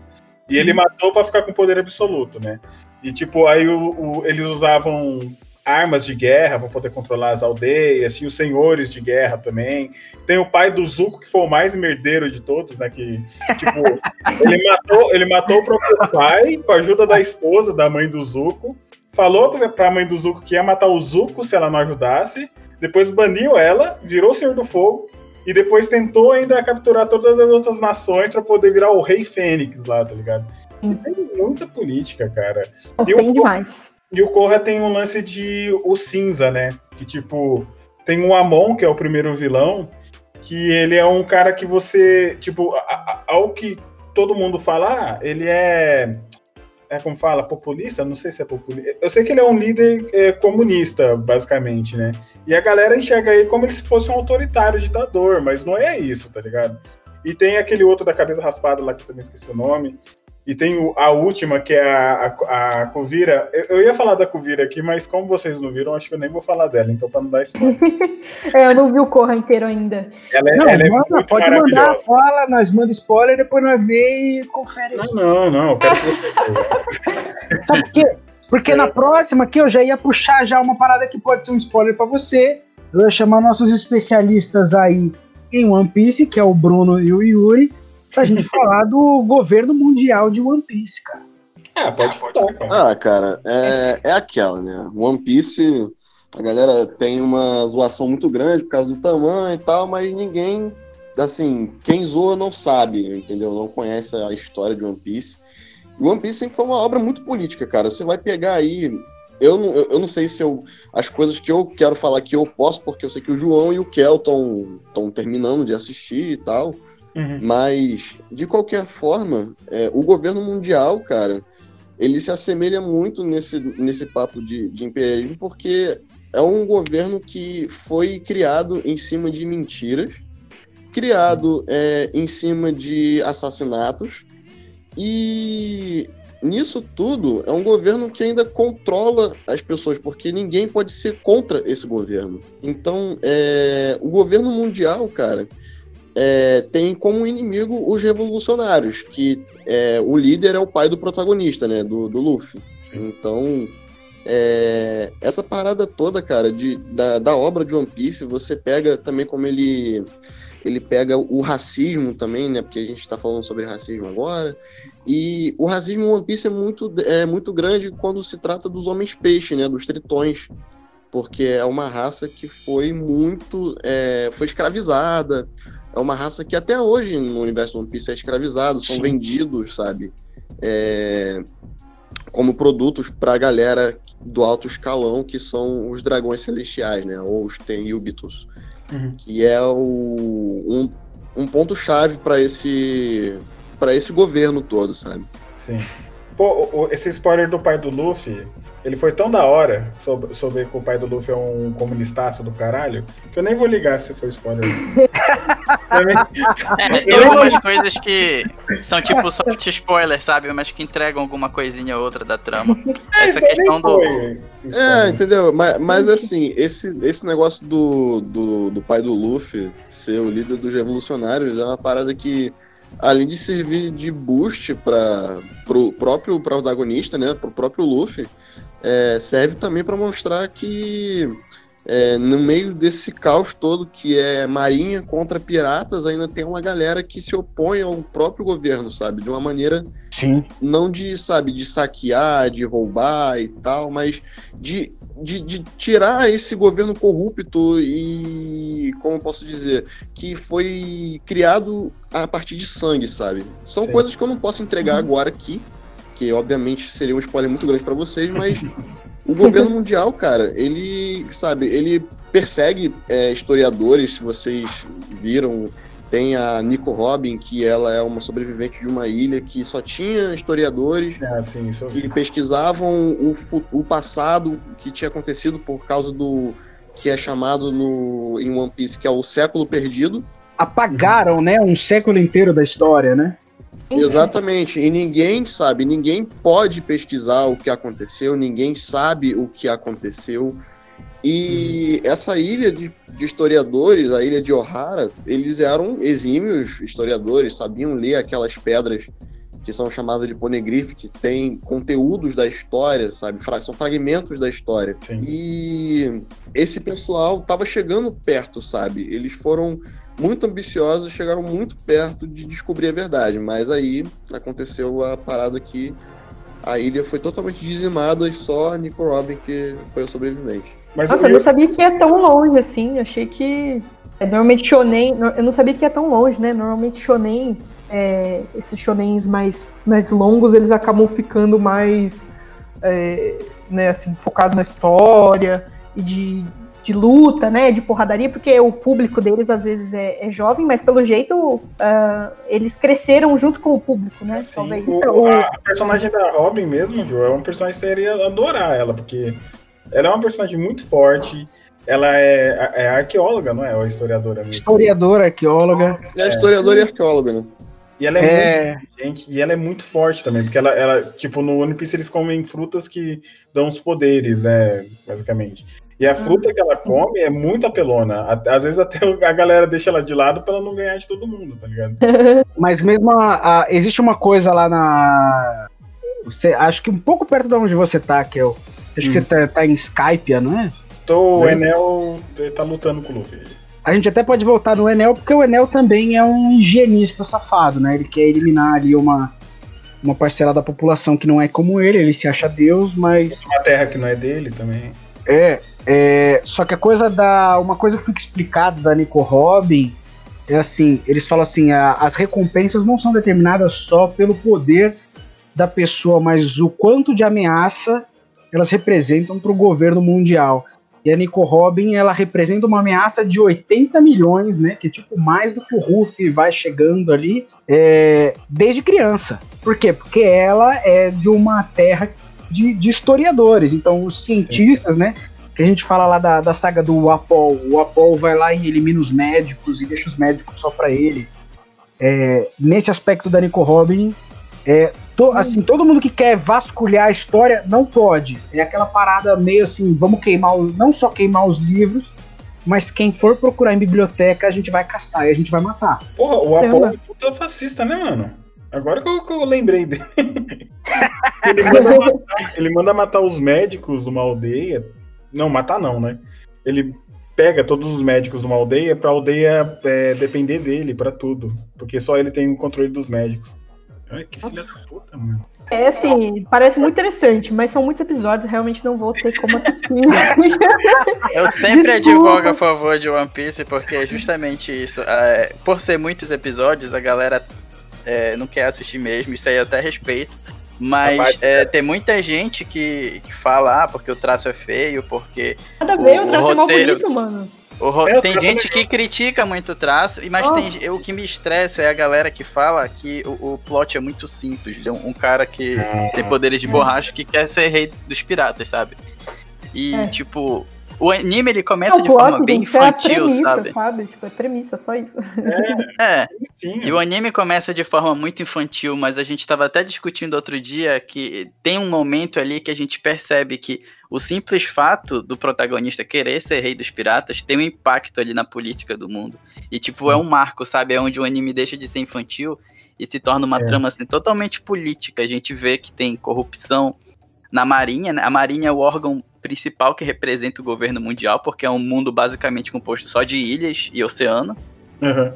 E ele matou pra ficar com poder absoluto, né? E tipo, aí o- o- eles usavam armas de guerra pra poder controlar as aldeias, tinha os senhores de guerra também. Tem o pai do Zuko, que foi o mais merdeiro de todos, né? Que, tipo, ele matou, ele matou o próprio pai com a ajuda da esposa, da mãe do Zuko. falou pra, pra mãe do Zuko que ia matar o Zuko se ela não ajudasse, depois baniu ela, virou o Senhor do Fogo, e depois tentou ainda capturar todas as outras nações pra poder virar o Rei Fênix lá, tá ligado? E tem muita política, cara. Não E o- tem demais. E o Korra tem um lance de o cinza, né? Que tipo, tem o Amon, que é o primeiro vilão, que ele é um cara que você, tipo, a- a- ao que todo mundo fala, ah, ele é é como fala, populista? Não sei se é populista. Eu sei que ele é um líder é, comunista, basicamente, né? E a galera enxerga ele como se fosse um autoritário, ditador, mas não é isso, tá ligado? E tem aquele outro da cabeça raspada lá, que eu também esqueci o nome. E tem o- a última, que é a, a, a Kuvira. Eu, eu ia falar da Kuvira aqui, mas como vocês não viram, acho que eu nem vou falar dela, então pra não dar spoiler. É, eu não vi o Corra inteiro ainda. Ela é, Não, ela é manda, muito pode mandar, fala, nós manda spoiler, depois nós vê e confere. Não, não, não. Eu quero que você... Sabe por quê? Porque na próxima aqui eu já ia puxar já uma parada que pode ser um spoiler pra você. Eu ia chamar nossos especialistas aí em One Piece, que é o Bruno e o Yuri, pra gente falar do governo mundial de One Piece, cara. Ah, pode falar, cara. Ah, cara, é, é aquela, né? One Piece, a galera tem uma zoação muito grande por causa do tamanho e tal, mas ninguém, assim, quem zoa não sabe, entendeu? Não conhece a história de One Piece. E One Piece sempre foi uma obra muito política, cara. Você vai pegar aí. Eu não, eu, eu não sei se eu. As coisas que eu quero falar aqui eu posso, porque eu sei que o João e o Kel estão terminando de assistir e tal. Uhum. Mas, de qualquer forma, é, o governo mundial, cara, ele se assemelha muito nesse, nesse papo de, de imperialismo, porque é um governo que foi criado em cima de mentiras, criado é, em cima de assassinatos, e nisso tudo é um governo que ainda controla as pessoas, porque ninguém pode ser contra esse governo. Então, é, o governo mundial, cara, é, tem como inimigo os revolucionários, que é, o líder é o pai do protagonista, né, do, do Luffy. Sim. Então, é, essa parada toda, cara, de, da, da obra de One Piece, você pega também como ele ele pega o racismo também, né, porque a gente está falando sobre racismo agora, e o racismo em One Piece é muito, é muito grande quando se trata dos homens peixe, né, dos tritões, porque é uma raça que foi muito, é, foi escravizada, é uma raça que até hoje no universo do One Piece é escravizado, são Sim. vendidos, sabe? É, como produtos pra galera do alto escalão, que são os dragões celestiais, né? Ou os Tenryubitos, Uhum. que é o, um, um ponto-chave para esse, pra esse governo todo, sabe? Sim. Pô, esse spoiler do pai do Luffy, ele foi tão da hora sobre, sobre que o pai do Luffy é um comunistaço do caralho, que eu nem vou ligar se foi spoiler. É, tem algumas coisas que são tipo soft spoiler, sabe? Mas que entregam alguma coisinha ou outra da trama. Essa aí nem questão do. foi É, entendeu? Mas, mas assim, esse, esse negócio do, do, do pai do Luffy ser o líder dos revolucionários é uma parada que, além de servir de boost para pro próprio protagonista, né? Pro próprio Luffy, é, serve também para mostrar que é, no meio desse caos todo que é marinha contra piratas, ainda tem uma galera que se opõe ao próprio governo, sabe? De uma maneira Sim. não de, sabe, de saquear, de roubar e tal, mas de, de, de tirar esse governo corrupto e, como posso dizer, que foi criado a partir de sangue, sabe? São Sim. coisas que eu não posso entregar agora aqui, que obviamente seria um spoiler muito grande para vocês, mas o governo mundial, cara, ele, sabe, ele persegue é, historiadores, se vocês viram, tem a Nico Robin, que ela é uma sobrevivente de uma ilha que só tinha historiadores Ah, sim, que pesquisavam o, o passado que tinha acontecido por causa do que é chamado no, em One Piece, que é o século perdido. Apagaram, né, um século inteiro da história, né? Exatamente. E ninguém sabe, ninguém pode pesquisar o que aconteceu, ninguém sabe o que aconteceu. E essa ilha de, de historiadores, a ilha de Ohara, eles eram exímios historiadores, sabiam ler aquelas pedras que são chamadas de poneglyph, que tem conteúdos da história, sabe? São fragmentos da história. Sim. E esse pessoal estava chegando perto, sabe? Eles foram muito ambiciosos, chegaram muito perto de descobrir a verdade, mas aí aconteceu a parada que a ilha foi totalmente dizimada e só Nico Robin que foi o sobrevivente. Mas Nossa, eu eu, não sabia que ia tão longe assim. Eu achei que. é, Normalmente shonen. Eu não sabia que ia tão longe, né? Normalmente shonen. é, esses shonens mais, mais longos, eles acabam ficando mais. é, né, assim, focados na história e de, de luta, né? De porradaria, porque o público deles às vezes é, é jovem, mas pelo jeito ah, eles cresceram junto com o público, né? Sim, Talvez. o- a, a personagem da Robin mesmo, Joe, é um personagem que você iria adorar ela, porque ela é uma personagem muito forte. Ela é, é arqueóloga, não é? Ou historiadora mesmo. Historiadora, arqueóloga. É historiador e arqueólogo, né? E ela é, É, muito inteligente e ela é muito forte também, porque ela, ela, tipo, no One Piece eles comem frutas que dão os poderes, né? Basicamente. E a fruta que ela come é muito apelona. Às vezes até a galera deixa ela de lado pra ela não ganhar de todo mundo, tá ligado? mas mesmo a- a- existe uma coisa lá na. Você, acho que um pouco perto de onde você tá, que eu. Acho que Hum. você tá, tá em Skype, não é? Então o Né? Enel ele tá lutando com o Luffy. A gente até pode voltar no Enel, porque o Enel também é um higienista safado, né? Ele quer eliminar ali uma, uma parcela da população que não é como ele, ele se acha Deus, mas Uma terra que não é dele também. é, é. Só que a coisa da. Uma coisa que fica explicada da Nico Robin é assim: eles falam assim, a- as recompensas não são determinadas só pelo poder da pessoa, mas o quanto de ameaça elas representam para o governo mundial. E a Nico Robin, ela representa uma ameaça de 80 milhões, né? Que é tipo mais do que o Ruffy vai chegando ali é, desde criança. Por quê? Porque ela é de uma terra de, de historiadores. Então, os cientistas, né? Que a gente fala lá da, da saga do Apol. O Apol vai lá e elimina os médicos e deixa os médicos só pra ele. É, nesse aspecto da Nico Robin, é, to- assim, todo mundo que quer vasculhar a história não pode. É aquela parada meio assim, vamos queimar, o- não só queimar os livros, mas quem for procurar em biblioteca a gente vai caçar e a gente vai matar. Porra, o Caramba. Apolo é puta fascista, né, mano? Agora que eu, que eu lembrei dele. ele, manda matar, ele manda matar os médicos de uma aldeia. Não, matar não, né? Ele pega todos os médicos de uma aldeia pra aldeia é, depender dele pra tudo. Porque só ele tem o controle dos médicos. Ai, que filha da puta, mano. É assim, parece muito interessante, mas são muitos episódios, realmente não vou ter como assistir. Eu sempre Desculpa. advogo a favor de One Piece porque é justamente isso. É, por ser muitos episódios, a galera é, não quer assistir mesmo, isso aí eu até respeito. Mas Rapaz, é, tem muita gente que, que fala, ah, porque o traço é feio, porque. Nada a ver, O o traço é mal roteiro- bonito, mano. O ro- É, o tem é gente que critica muito o traço, e- mas Nossa. tem, o que me estressa é a galera que fala que o, o plot é muito simples. Um, um cara que tem poderes de borracha que quer ser rei dos piratas, sabe? E, É. tipo, o anime ele É começa o de forma bem gente, é a infantil, premissa, sabe? Tipo, é premissa, só isso. É, Sim. e o anime começa de forma muito infantil, mas a gente tava até discutindo outro dia que tem um momento ali que a gente percebe que o simples fato do protagonista querer ser rei dos piratas tem um impacto ali na política do mundo. E, tipo, é um marco, sabe? É onde o anime deixa de ser infantil e se torna uma É. trama, assim, totalmente política. A gente vê que tem corrupção na Marinha, né? A Marinha é o órgão principal que representa o governo mundial, porque é um mundo basicamente composto só de ilhas e oceano. Aham.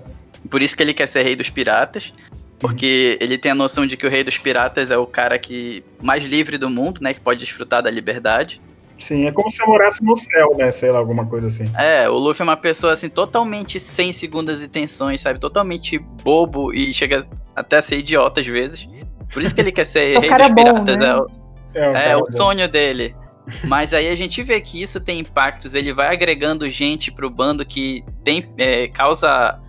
Por isso que ele quer ser rei dos piratas. Porque ele tem a noção de que o rei dos piratas é o cara que mais livre do mundo, né? Que pode desfrutar da liberdade. Sim, é como se você morasse no céu, né? Sei lá, alguma coisa assim. É, o Luffy é uma pessoa assim, totalmente sem segundas intenções, sabe? Totalmente bobo e chega até a ser idiota às vezes. Por isso que ele quer ser É rei dos bom, piratas. né? É, o- É, um é cara o bom. sonho dele. Mas aí a gente vê que isso tem impactos, ele vai agregando gente pro bando que tem é, causa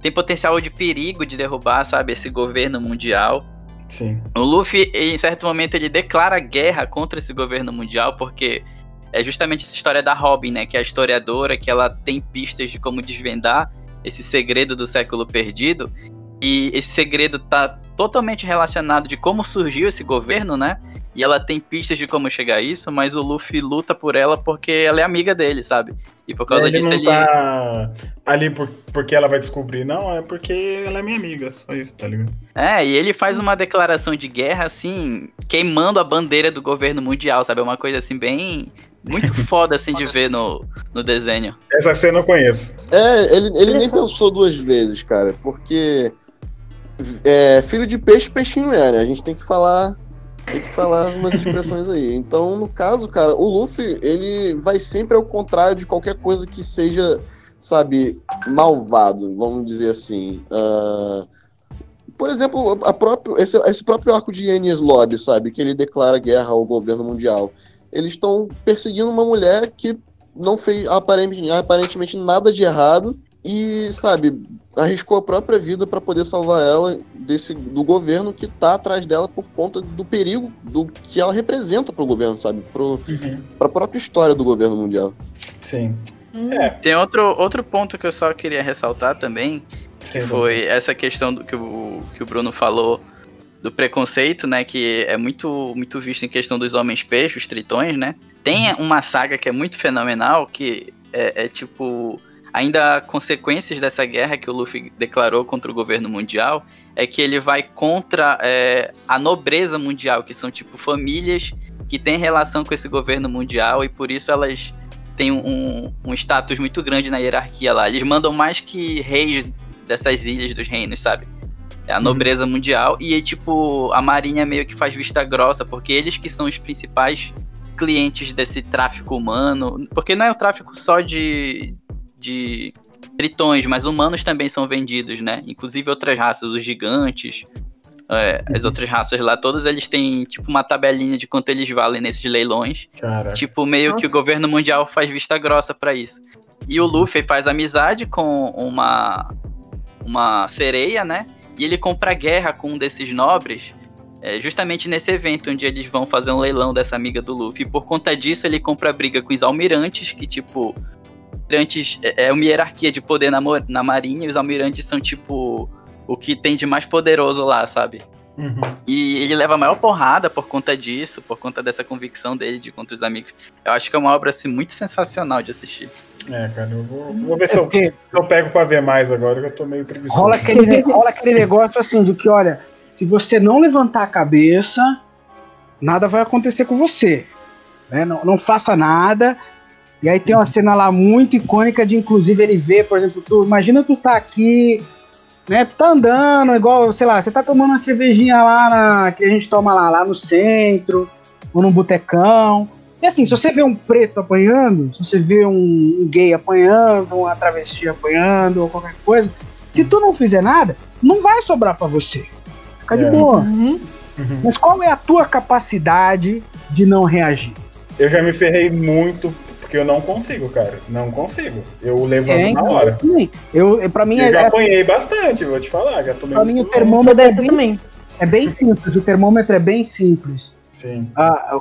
tem potencial de perigo de derrubar, sabe, esse governo mundial. Sim. O Luffy, em certo momento, ele declara guerra contra esse governo mundial, porque é justamente essa história da Robin, né? Que é a historiadora, que ela tem pistas de como desvendar esse segredo do século perdido. E esse segredo tá totalmente relacionado de como surgiu esse governo, né? E ela tem pistas de como chegar a isso, mas o Luffy luta por ela porque ela é amiga dele, sabe? E por causa ele disso não ele. tá ali por, porque ela vai descobrir, não, é porque ela é minha amiga, só isso, tá ligado? É, e ele faz uma declaração de guerra, assim, queimando a bandeira do governo mundial, sabe? É uma coisa, assim, bem. Muito foda, assim, de ver no, no desenho. Essa cena eu conheço. É, ele, ele nem pensou duas vezes, cara, porque é, filho de peixe, peixinho é, né? A gente tem que falar Tem que falar umas expressões aí. Então, no caso, cara, o Luffy, ele vai sempre ao contrário de qualquer coisa que seja, sabe, malvado, vamos dizer assim. Uh, por exemplo, a próprio, esse, esse próprio arco de Enies Lobby, sabe, que ele declara guerra ao governo mundial. Eles estão perseguindo uma mulher que não fez aparentemente, aparentemente nada de errado e, sabe, arriscou a própria vida para poder salvar ela desse do governo que tá atrás dela por conta do perigo do que ela representa para o governo, sabe? Para uhum. a própria história do governo mundial. Sim. Hum. É. Tem outro, outro ponto que eu só queria ressaltar também, que foi essa questão do que o, que o Bruno falou do preconceito, né, que é muito muito visto em questão dos homens peixes, tritões, né? Tem uma saga que é muito fenomenal, que é, é tipo ainda consequências dessa guerra que o Luffy declarou contra o governo mundial é que ele vai contra é, a nobreza mundial, que são tipo famílias que têm relação com esse governo mundial e por isso elas têm um, um status muito grande na hierarquia lá. Eles mandam mais que reis dessas ilhas dos reinos, sabe? É a uhum. nobreza uhum. mundial e tipo a marinha meio que faz vista grossa porque eles que são os principais clientes desse tráfico humano, porque não é o tráfico só de, de tritões, mas humanos também são vendidos, né? Inclusive outras raças, os gigantes, é, as outras raças lá, todos eles têm tipo uma tabelinha de quanto eles valem nesses leilões. Caraca. Tipo, meio Nossa. que o governo mundial faz vista grossa para isso. E o Luffy faz amizade com uma uma sereia, né? E ele compra guerra com um desses nobres, é, justamente nesse evento onde eles vão fazer um leilão dessa amiga do Luffy. E por conta disso, ele compra briga com os almirantes, que tipo almirantes é, é uma hierarquia de poder na, na marinha, e os almirantes são tipo o que tem de mais poderoso lá, sabe? Uhum. E ele leva a maior porrada por conta disso, por conta dessa convicção dele de contra os amigos. Eu acho que é uma obra assim, muito sensacional de assistir. É, cara, eu vou, vou ver é se, eu, se, eu, pego pra ver mais agora, que eu tô meio preguiçoso. Rola aquele, rola aquele negócio assim de que, olha, se você não levantar a cabeça, nada vai acontecer com você. Né? Não, não faça nada, e aí tem uma cena lá muito icônica de, inclusive, ele vê, por exemplo, tu, imagina tu tá aqui, né? Tu tá andando, igual, sei lá, você tá tomando uma cervejinha lá na, que a gente toma lá, lá no centro, ou num botecão. E assim, se você vê um preto apanhando, se você vê um, gay apanhando, uma travesti apanhando, ou qualquer coisa, se tu não fizer nada, não vai sobrar para você. Fica de é. boa. Uhum. Uhum. Mas qual é a tua capacidade de não reagir? Eu já me ferrei muito porque eu não consigo, cara. Não consigo. Eu levanto é, na então, hora. Eu, eu, pra mim eu é. já apanhei bastante, vou te falar. Já tomei pra mim o termômetro é bem, é bem simples. O termômetro é bem simples. Sim. Ah,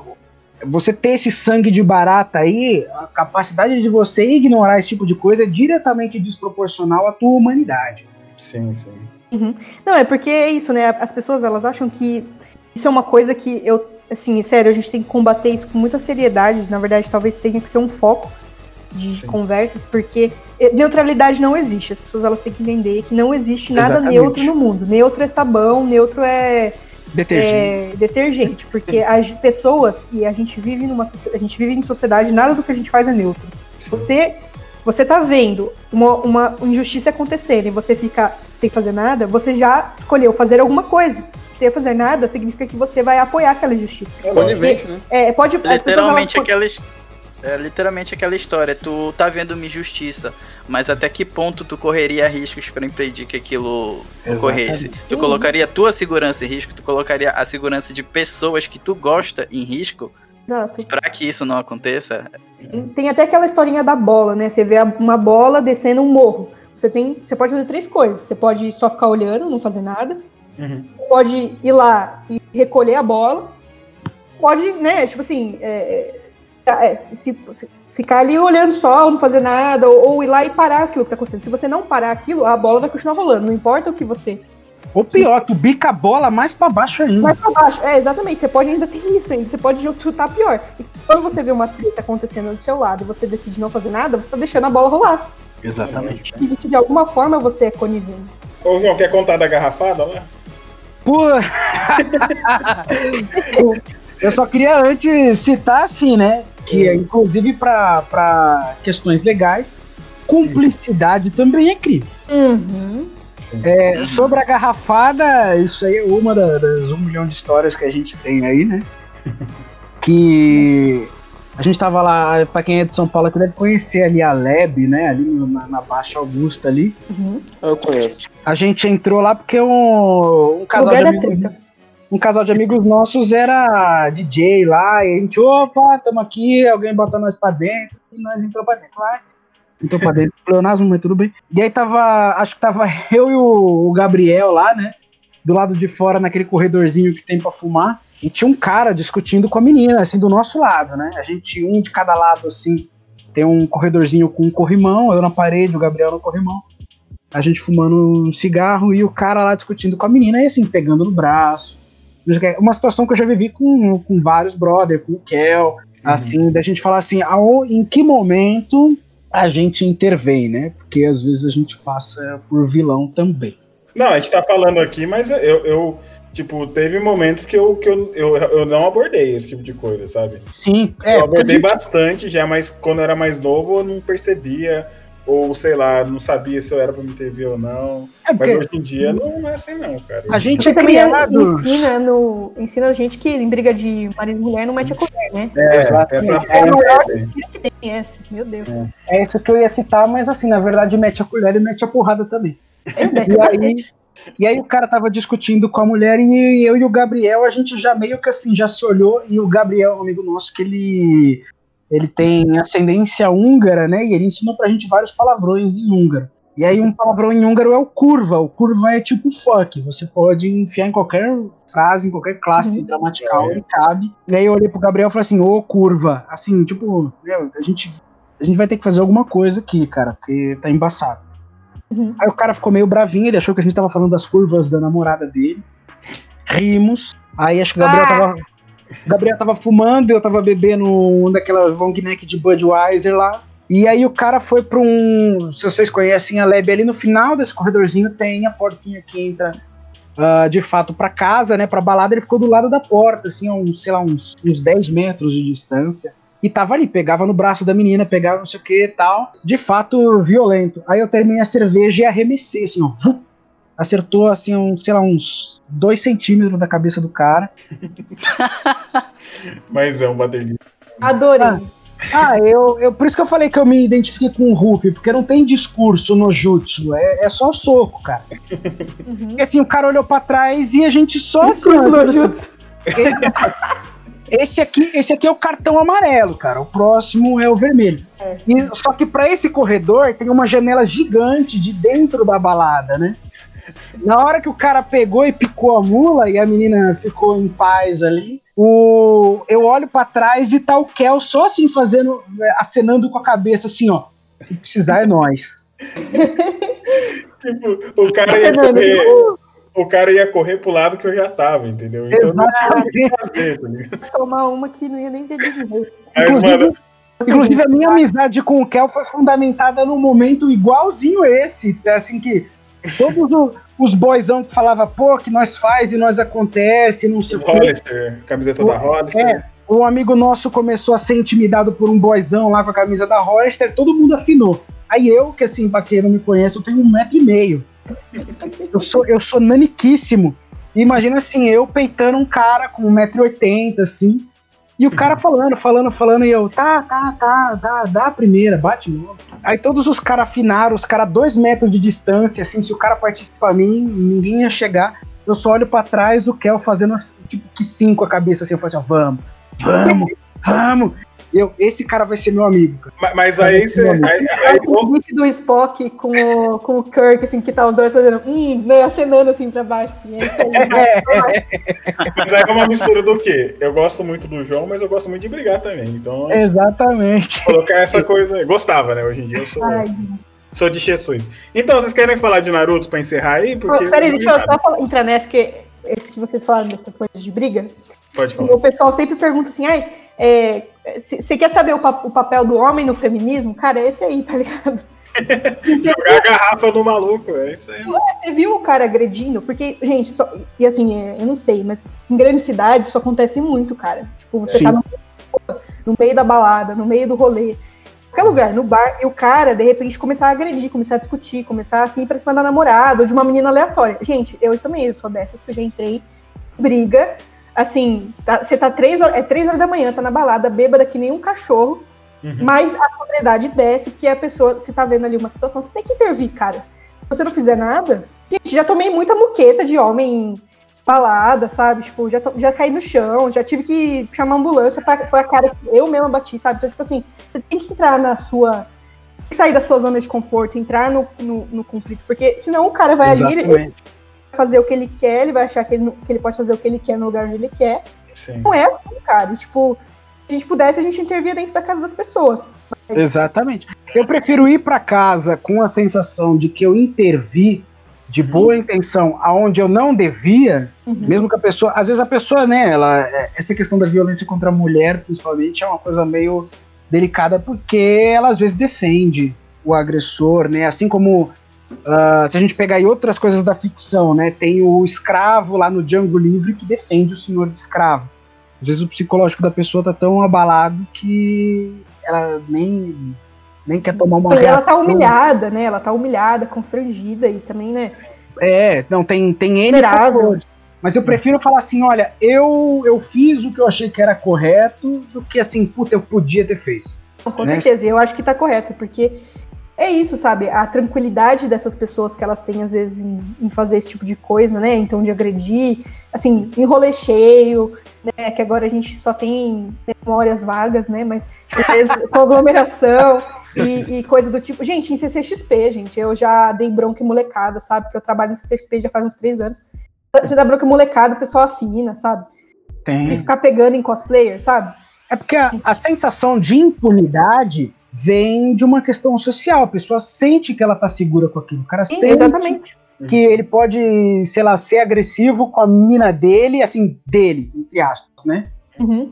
você ter esse sangue de barata aí, a capacidade de você ignorar esse tipo de coisa é diretamente desproporcional à tua humanidade. Sim, sim. Uhum. Não, é porque é isso, né? As pessoas elas acham que isso é uma coisa que eu assim, sério, a gente tem que combater isso com muita seriedade. Na verdade, talvez tenha que ser um foco de Sim. conversas, porque neutralidade não existe. As pessoas elas têm que entender que não existe nada Exatamente. neutro no mundo. Neutro é sabão, neutro é detergente, é, detergente porque as pessoas e a gente vive numa a gente vive em sociedade, nada do que a gente faz é neutro. Sim. Você você tá vendo uma, uma injustiça acontecer e você fica sem fazer nada, você já escolheu fazer alguma coisa. Se fazer nada, significa que você vai apoiar aquela injustiça. É conivente, né? É, pode, literalmente aquela, é literalmente aquela história, tu tá vendo uma injustiça, mas até que ponto tu correria riscos para impedir que aquilo Exatamente. ocorresse? Tu colocaria a tua segurança em risco, tu colocaria a segurança de pessoas que tu gosta em risco? Exato. Pra que isso não aconteça. Tem até aquela historinha da bola, né? Você vê uma bola descendo um morro. Você tem, você pode fazer três coisas. Você pode só ficar olhando, não fazer nada. Uhum. Pode ir lá e recolher a bola. Pode, né? Tipo assim, é, é, é se, se, se, ficar ali olhando só, não fazer nada, ou, ou, ir lá e parar aquilo que tá acontecendo. Se você não parar aquilo, a bola vai continuar rolando. Não importa o que você ou pior, tu bica a bola mais para baixo ainda. Mais pra baixo, é, exatamente. Você pode ainda ter isso ainda. Você pode chutar pior. E quando você vê uma treta acontecendo do seu lado e você decide não fazer nada, você tá deixando a bola rolar. Exatamente. E de alguma forma você é conivente. Ô, João, quer contar da garrafada lá? Pô! Eu só queria antes citar assim, né? Que inclusive para questões legais, cumplicidade também é crime. Uhum. É, sobre a garrafada, isso aí é uma da- das um milhão de histórias que a gente tem aí, né? Que a gente tava lá, pra quem é de São Paulo, que deve conhecer ali a Leb, né? Ali no- na, na Baixa Augusta ali. Uhum. Eu conheço. A gente entrou lá porque um, um casal de amigos. um casal de amigos nossos era DJ lá, e a gente, opa, tamo aqui, alguém bota nós pra dentro, e nós entrou pra dentro. Lá, entrou pra dentro, pleonasmo, mas tudo bem. E aí tava, acho que tava eu e o, o Gabriel lá, né, do lado de fora, naquele corredorzinho que tem pra fumar, e tinha um cara discutindo com a menina, assim, do nosso lado, né, a gente, um de cada lado, assim, tem um corredorzinho com um corrimão, eu na parede, o Gabriel no corrimão, a gente fumando um cigarro e o cara lá discutindo com a menina, e assim, pegando no braço, uma situação que eu já vivi com, com vários brother, com o Kel, assim, da gente falar assim, em que momento a gente intervém, né? Porque às vezes a gente passa por vilão também. Não, a gente tá falando aqui, mas eu, eu tipo, teve momentos que, eu, que eu, eu, eu não abordei esse tipo de coisa, sabe? Sim, é. eu abordei porque- bastante já, mas quando eu era mais novo eu não percebia, ou sei lá, não sabia se eu era pra me intervir ou não. é Mas porque hoje em dia não é assim não, cara. a gente é criado. ensina, no, ensina a gente que em briga de marido e mulher não mete a colher, né? É, Exatamente. essa É a maior parte aí. mentira que tem essa, meu Deus. É isso que eu ia citar, mas assim, na verdade, mete a colher e mete a porrada também. É, E aí, e aí o cara tava discutindo com a mulher e eu e o Gabriel, a gente já meio que assim, já se olhou e o Gabriel, um amigo nosso, que ele ele tem ascendência húngara, né? E ele ensinou pra gente vários palavrões em húngaro. E aí um palavrão em húngaro é o curva. O curva é tipo fuck. Você pode enfiar em qualquer frase, em qualquer classe Uhum. gramatical, ele cabe. E aí eu olhei pro Gabriel e falei assim, ô curva. Assim, tipo, meu, a gente, a gente vai ter que fazer alguma coisa aqui, cara, porque tá embaçado. Uhum. Aí o cara ficou meio bravinho, ele achou que a gente tava falando das curvas da namorada dele. Rimos. Aí acho que o Gabriel Ah. tava. O Gabriel tava fumando, eu tava bebendo um daquelas long neck de Budweiser lá. E aí o cara foi pra um. Se vocês conhecem a Leb ali no final desse corredorzinho, tem a portinha que entra ah, de fato pra casa, né? Pra balada, ele ficou do lado da porta, assim, uns, sei lá, uns, uns 10 metros de distância. E tava ali, pegava no braço da menina, pegava não sei o que e tal. De fato, violento. Aí eu terminei a cerveja e arremessei, assim, ó. Acertou, assim, um, sei lá, uns 2 centímetros da cabeça do cara. Mas é um baterista. Adorei. Ah. Ah, eu, eu. Por isso que eu falei que eu me identifiquei com o Ruffy, porque não tem discurso no jutsu, é, é só soco, cara. Uhum. Porque assim, o cara olhou pra trás e a gente só. Discurso assim, ó, no jutsu. Esse aqui, esse aqui é o cartão amarelo, cara. O próximo é o vermelho. É, E, só que pra esse corredor tem uma janela gigante de dentro da balada, né? Na hora que o cara pegou e picou a mula e a menina ficou em paz ali, o, eu olho pra trás e tá o Kel só assim fazendo, é, acenando com a cabeça assim, ó. Se precisar é nós. Tipo, o cara ia correr. uh, O cara ia correr pro lado que eu já tava, entendeu? Então Exatamente. não tinha o que fazer, tá tomar uma que não ia nem ter. Mas, Inclusive, Inclusive, a minha amizade com o Kel foi fundamentada num momento igualzinho esse. Assim que todos o- os boyzão que falava, pô, que nós faz e nós acontece, não sei o quê. Hollister, camiseta da Hollister. É, um amigo nosso começou a ser intimidado por um boyzão lá com a camisa da Hollister, todo mundo afinou. Aí eu, que assim, pra quem não me conhece, eu tenho um metro e meio. Eu sou, eu sou naniquíssimo. E Imagina assim, eu peitando um cara com 1,80m, assim. E o cara falando, falando, falando, e eu, tá, tá, tá, dá, dá a primeira, bate logo. Aí todos os caras afinaram, os caras dois metros de distância, assim, se o cara partisse pra mim, ninguém ia chegar. Eu só olho pra trás, o Kel fazendo tipo que sim com a cabeça, assim, eu falo assim, ó, vamos, vamos, vamos. Eu, esse cara vai ser meu amigo, cara. Ma- Mas aí você. Aí, aí- o gif do Spock com o, com o Kirk, assim, que tá os dois fazendo, hum, né, acenando assim pra baixo, assim, é isso aí. mas aí é uma mistura do quê? Eu gosto muito do João, mas eu gosto muito de brigar também. Então, Exatamente. colocar essa coisa. aí. Gostava, né? Hoje em dia eu sou, Ai, sou de Jesus. Então, vocês querem falar de Naruto pra encerrar aí? Porque. Peraí, deixa eu só falar- entrar nessa, que esse que vocês falaram dessa coisa de briga. Pode falar. o pessoal sempre pergunta assim, ai, você quer saber o, pa- o papel do homem no feminismo? Cara, é esse aí, tá ligado? Jogar a garrafa no maluco, é isso aí. Você viu o cara agredindo? Porque, gente, só- e assim, é, eu não sei, mas em grande cidade isso acontece muito, cara. Tipo, você Sim. tá no, no meio da balada, no meio do rolê. qualquer lugar, no bar, e o cara, de repente, começar a agredir, começar a discutir, começar assim pra cima da namorada ou de uma menina aleatória. Gente, eu também eu sou dessas que eu já entrei, briga, assim, tá- você tá três horas, é três horas da manhã, tá na balada, bêbada que nem um cachorro, Uhum. mas a sobriedade desce, porque a pessoa, se tá vendo ali uma situação, você tem que intervir, cara. Se você não fizer nada. Gente, já tomei muita muqueta de homem em balada, sabe? Tipo, já, já caí no chão, já tive que chamar ambulância pra, pra cara que eu mesma bati, sabe? Então, tipo assim, você tem que entrar na sua. Tem que sair da sua zona de conforto, entrar no, no, no conflito, porque senão o cara vai ali, ele Exatamente. Fazer o que ele quer, ele vai achar que ele, que ele pode fazer o que ele quer no lugar onde ele quer. Sim. Não é assim, cara. Tipo, se a gente pudesse, a gente intervia dentro da casa das pessoas. Exatamente. Eu prefiro ir pra casa com a sensação de que eu intervi de boa intenção aonde eu não devia, Uhum. mesmo que a pessoa, às vezes a pessoa, né, ela, é, essa questão da violência contra a mulher, principalmente, é uma coisa meio delicada porque ela às vezes defende o agressor, né, assim como ah, se a gente pegar aí outras coisas da ficção, né, tem o escravo lá no Django Livre que defende o senhor de escravo. Às vezes o psicológico da pessoa tá tão abalado que ela nem, nem quer tomar uma E ela tá humilhada, né? Ela tá humilhada, constrangida e também, né? É, não, tem, tem N fatores. Mas eu prefiro falar assim, olha, eu, eu fiz o que eu achei que era correto do que assim, puta, eu podia ter feito. Com Né? certeza, eu acho que tá correto, porque é isso, sabe? A tranquilidade dessas pessoas que elas têm, às vezes, em, em fazer esse tipo de coisa, né? Então, de agredir, assim, em rolê cheio, né? Que agora a gente só tem memórias vagas, né? Mas, com aglomeração e, e coisa do tipo. Gente, em CCXP, gente, eu já dei bronca em molecada, sabe? Porque eu trabalho em CCXP já faz uns três anos. Você dá bronca em molecada, o pessoal afina, sabe? E Tem. ficar pegando em cosplayer, sabe? É porque a, a sensação de impunidade vem de uma questão social. A pessoa sente que ela tá segura com aquilo. O cara Sim, sente exatamente. que ele pode, sei lá, ser agressivo com a menina dele, assim, dele, entre aspas, né? Uhum.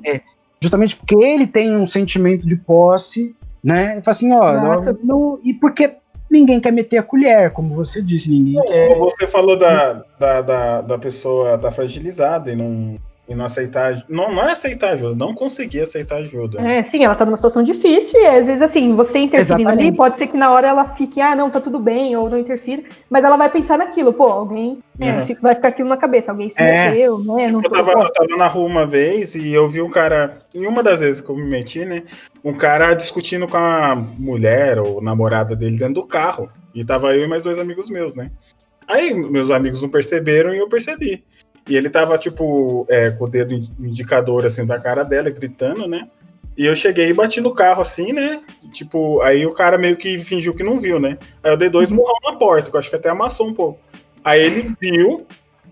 justamente porque ele tem um sentimento de posse, né? Ele fala assim, ó, não- não- e porque ninguém quer meter a colher, como você disse, ninguém quer. Como você falou da, da, da, da pessoa estar fragilizada e não, e não aceitar. Não, não é aceitar ajuda, não conseguir aceitar ajuda. É, sim, ela tá numa situação difícil e às vezes, assim, você interferindo ali, pode ser que na hora ela fique, ah, não, tá tudo bem, ou não interfira, mas ela vai pensar naquilo, pô, alguém é, Uhum. vai ficar aquilo na cabeça, alguém se É. meteu, né? Não Eu tava, eu tava na rua uma vez e eu vi um cara, em uma das vezes que eu me meti, né? Um cara discutindo com a mulher ou namorada dele dentro do carro. E tava eu e mais dois amigos meus, né? Aí meus amigos não perceberam e eu percebi. E ele tava, tipo, é, com o dedo in- indicador, assim, da cara dela, gritando, né? E eu cheguei e bati no carro, assim, né? Tipo, aí o cara meio que fingiu que não viu, né? Aí eu dei dois murrão na porta, que eu acho que até amassou um pouco. Aí ele viu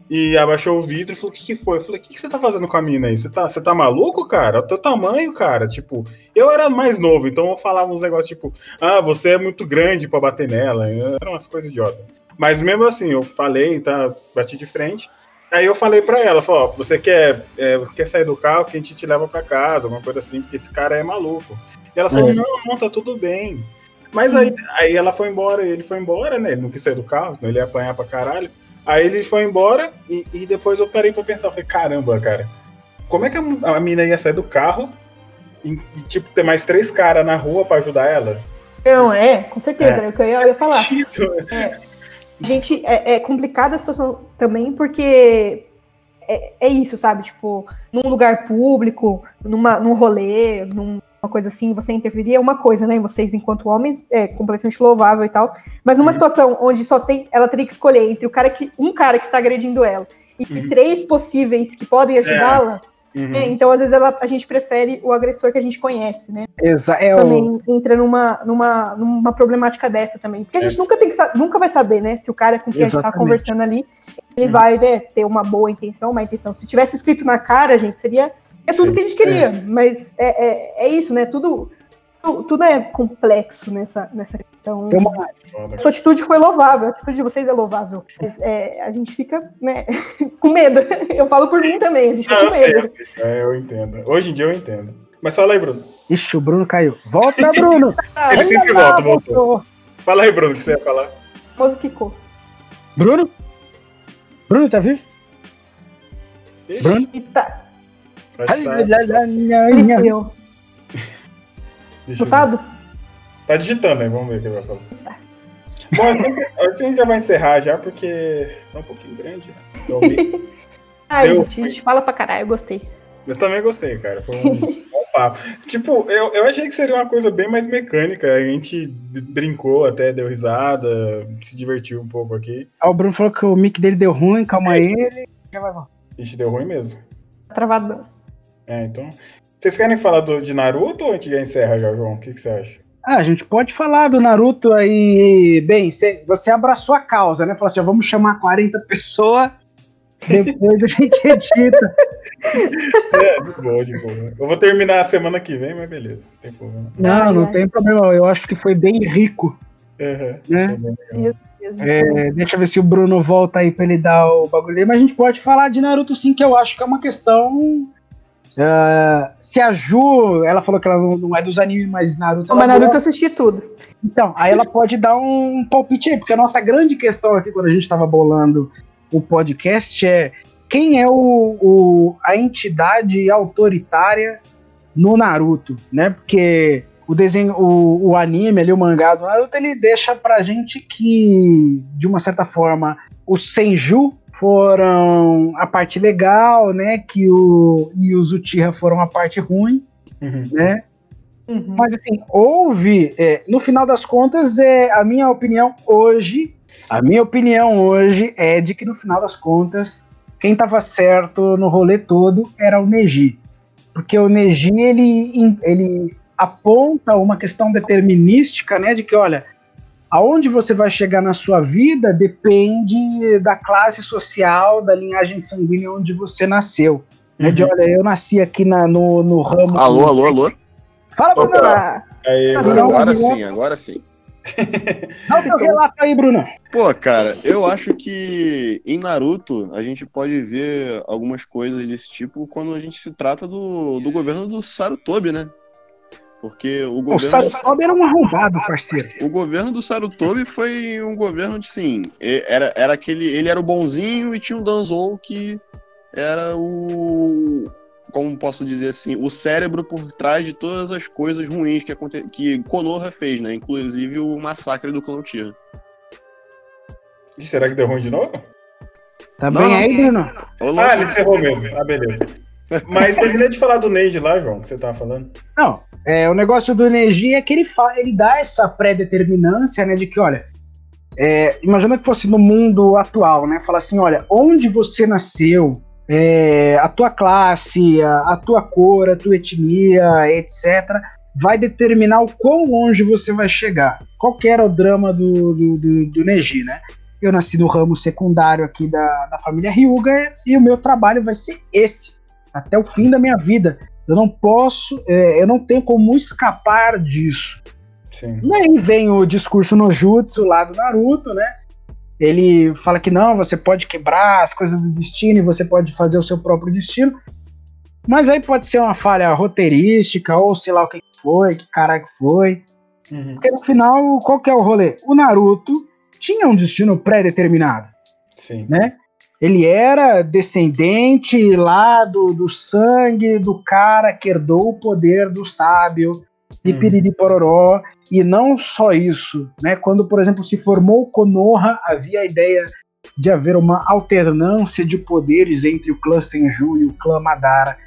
e abaixou o vidro e falou: O que, que foi? Eu falei: O que, que você tá fazendo com a mina aí? Você tá, você tá maluco, cara? O teu tamanho, cara. Tipo, eu era mais novo, então eu falava uns negócios tipo: Ah, você é muito grande pra bater nela. Eram umas coisas idiotas. Mas mesmo assim, eu falei, tá? Bati de frente. Aí eu falei pra ela, falou, ó, você quer, é, quer sair do carro que a gente te leva pra casa, alguma coisa assim, porque esse cara é maluco. E ela falou, Uhum. não, não, tá tudo bem. Mas aí, aí ela foi embora, ele foi embora, né? Ele não quis sair do carro, ele ia apanhar pra caralho. Aí ele foi embora e, e depois eu parei pra pensar, falei, caramba, cara, como é que a, a mina ia sair do carro e, e, tipo, ter mais três caras na rua pra ajudar ela? Não, é, com certeza, É. o que eu ia, eu ia falar. Tipo, Gente, é, é complicada a situação também, porque é, é isso, sabe? Tipo, num lugar público, numa, num rolê, numa coisa assim, você interferir é uma coisa, né? Vocês, enquanto homens, é completamente louvável e tal. Mas numa Uhum. situação onde só tem. Ela teria que escolher entre o cara que. um cara que tá agredindo ela e, Uhum. três possíveis que podem ajudá-la. Uhum. é, então, às vezes, ela, a gente prefere o agressor que a gente conhece, né? Exa é o, também entra numa, numa, numa problemática dessa também. Porque a gente É. nunca, tem que, nunca vai saber, né? Se o cara com quem a gente tá conversando ali, ele Uhum. vai né, ter uma boa intenção, uma intenção. Se tivesse escrito na cara, gente, seria é tudo Sim. que a gente queria. Mas é, é, é isso, né? Tudo, tudo, é complexo nessa, nessa questão. tem uma, sua atitude foi louvável, a atitude de vocês é louvável. Mas é, a gente fica né, com medo. Eu falo por mim também, a gente fica Ah, eu com medo. É, eu entendo. Hoje em dia eu entendo. Mas fala aí, Bruno. Ixi, o Bruno caiu. Volta, Bruno! Ele sempre volta, não, voltou. Fala aí, Bruno, o que você ia falar. O famoso Kiko. Bruno? Bruno, tá vivo? Ixi, Bruno? E tá, Eliseu. Deixa? Tá digitando aí, vamos ver o que ele vai falar. Bom, acho que, acho que a gente já vai encerrar já, porque tá um pouquinho grande. Né? Ai, Deu. gente, a gente fala pra caralho, eu gostei. Eu também gostei, cara. Foi um bom papo. Tipo, eu, eu achei que seria uma coisa bem mais mecânica. A gente brincou até, deu risada, se divertiu um pouco aqui. Aí o Bruno falou que o mic dele deu ruim, calma aí. Ele já vai gente deu ruim mesmo. Tá travado. É, então. Vocês querem falar do, de Naruto ou a gente já encerra já, João? O que, que você acha? Ah, a gente pode falar do Naruto aí. Bem, cê- você abraçou a causa, né? Falou assim: ó, vamos chamar 40 pessoas, depois a gente edita. É, de boa, de boa. Eu vou terminar a semana que vem, mas beleza. Não tem problema. Não, não tem problema. Eu acho que foi bem rico, Uhum. né? É, deixa eu ver se o Bruno volta aí pra ele dar o bagulho. Mas a gente pode falar de Naruto sim, que eu acho que é uma questão. Ah, se a Ju, ela falou que ela não, não é dos animes, mas Naruto. Mas Naruto eu assisti tudo. Então, aí ela pode dar um palpite aí, porque a nossa grande questão aqui, quando a gente tava bolando o podcast, é quem é o, o- a entidade autoritária no Naruto, né? Porque o desenho, o, o anime ali, o mangá do Naruto, ele deixa pra gente que, de uma certa forma, os Senju foram a parte legal, né? Que o e os Uchiha foram a parte ruim, Uhum. né? Uhum. Mas assim, houve, é, no final das contas, é, a minha opinião hoje, a minha opinião hoje é de que no final das contas, quem estava certo no rolê todo era o Neji. Porque o Neji, ele, ele aponta uma questão determinística, né, de que, olha, aonde você vai chegar na sua vida depende da classe social, da linhagem sanguínea onde você nasceu. Né, de, olha, eu nasci aqui na- no, no ramo... Alô, alô, alô. Fala, Bruno! Tá Agora, agora sim, agora sim. Dá o seu relato aí, Bruno. Pô, cara, eu acho que em Naruto a gente pode ver algumas coisas desse tipo quando a gente se trata do, do governo do Sarutobi, né? Porque o O governo, Sarutobi era um arrombado, parceiro. o governo do Sarutobi foi um governo de sim, e- era, era aquele, ele era o bonzinho e tinha o Danzou que era o como posso dizer assim, o cérebro por trás de todas as coisas ruins que, aconte... que Konoha fez, né? Inclusive o massacre do clã Uchiha. Ih, será que deu ruim de novo? Tá Não, bem não. aí, Bruno? Ah, ele encerrou mesmo. Ah, beleza. Mas terminei de falar do Neide lá, João, que você tava falando. Não, é, o negócio do energia é que ele, ele dá essa pré-determinância, né, de que, olha, é, imagina que fosse no mundo atual, né, fala assim, olha, onde você nasceu, é, a tua classe, a, a tua cor, a tua etnia, etc., vai determinar o quão longe você vai chegar. Qual que era o drama do, do, do, do Neji, né? Eu nasci no ramo secundário aqui da, da família Ryuga e o meu trabalho vai ser esse, até o fim da minha vida. Eu não posso, é, eu não tenho como escapar disso. Sim. E aí vem o discurso no jutsu lá do Naruto, né? Ele fala que não, você pode quebrar as coisas do destino e você pode fazer o seu próprio destino. Mas aí pode ser uma falha roteirística, ou sei lá o que foi, que caralho que foi. Uhum. Porque no final, qual que é o rolê? O Naruto tinha um destino pré-determinado Sim. né? Ele era descendente lá do, do sangue do cara que herdou o poder do sábio e Uhum. piriri pororó. E não só isso, né? Quando, por exemplo, se formou o Konoha, havia a ideia de haver uma alternância de poderes entre o clã Senju e o clã Madara.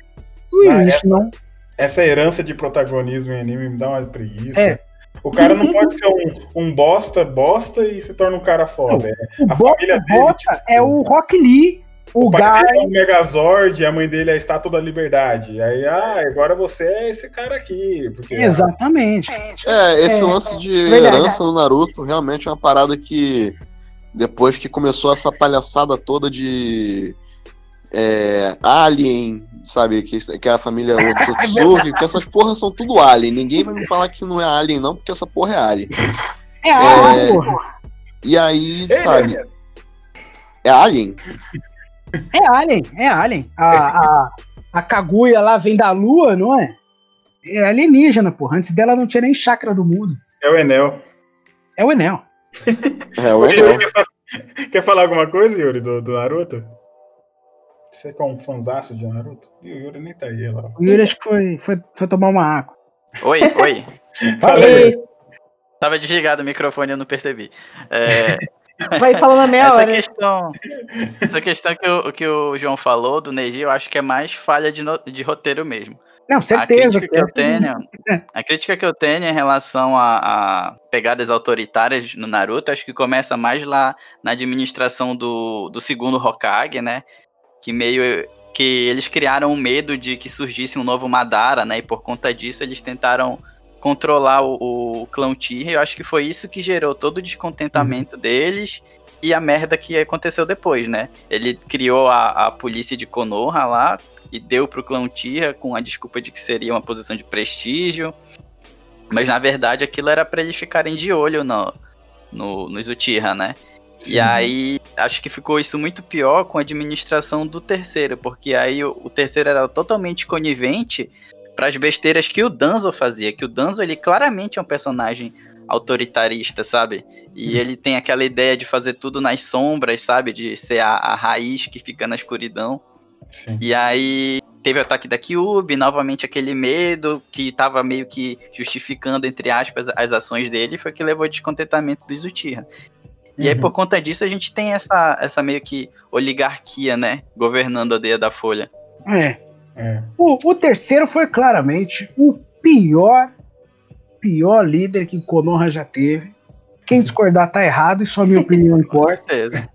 E Ah, isso não Essa herança de protagonismo em anime me dá uma preguiça. É. O cara não pode ser um, um bosta, bosta e se torna um cara foda. É. O A Bota, família dele, Bota tipo, é o Rock Lee, o, O pai Guy. dele é o Megazord, a mãe dele é a Estátua da Liberdade. E aí, ah, agora você é esse cara aqui. Porque, Exatamente. É, esse É, lance de verdade. herança no Naruto realmente é uma parada que depois que começou essa palhaçada toda de é, Alien, sabe, que, que é a família Otsutsuki, que essas porras são tudo Alien. Ninguém vai me falar que não é Alien não, porque essa porra é Alien. É, a porra. E aí, sabe, é Alien? É Alien, é Alien. A, a, a Kaguya lá vem da lua, não é? É alienígena, porra. Antes dela não tinha nem chakra do mundo. É o Enel. É o Enel. É, o Enel. quer falar alguma coisa, Yuri, do, do Naruto? Você que é um fanzaço de Naruto? Ih, O Yuri nem tá aí, lá. O Yuri acho que foi, foi, foi tomar uma água. Oi, oi. Aí. Tava desligado o microfone, eu não percebi. É, Vai falando a meia essa hora. questão, essa questão que o, que o João falou do Neji, eu acho que é mais falha de, no- de roteiro mesmo. Não, certeza. A crítica que eu tenho, a crítica que eu tenho em relação a, a pegadas autoritárias no Naruto, acho que começa mais lá na administração do, do segundo Hokage, né? Que meio que eles criaram um medo de que surgisse um novo Madara, né? E por conta disso eles tentaram controlar o, o clã Uchiha. Eu acho que foi isso que gerou todo o descontentamento deles e a merda que aconteceu depois, né? Ele criou a, a polícia de Konoha lá e deu pro clã Uchiha com a desculpa de que seria uma posição de prestígio. Mas na verdade aquilo era pra eles ficarem de olho no, no, nos Uchiha, né? E aí, acho que ficou isso muito pior com a administração do terceiro, porque aí o, o terceiro era totalmente conivente para as besteiras que o Danzo fazia, que o Danzo ele claramente é um personagem autoritarista, sabe? E ele tem aquela ideia de fazer tudo nas sombras, sabe? De ser a, a raiz que fica na escuridão. Sim. E aí teve o ataque da Kyubi, novamente aquele medo que tava meio que justificando, entre aspas, as ações dele, foi o que levou ao descontentamento dos Uchiha. E aí, Uhum. por conta disso, a gente tem essa, essa meio que oligarquia, né? Governando a Deia da Folha. É. É. O, o terceiro foi claramente o pior, pior líder que Konoha já teve. Quem discordar tá errado e só minha opinião Com importa. certeza.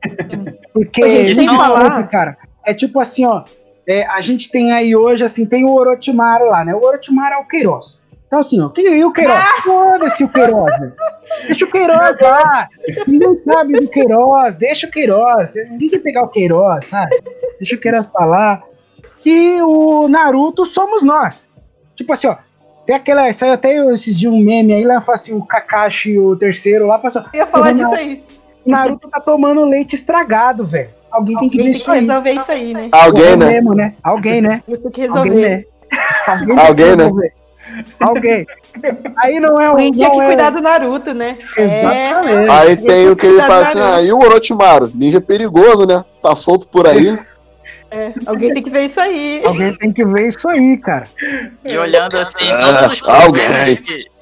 Porque gente tem que falar- outro, cara. É tipo assim, ó. é, a gente tem aí hoje, assim, tem o Orochimaru lá, né? O Orochimaru é o Queiroz. Então, assim, ó, quem e o Queiroz? Foda-se o Queiroz, velho. Deixa o Queiroz lá. Ninguém sabe do Queiroz, deixa o Queiroz. Ninguém quer pegar o Queiroz, sabe? Deixa o Queiroz pra lá. E o Naruto somos nós. Tipo assim, ó. Tem aquela. Saiu até esses dias um meme aí, lá fala assim, o Kakashi, o terceiro lá, passou. Eu ia falar disso aí. O Naruto tá tomando leite estragado, velho. Alguém tem que Alguém tem isso que aí. resolver isso aí, né? Alguém, né? Mesmo, né? Alguém, né? Eu tenho que Alguém, resolver. né? Alguém, Alguém, né? Alguém. Aí não é um. Alguém tinha que é- cuidar do Naruto, né? Exatamente. Aí Alguém tem o que ele fala assim, Naruto. ah, e o Orochimaru? Ninja perigoso, né? Tá solto por aí. É, alguém tem que ver isso aí. Alguém tem que ver isso aí, cara. E olhando assim, Ah, todos os alguém. problemas que.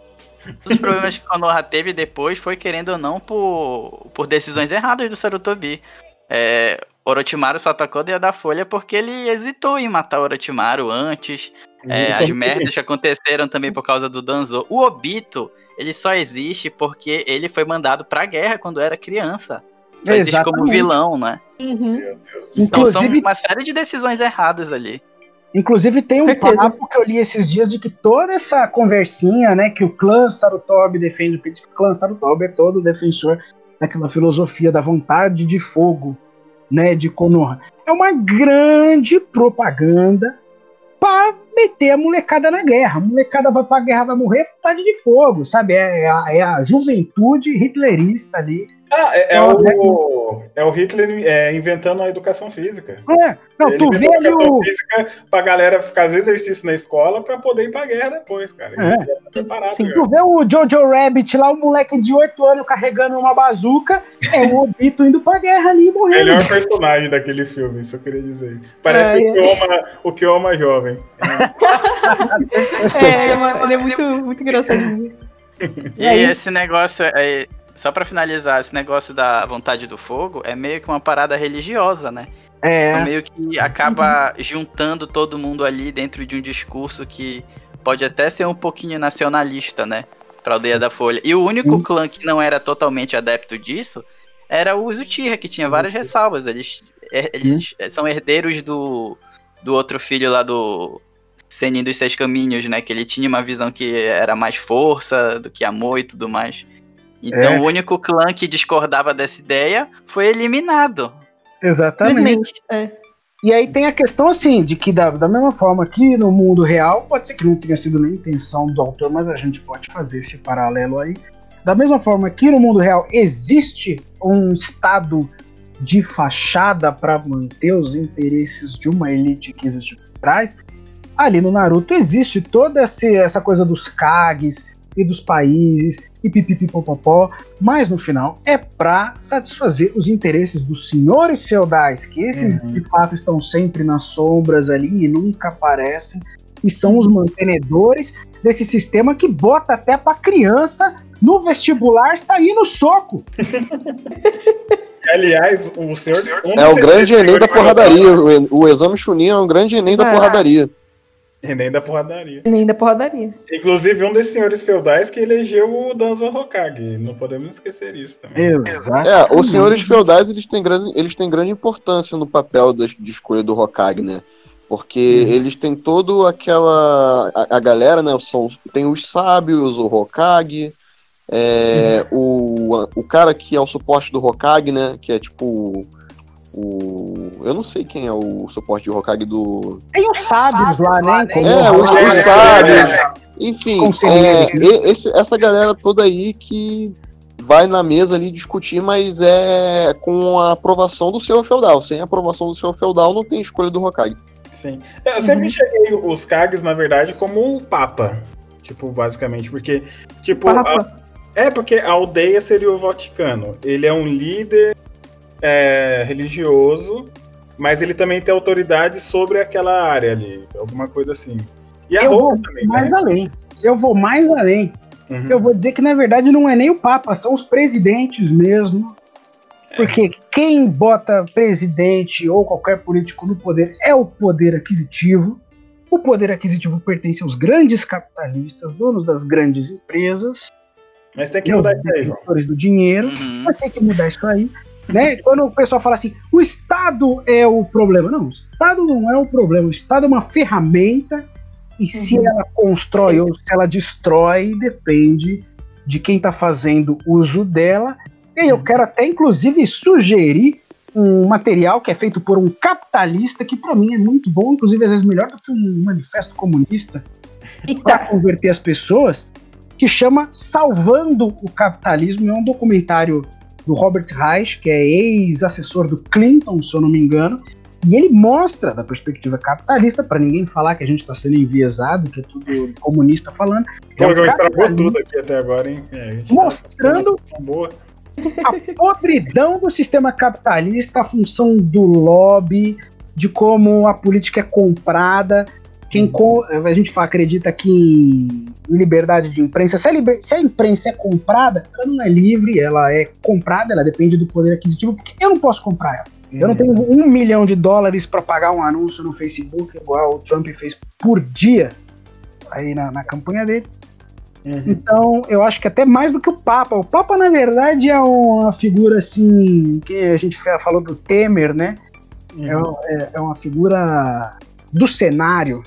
Todos os problemas que Konoha teve depois foi, querendo ou não, por, por decisões erradas do Sarutobi. É, Orochimaru só atacou Deia da Folha porque ele hesitou em matar Orochimaru antes. É, as merdas que aconteceram também por causa do Danzo. O Obito, ele só existe porque ele foi mandado pra guerra quando era criança. Só existe como Exatamente. vilão, né? Uhum. Meu Deus. Então são Inclusive, uma série de decisões erradas ali. inclusive tem um Certeza. papo que eu li esses dias de que toda essa conversinha, né, que o clã Sarutobi defende, porque o clã Sarutobi é todo defensor daquela filosofia da vontade de fogo, né, de Konoha. É uma grande propaganda pra meter a molecada na guerra. A molecada vai pra guerra, vai morrer por vontade de fogo, sabe? É, é a, é a juventude hitlerista ali. Ah, é, é Nossa, o, é o Hitler é, inventando a educação física. É, não, Ele tu vê a educação o. física pra galera fazer exercício na escola pra poder ir pra guerra depois, cara. É. Sim, tu vê o Jojo Rabbit lá, o moleque de 8 anos carregando uma bazuca, é o Obito indo pra guerra ali e morrendo. Melhor personagem daquele filme, isso eu queria dizer. Parece Ai, o Kioma, o Kioma jovem. É, é, uma- ele é muito, muito engraçadinho. E aí? esse negócio, é, só pra finalizar, esse negócio da vontade do fogo é meio que uma parada religiosa, né? É É, meio que acaba juntando todo mundo ali dentro de um discurso que pode até ser um pouquinho nacionalista, né? Pra aldeia da Folha. E o único Sim. clã que não era totalmente adepto disso era o Uchiha, que tinha várias ressalvas. Eles, é, eles são herdeiros do, do outro filho lá do Senin dos Seis Caminhos, né? Que ele tinha uma visão que era mais força do que amor e tudo mais. Então É. o único clã que discordava dessa ideia foi eliminado. exatamente. É. E aí tem a questão assim, de que da, da mesma forma que no mundo real, pode ser que não tenha sido nem intenção do autor, mas a gente pode fazer esse paralelo aí. Da mesma forma que no mundo real existe um estado de fachada para manter os interesses de uma elite que existe por trás, ali no Naruto existe toda essa coisa dos Kages e dos países e pipipipopopó, mas no final é para satisfazer os interesses dos senhores feudais, que esses Uhum. de fato estão sempre nas sombras ali e nunca aparecem, e são os mantenedores desse sistema que bota até pra criança no vestibular sair no soco. Aliás, o senhor. É o grande Enem da porradaria. O, exame Chunin é um grande Enem da Exato. Enem da porradaria. Nem da porradaria. Inclusive, um desses senhores feudais que elegeu o Danzo Hokage. Não podemos esquecer isso também. Exato. É, os senhores feudais eles têm grande, eles têm grande importância no papel das- de escolha do Hokage, né? Porque eles têm todo aquela. A, a galera, né? São, tem os sábios, o Hokage, é, o, o cara que é o suporte do Hokage, né? Que é tipo. O. Eu não sei quem é o suporte de Hokage do. Tem os sábios lá, né? Como É, o os, Raul- os sábios. Enfim, é, esse- essa galera toda aí que vai na mesa ali discutir, mas é com a aprovação do senhor feudal. Sem a aprovação do senhor feudal, não tem escolha do Hokage. Sim. Eu sempre cheguei os Kages, na verdade, como o Papa. Tipo, basicamente, porque. Tipo, a- é porque a aldeia seria o Vaticano. Ele é um líder é, religioso, mas ele também tem autoridade sobre aquela área ali. Alguma coisa assim. E a Eu roupa vou também, mais né? além. Eu vou mais além. Uhum. Eu vou dizer que, na verdade, não é nem o Papa, são os presidentes mesmo. Porque quem bota presidente ou qualquer político no poder é o poder aquisitivo. O poder aquisitivo pertence aos grandes capitalistas, donos das grandes empresas, Mas tem que e mudar isso aí, João. do dinheiro. Uhum. Mas tem que mudar isso aí. Né? Quando o pessoal fala assim, o Estado é o problema. Não, o Estado não é o problema. O Estado é uma ferramenta e se Uhum. ela constrói ou se ela destrói, depende de quem está fazendo uso dela. E eu quero até, inclusive, sugerir um material que é feito por um capitalista que, para mim, é muito bom, inclusive, às vezes, melhor do que um manifesto comunista para converter as pessoas, que chama Salvando o Capitalismo. É um documentário do Robert Reich, que é ex-assessor do Clinton, se eu não me engano. E ele mostra, da perspectiva capitalista, para ninguém falar que a gente está sendo enviesado, que é tudo comunista falando. é Pô, João estragou tudo aqui até agora, hein? É, gente Mostrando- Tá a podridão do sistema capitalista, a função do lobby, de como a política é comprada. Quem a gente acredita que em liberdade de imprensa, se a, liber- se a imprensa é comprada, ela não é livre, ela é comprada, ela depende do poder aquisitivo, porque eu não posso comprar ela. Eu não tenho um milhão de dólares para pagar um anúncio no Facebook, igual o Trump fez por dia aí na, na campanha dele. Uhum. Então, eu acho que até mais do que o Papa. O Papa, na verdade, é uma figura assim. que a gente fa- falou do Temer, né? É, Uhum. é- é uma figura do cenário.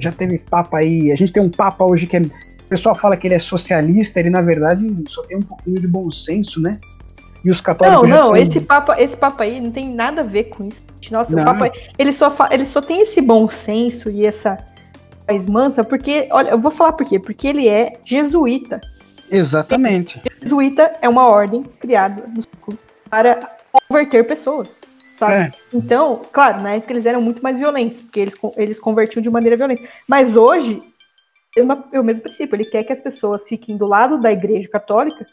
Já teve Papa aí. A gente tem um Papa hoje que é. O pessoal fala que ele é socialista, ele na verdade só tem um pouquinho de bom senso, né? E os Não, católicos. já não, têm- esse papa, esse papa aí não tem nada a ver com isso. Nossa, Não. o papa, ele só, fa- ele só tem esse bom senso e essa paz mansa, porque, olha, eu vou falar por quê? Porque ele é jesuíta. Exatamente. Jesuíta é uma ordem criada no século para converter pessoas, sabe? É. Então, claro, na época eles eram muito mais violentos, porque eles, eles convertiam de maneira violenta. Mas hoje, é uma- é o mesmo princípio, ele quer que as pessoas fiquem do lado da igreja católica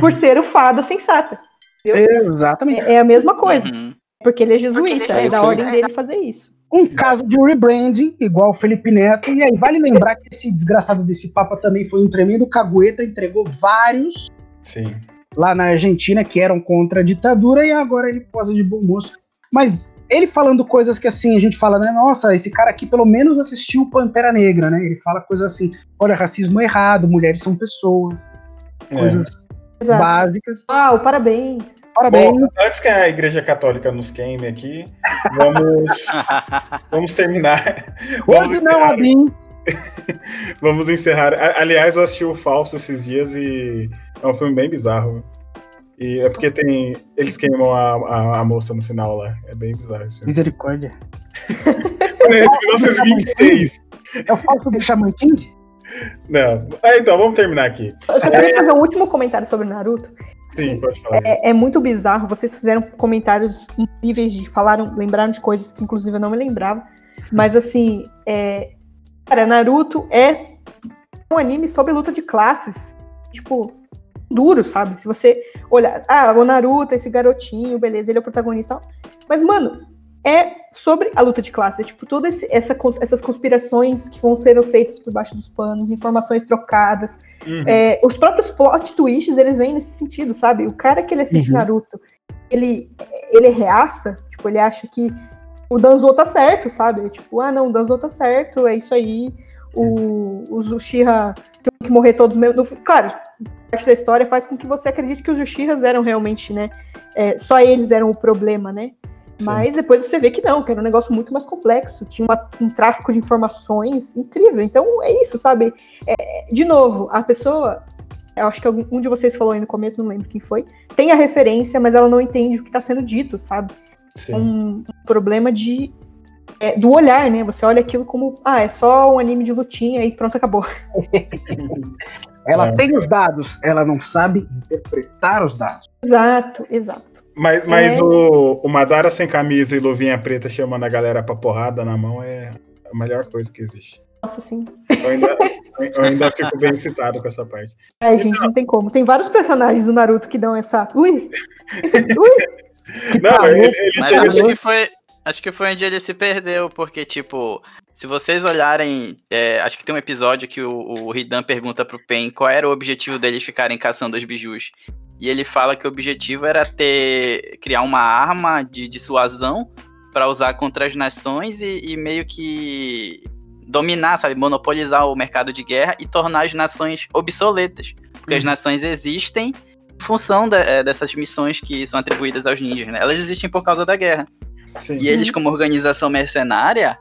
por Uhum. ser o fada sensata. Exatamente. É, é a mesma coisa. Uhum. Porque ele é jesuíta, é é da ordem dele fazer isso. um caso de rebranding, igual o Felipe Neto. E aí, vale lembrar que esse desgraçado desse Papa também foi um tremendo cagueta, entregou vários Sim. lá na Argentina que eram contra a ditadura e agora ele posa de bom moço. Mas ele falando coisas que assim, a gente fala, né? Nossa, esse cara aqui pelo menos assistiu Pantera Negra, né? Ele fala coisas assim: olha, racismo é errado, mulheres são pessoas, É. coisas Exato. básicas. Uau, parabéns. Parabéns. Bom, antes que a Igreja Católica nos queime aqui, vamos, vamos terminar. Vamos Hoje não, encerrar, Abim. vamos encerrar. Aliás, eu assisti o Falso esses dias e é um filme bem bizarro. E é porque tem. Eles queimam a, a, a moça no final lá. É bem bizarro filme. Misericórdia. É de 1926. É o falso do Shaman King? Não. Ah, então, vamos terminar aqui. Eu só queria fazer um último comentário sobre Naruto. Sim, pode falar. É, é muito bizarro. Vocês fizeram comentários incríveis de falaram, lembraram de coisas que inclusive eu não me lembrava. Mas assim, é, cara, Naruto é um anime sobre luta de classes. Tipo, duro, sabe? Se você olhar, ah, o Naruto, esse garotinho, beleza, ele é o protagonista. e tal. Mas, mano, é sobre a luta de classe. É, tipo, todas essa, essas conspirações que vão ser feitas por baixo dos panos, informações trocadas. Uhum. É, os próprios plot twists, eles vêm nesse sentido, sabe? O cara que ele assiste uhum. Naruto, ele, ele reaça, tipo, ele acha que o Danzo tá certo, sabe? Tipo, ah, não, o Danzo tá certo, é isso aí. O, os Uchiha tem que morrer todos mesmo. Claro, parte da história faz com que você acredite que os Ushihas eram realmente, né? É, só eles eram o problema, né? Sim. Mas depois você vê que não, que era um negócio muito mais complexo, tinha uma, um tráfico de informações incrível. Então é isso, sabe? É, de novo, a pessoa, eu acho que algum, um de vocês falou aí no começo, não lembro quem foi, tem a referência, mas ela não entende o que está sendo dito, sabe? Um, um, problema de é, do olhar, né? Você olha aquilo como, ah, é só um anime de lutinha e pronto, acabou. ela é. tem os dados, ela não sabe interpretar os dados. Exato, exato. Mas, mas é... o, o Madara sem camisa e luvinha preta chamando a galera pra porrada na mão é a melhor coisa que existe. Nossa, sim. Eu ainda, eu ainda fico bem excitado com essa parte. Ai, gente, não tem como. Tem vários personagens do Naruto que dão essa. Ui! Ui! Não, ele, ele Mas acho que, foi, acho que foi onde ele se perdeu, porque, tipo, se vocês olharem, é, acho que tem um episódio que o, o Hidan pergunta pro Pen qual era o objetivo deles ficarem caçando os bijus. E ele fala que o objetivo era ter criar uma arma de dissuasão para usar contra as nações e, e, meio que dominar, sabe, monopolizar o mercado de guerra e tornar as nações obsoletas, porque uhum. as nações existem em função de, é, dessas missões que são atribuídas aos ninjas, né? Elas existem por causa da guerra. Sim. E eles, como organização mercenária,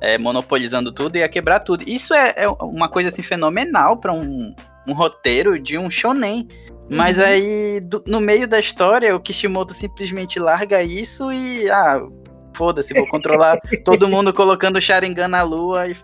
é, monopolizando tudo, ia quebrar tudo. Isso é, é uma coisa assim fenomenal para um, um roteiro de um shonen. Mas uhum. aí, do, no meio da história, o Kishimoto simplesmente larga isso e. Ah, foda-se, vou controlar todo mundo colocando o Sharingan na lua e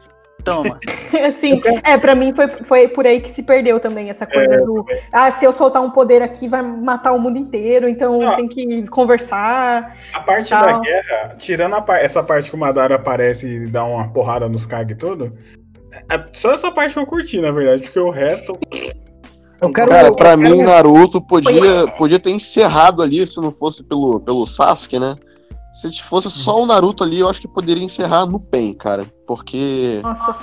toma. Assim, é, pra mim foi, foi por aí que se perdeu também essa coisa é, do. Ah, se eu soltar um poder aqui, vai matar o mundo inteiro, então Não, tem que conversar. A parte da guerra, tirando a, essa parte que o Madara aparece e dá uma porrada nos Kag e tudo, é, só essa parte que eu curti, na verdade, porque o resto. Eu quero, Cara, pra eu mim, quero... Naruto podia, podia ter encerrado ali se não fosse pelo, pelo Sasuke, né? Se fosse só o Naruto ali, eu acho que poderia encerrar no Pen, cara. Porque Nossa,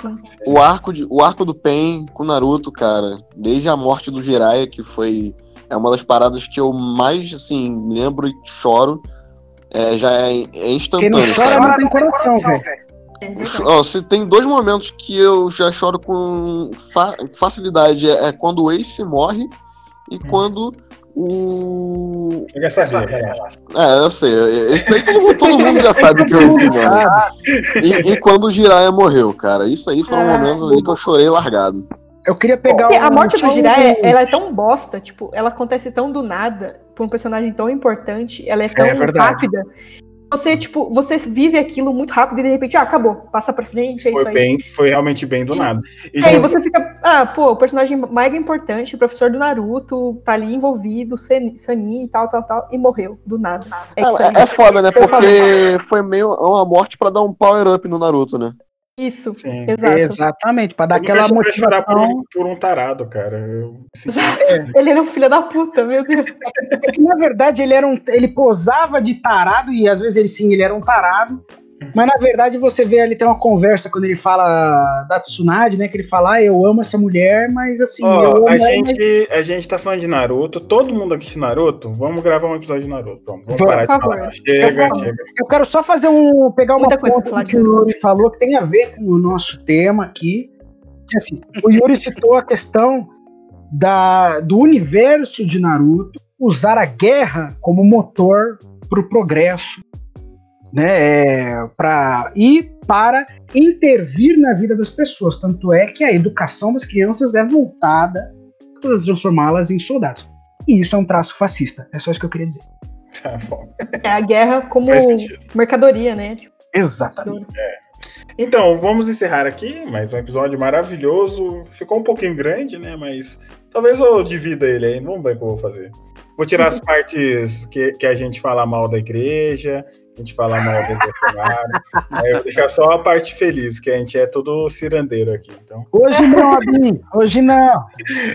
o arco, de, o arco do Pen com o Naruto, cara, desde a morte do Jiraiya, que foi é uma das paradas que eu mais, assim, lembro e choro, é, já é, é instantâneo. Quem não chora sabe? não tem coração, velho. Oh, se tem dois momentos que eu já choro com fa facilidade é, é, quando o Ace morre e hum. quando o. Eu já sabia, É, eu sei. Esse daí todo, mundo, todo mundo já sabe que o Ace morre. E, e quando o Jiraiya morreu, cara. Isso aí foram ah, momentos ali que eu chorei largado. Eu queria pegar um, A morte do Jiraiya, ela é tão bosta, tipo, ela acontece tão do nada, pra um personagem tão importante, ela é tão é rápida, você, tipo, você vive aquilo muito rápido e de repente, ah, acabou, passa pra frente, é foi isso aí. Bem, foi realmente bem do nada. E, e aí tipo... você fica, ah, pô, o personagem mega importante, o professor do Naruto, tá ali envolvido, Sani e tal, tal, tal, e morreu, do nada. É, é, é foda, né? Porque foi meio uma morte pra dar um power-up no Naruto, né? Isso, Sim. exato. Exatamente, para dar aquela motivação. chorar por um, por um tarado, cara. Eu... ele era um filho da puta, meu Deus. É que, na verdade, ele era um, ele posava de tarado e às vezes ele sim, ele era um tarado. Mas na verdade você vê ali tem uma conversa quando ele fala da Tsunade, né? Que ele fala, ah, eu amo essa mulher, mas assim. Oh, a, gente, mas... a gente tá falando de Naruto, todo mundo aqui de Naruto, vamos gravar um episódio de Naruto. Vamos, vamos parar de falar. Chega, eu, chega. Eu quero só fazer um. pegar uma Muita coisa que o Yuri falou que tem a ver com o nosso tema aqui. Que, assim, o Yuri citou a questão da, do universo de Naruto usar a guerra como motor para o progresso né, é, para ir para intervir na vida das pessoas. Tanto é que a educação das crianças é voltada para transformá-las em soldados. E isso é um traço fascista. É só isso que eu queria dizer. Tá é a guerra como mercadoria, né? Exatamente. É. Então, vamos encerrar aqui, mais um episódio maravilhoso. Ficou um pouquinho grande, né? Mas talvez eu divida ele aí. Vamos ver o que eu vou fazer. Vou tirar as partes que, que a gente fala mal da igreja, a gente fala mal do Bolsonaro. aí eu vou deixar só a parte feliz, que a gente é todo cirandeiro aqui. Então. Hoje não, Abin, hoje não.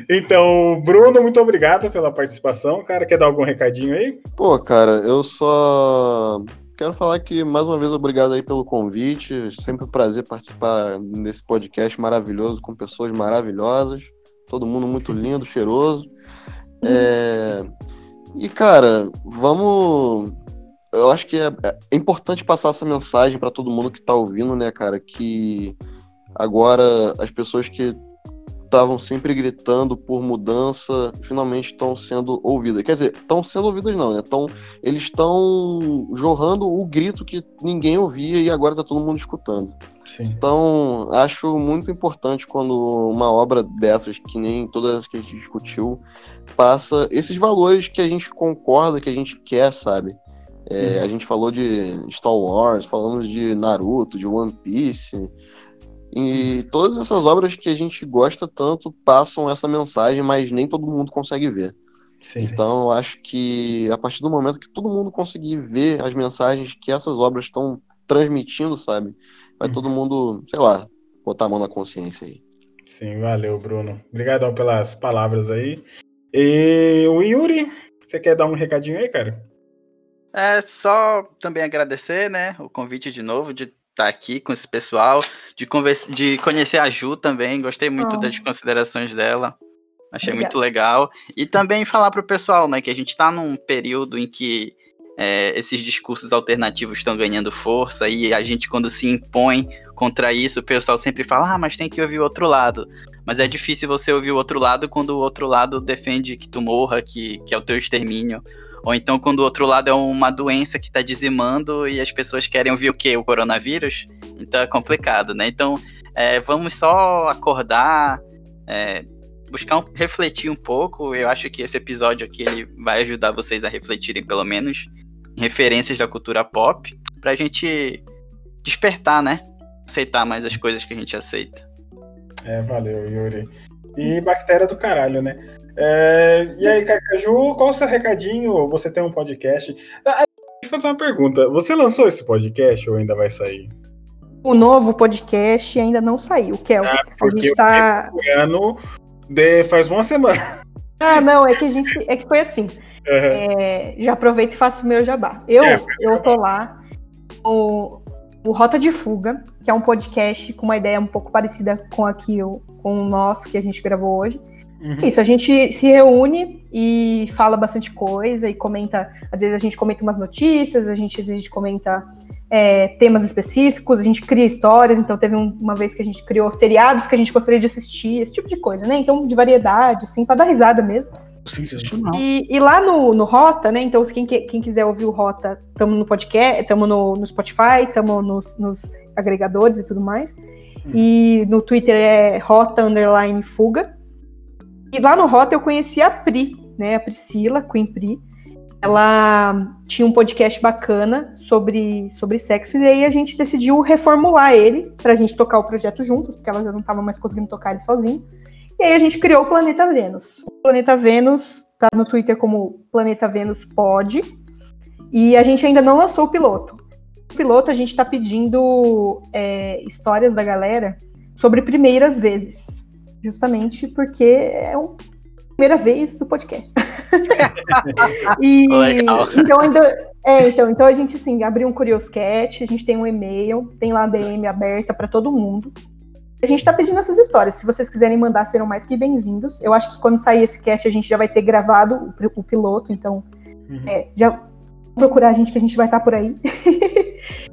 Então, Bruno, muito obrigado pela participação. Cara, quer dar algum recadinho aí? Pô, cara, eu só quero falar que, mais uma vez, obrigado aí pelo convite. Sempre um prazer participar desse podcast maravilhoso, com pessoas maravilhosas. Todo mundo muito lindo, cheiroso. É... E, cara, vamos. Eu acho que é, é importante passar essa mensagem para todo mundo que tá ouvindo, né, cara? Que agora as pessoas que estavam sempre gritando por mudança, finalmente estão sendo ouvidas. Quer dizer, estão sendo ouvidas não, né? Tão, eles estão jorrando o grito que ninguém ouvia e agora está todo mundo escutando. Sim. Então, acho muito importante quando uma obra dessas, que nem todas as que a gente discutiu, passa esses valores que a gente concorda, que a gente quer, sabe? É. A gente falou de Star Wars, falamos de Naruto, de One Piece, e todas essas obras que a gente gosta tanto passam essa mensagem, mas nem todo mundo consegue ver. Sim, então, eu acho que a partir do momento que todo mundo conseguir ver as mensagens que essas obras estão transmitindo, sabe? Vai uhum. todo mundo, sei lá, botar a mão na consciência aí. Sim, valeu, Bruno. Obrigadão pelas palavras aí. E o Yuri, você quer dar um recadinho aí, cara? É só também agradecer, né, o convite de novo, de estar tá aqui com esse pessoal, de, conversa, de conhecer a Ju também. Gostei muito oh. das considerações dela. Achei Obrigada. muito legal. E também falar para o pessoal, né, que a gente está num período em que é, esses discursos alternativos estão ganhando força e a gente, quando se impõe contra isso, o pessoal sempre fala, ah, mas tem que ouvir o outro lado. Mas é difícil você ouvir o outro lado quando o outro lado defende que tu morra, que, que é o teu extermínio. Ou então quando o outro lado é uma doença que está dizimando e as pessoas querem ouvir o quê? O coronavírus? Então é complicado, né? Então é, vamos só acordar, é, buscar um, refletir um pouco. Eu acho que esse episódio aqui ele vai ajudar vocês a refletirem pelo menos referências da cultura pop, pra gente despertar, né? Aceitar mais as coisas que a gente aceita. É, valeu, Yuri. E bactéria do caralho, né? É, e aí, Cacaju, qual o seu recadinho? Você tem um podcast? Ah, deixa eu fazer uma pergunta. Você lançou esse podcast ou ainda vai sair? O novo podcast ainda não saiu, que é o ah, a gente tá. Ano de faz uma semana. Ah, não, é que a gente. É que foi assim. Uhum. É, já aproveito e faço o meu jabá. Eu, é, eu tô lá. O, o Rota de Fuga, que é um podcast com uma ideia um pouco parecida com aqui, com o nosso que a gente gravou hoje. Uhum. Isso, a gente se reúne e fala bastante coisa e comenta. Às vezes a gente comenta umas notícias, a gente, a gente comenta é, temas específicos, a gente cria histórias. Então, teve um, uma vez que a gente criou seriados que a gente gostaria de assistir, esse tipo de coisa, né? Então, de variedade, assim, para dar risada mesmo. Sensacional. E, e, lá no, no Rota, né? Então, quem, quem quiser ouvir o Rota, estamos no podcast, estamos no, no Spotify, estamos nos, nos agregadores e tudo mais. Hum. E no Twitter é Rota Underline Fuga. E lá no Rota eu conheci a Pri, né? A Priscila, Queen Pri. Ela tinha um podcast bacana sobre, sobre sexo, e aí a gente decidiu reformular ele pra gente tocar o projeto juntos, porque ela já não estava mais conseguindo tocar ele sozinho. E aí a gente criou o Planeta Vênus. O Planeta Vênus tá no Twitter como Planeta Vênus Pod. E a gente ainda não lançou o piloto. O piloto a gente está pedindo é, histórias da galera sobre primeiras vezes justamente porque é uma primeira vez do podcast. e, Legal. Então, ainda, é, então, então a gente assim, abriu um Curioscat, a gente tem um e-mail, tem lá a DM aberta para todo mundo. A gente está pedindo essas histórias. Se vocês quiserem mandar, serão mais que bem-vindos. Eu acho que quando sair esse cast, a gente já vai ter gravado o, o piloto, então uhum. é, já procurar a gente que a gente vai estar tá por aí.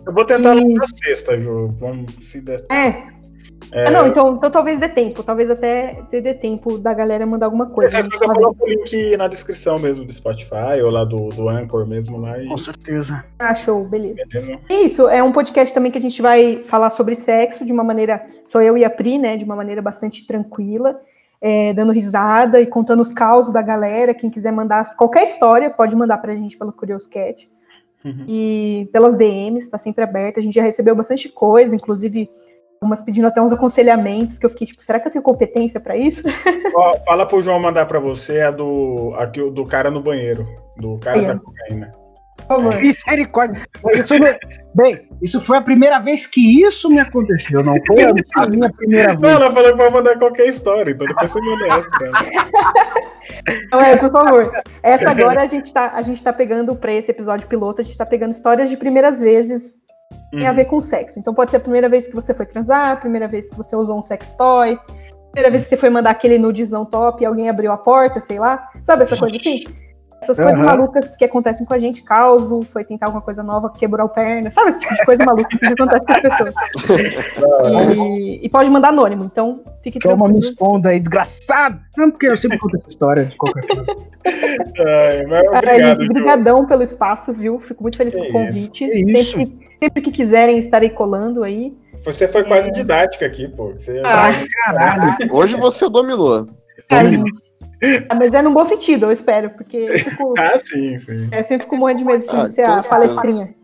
Eu vou tentar e... na sexta, Ju. Vamos se der. É, é... Ah, não, então, então talvez dê tempo, talvez até dê tempo da galera mandar alguma coisa. É, eu coloco o link na descrição mesmo do Spotify ou lá do, do Anchor mesmo lá. E... Com certeza. Ah, show, beleza. beleza. Isso, é um podcast também que a gente vai falar sobre sexo de uma maneira, sou eu e a Pri, né, de uma maneira bastante tranquila. É, dando risada e contando os causos da galera. Quem quiser mandar qualquer história, pode mandar pra gente pelo Curioscat. Uhum. E pelas DMs, está sempre aberto. A gente já recebeu bastante coisa, inclusive umas pedindo até uns aconselhamentos, que eu fiquei tipo, será que eu tenho competência para isso? Ó, fala pro João mandar para você a do, aqui, do cara no banheiro, do cara é. da cocaína. Por favor. Misericórdia. Isso não- Bem, isso foi a primeira vez que isso me aconteceu, não foi a, a minha primeira Não, vez. ela falou que vai mandar qualquer história, então depois você manda essa pra ela. Então, é, por favor. Essa agora a gente tá, a gente tá pegando pra esse episódio piloto, a gente tá pegando histórias de primeiras vezes tem a ver com sexo. Então pode ser a primeira vez que você foi transar, a primeira vez que você usou um sex toy, a primeira vez que você foi mandar aquele nudizão top e alguém abriu a porta, sei lá. Sabe essa coisa assim? Essas coisas Aham. malucas que acontecem com a gente, causo, foi tentar alguma coisa nova, quebrou a perna, sabe esse tipo de coisa maluca que acontece com as pessoas. E, e pode mandar anônimo, então fique Toma, me tranquilo. esconda aí, desgraçado. Não, porque eu sempre conto essa história de qualquer forma. Ai, mas Cara, obrigado, gente, Ju. brigadão pelo espaço, viu? Fico muito feliz com Que o convite. isso, que isso. Sempre, sempre que quiserem, estarei colando aí. Você foi quase didática aqui, pô. Você Ah, Caralho. Hoje você dominou. Ah, mas é num bom sentido, eu espero, porque eu, fico, Ah, sim, sim. eu sempre fico morrendo de medo assim, Ah, de ser tô a palestrinha.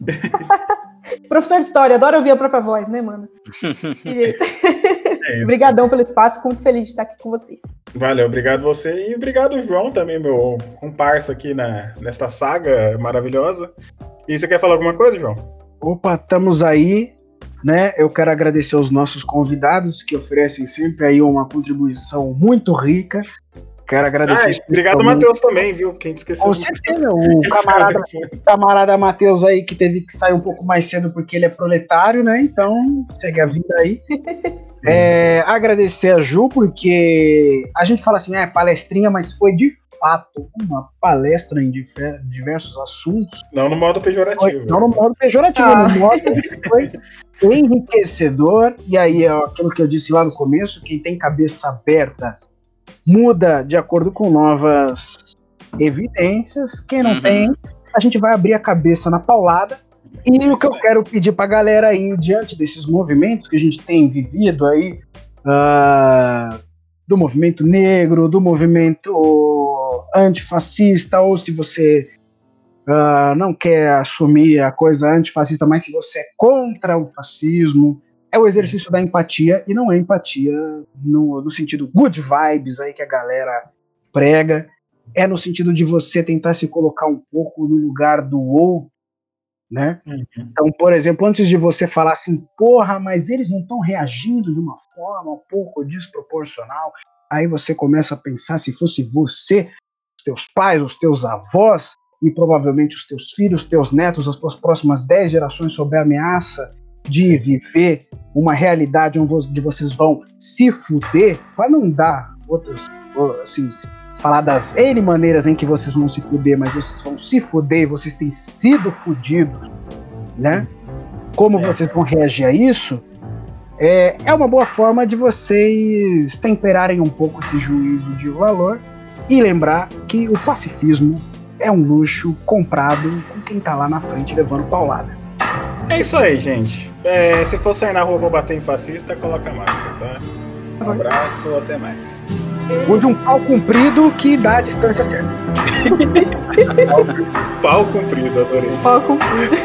Professor de história, adoro ouvir a própria voz, né, mano? É. Obrigadão pelo espaço, fico muito feliz de estar aqui com vocês. Valeu, obrigado você e obrigado, João, também, meu comparsa aqui na, nesta saga maravilhosa. E você quer falar alguma coisa, João? Opa, estamos aí, né? Eu quero agradecer aos nossos convidados que oferecem sempre aí uma contribuição muito rica. Quero agradecer. Ah, obrigado, Matheus, também, viu? Quem esqueceu. Com certeza, o camarada, camarada Matheus aí que teve que sair um pouco mais cedo porque ele é proletário, né? Então, segue a vida aí. É, agradecer a Ju, porque a gente fala assim, é palestrinha, mas foi de fato uma palestra em diversos assuntos. Não no modo Foi, pejorativo. não no modo pejorativo, Ah. no modo que foi enriquecedor. E aí, é aquilo que eu disse lá no começo, quem tem cabeça aberta muda de acordo com novas evidências. Quem não Uhum. tem, a gente vai abrir a cabeça na paulada. E o que eu quero pedir pra galera aí, diante desses movimentos que a gente tem vivido aí, ah, do movimento negro, do movimento antifascista, ou se você ah, não quer assumir a coisa antifascista, mas se você é contra o fascismo, é o exercício da empatia, e não é empatia no, no sentido good vibes aí que a galera prega, é no sentido de você tentar se colocar um pouco no lugar do outro, né? Uhum. Então, por exemplo, antes de você falar assim, porra, mas eles não estão reagindo de uma forma um pouco desproporcional, aí você começa a pensar se fosse você, teus pais, os teus avós e provavelmente os teus filhos, teus netos, as tuas próximas 10 gerações sob a ameaça de viver uma realidade onde vo- de vocês vão se fuder, para não dar outras, assim, falar das N maneiras em que vocês vão se fuder, mas vocês vão se fuder e vocês têm sido fudidos, né? Como É. vocês vão reagir a isso? É, é uma boa forma de vocês temperarem um pouco esse juízo de valor e lembrar que o pacifismo é um luxo comprado com quem tá lá na frente levando paulada. É isso aí, gente. É, se for sair na rua pra bater em fascista, coloca máscara, tá? Um abraço, até mais. Ou de um pau comprido que dá a distância certa. Pau comprido, adorei. Pau comprido.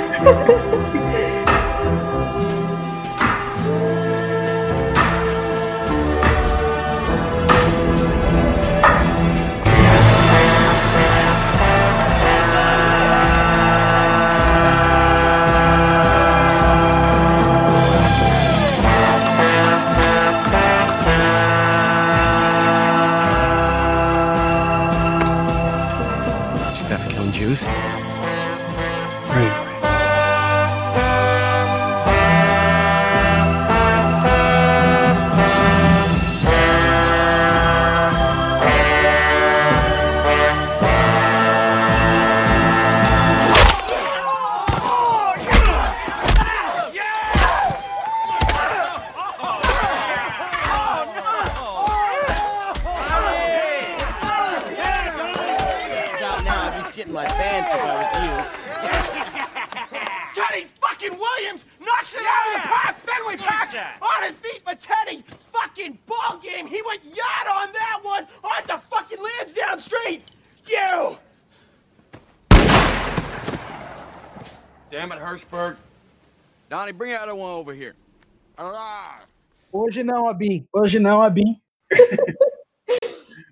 não, Abin. Hoje não, Abin.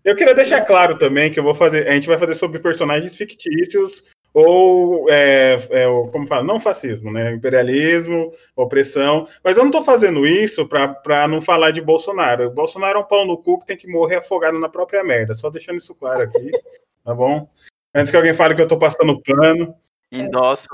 Eu queria deixar claro também que eu vou fazer. A gente vai fazer sobre personagens fictícios ou é, é, como fala, não fascismo, né? Imperialismo, opressão. Mas eu não estou fazendo isso para não falar de Bolsonaro. O Bolsonaro é um pau no cu que tem que morrer afogado na própria merda. Só deixando isso claro aqui, tá bom? Antes que alguém fale que eu estou passando pano. Endosso.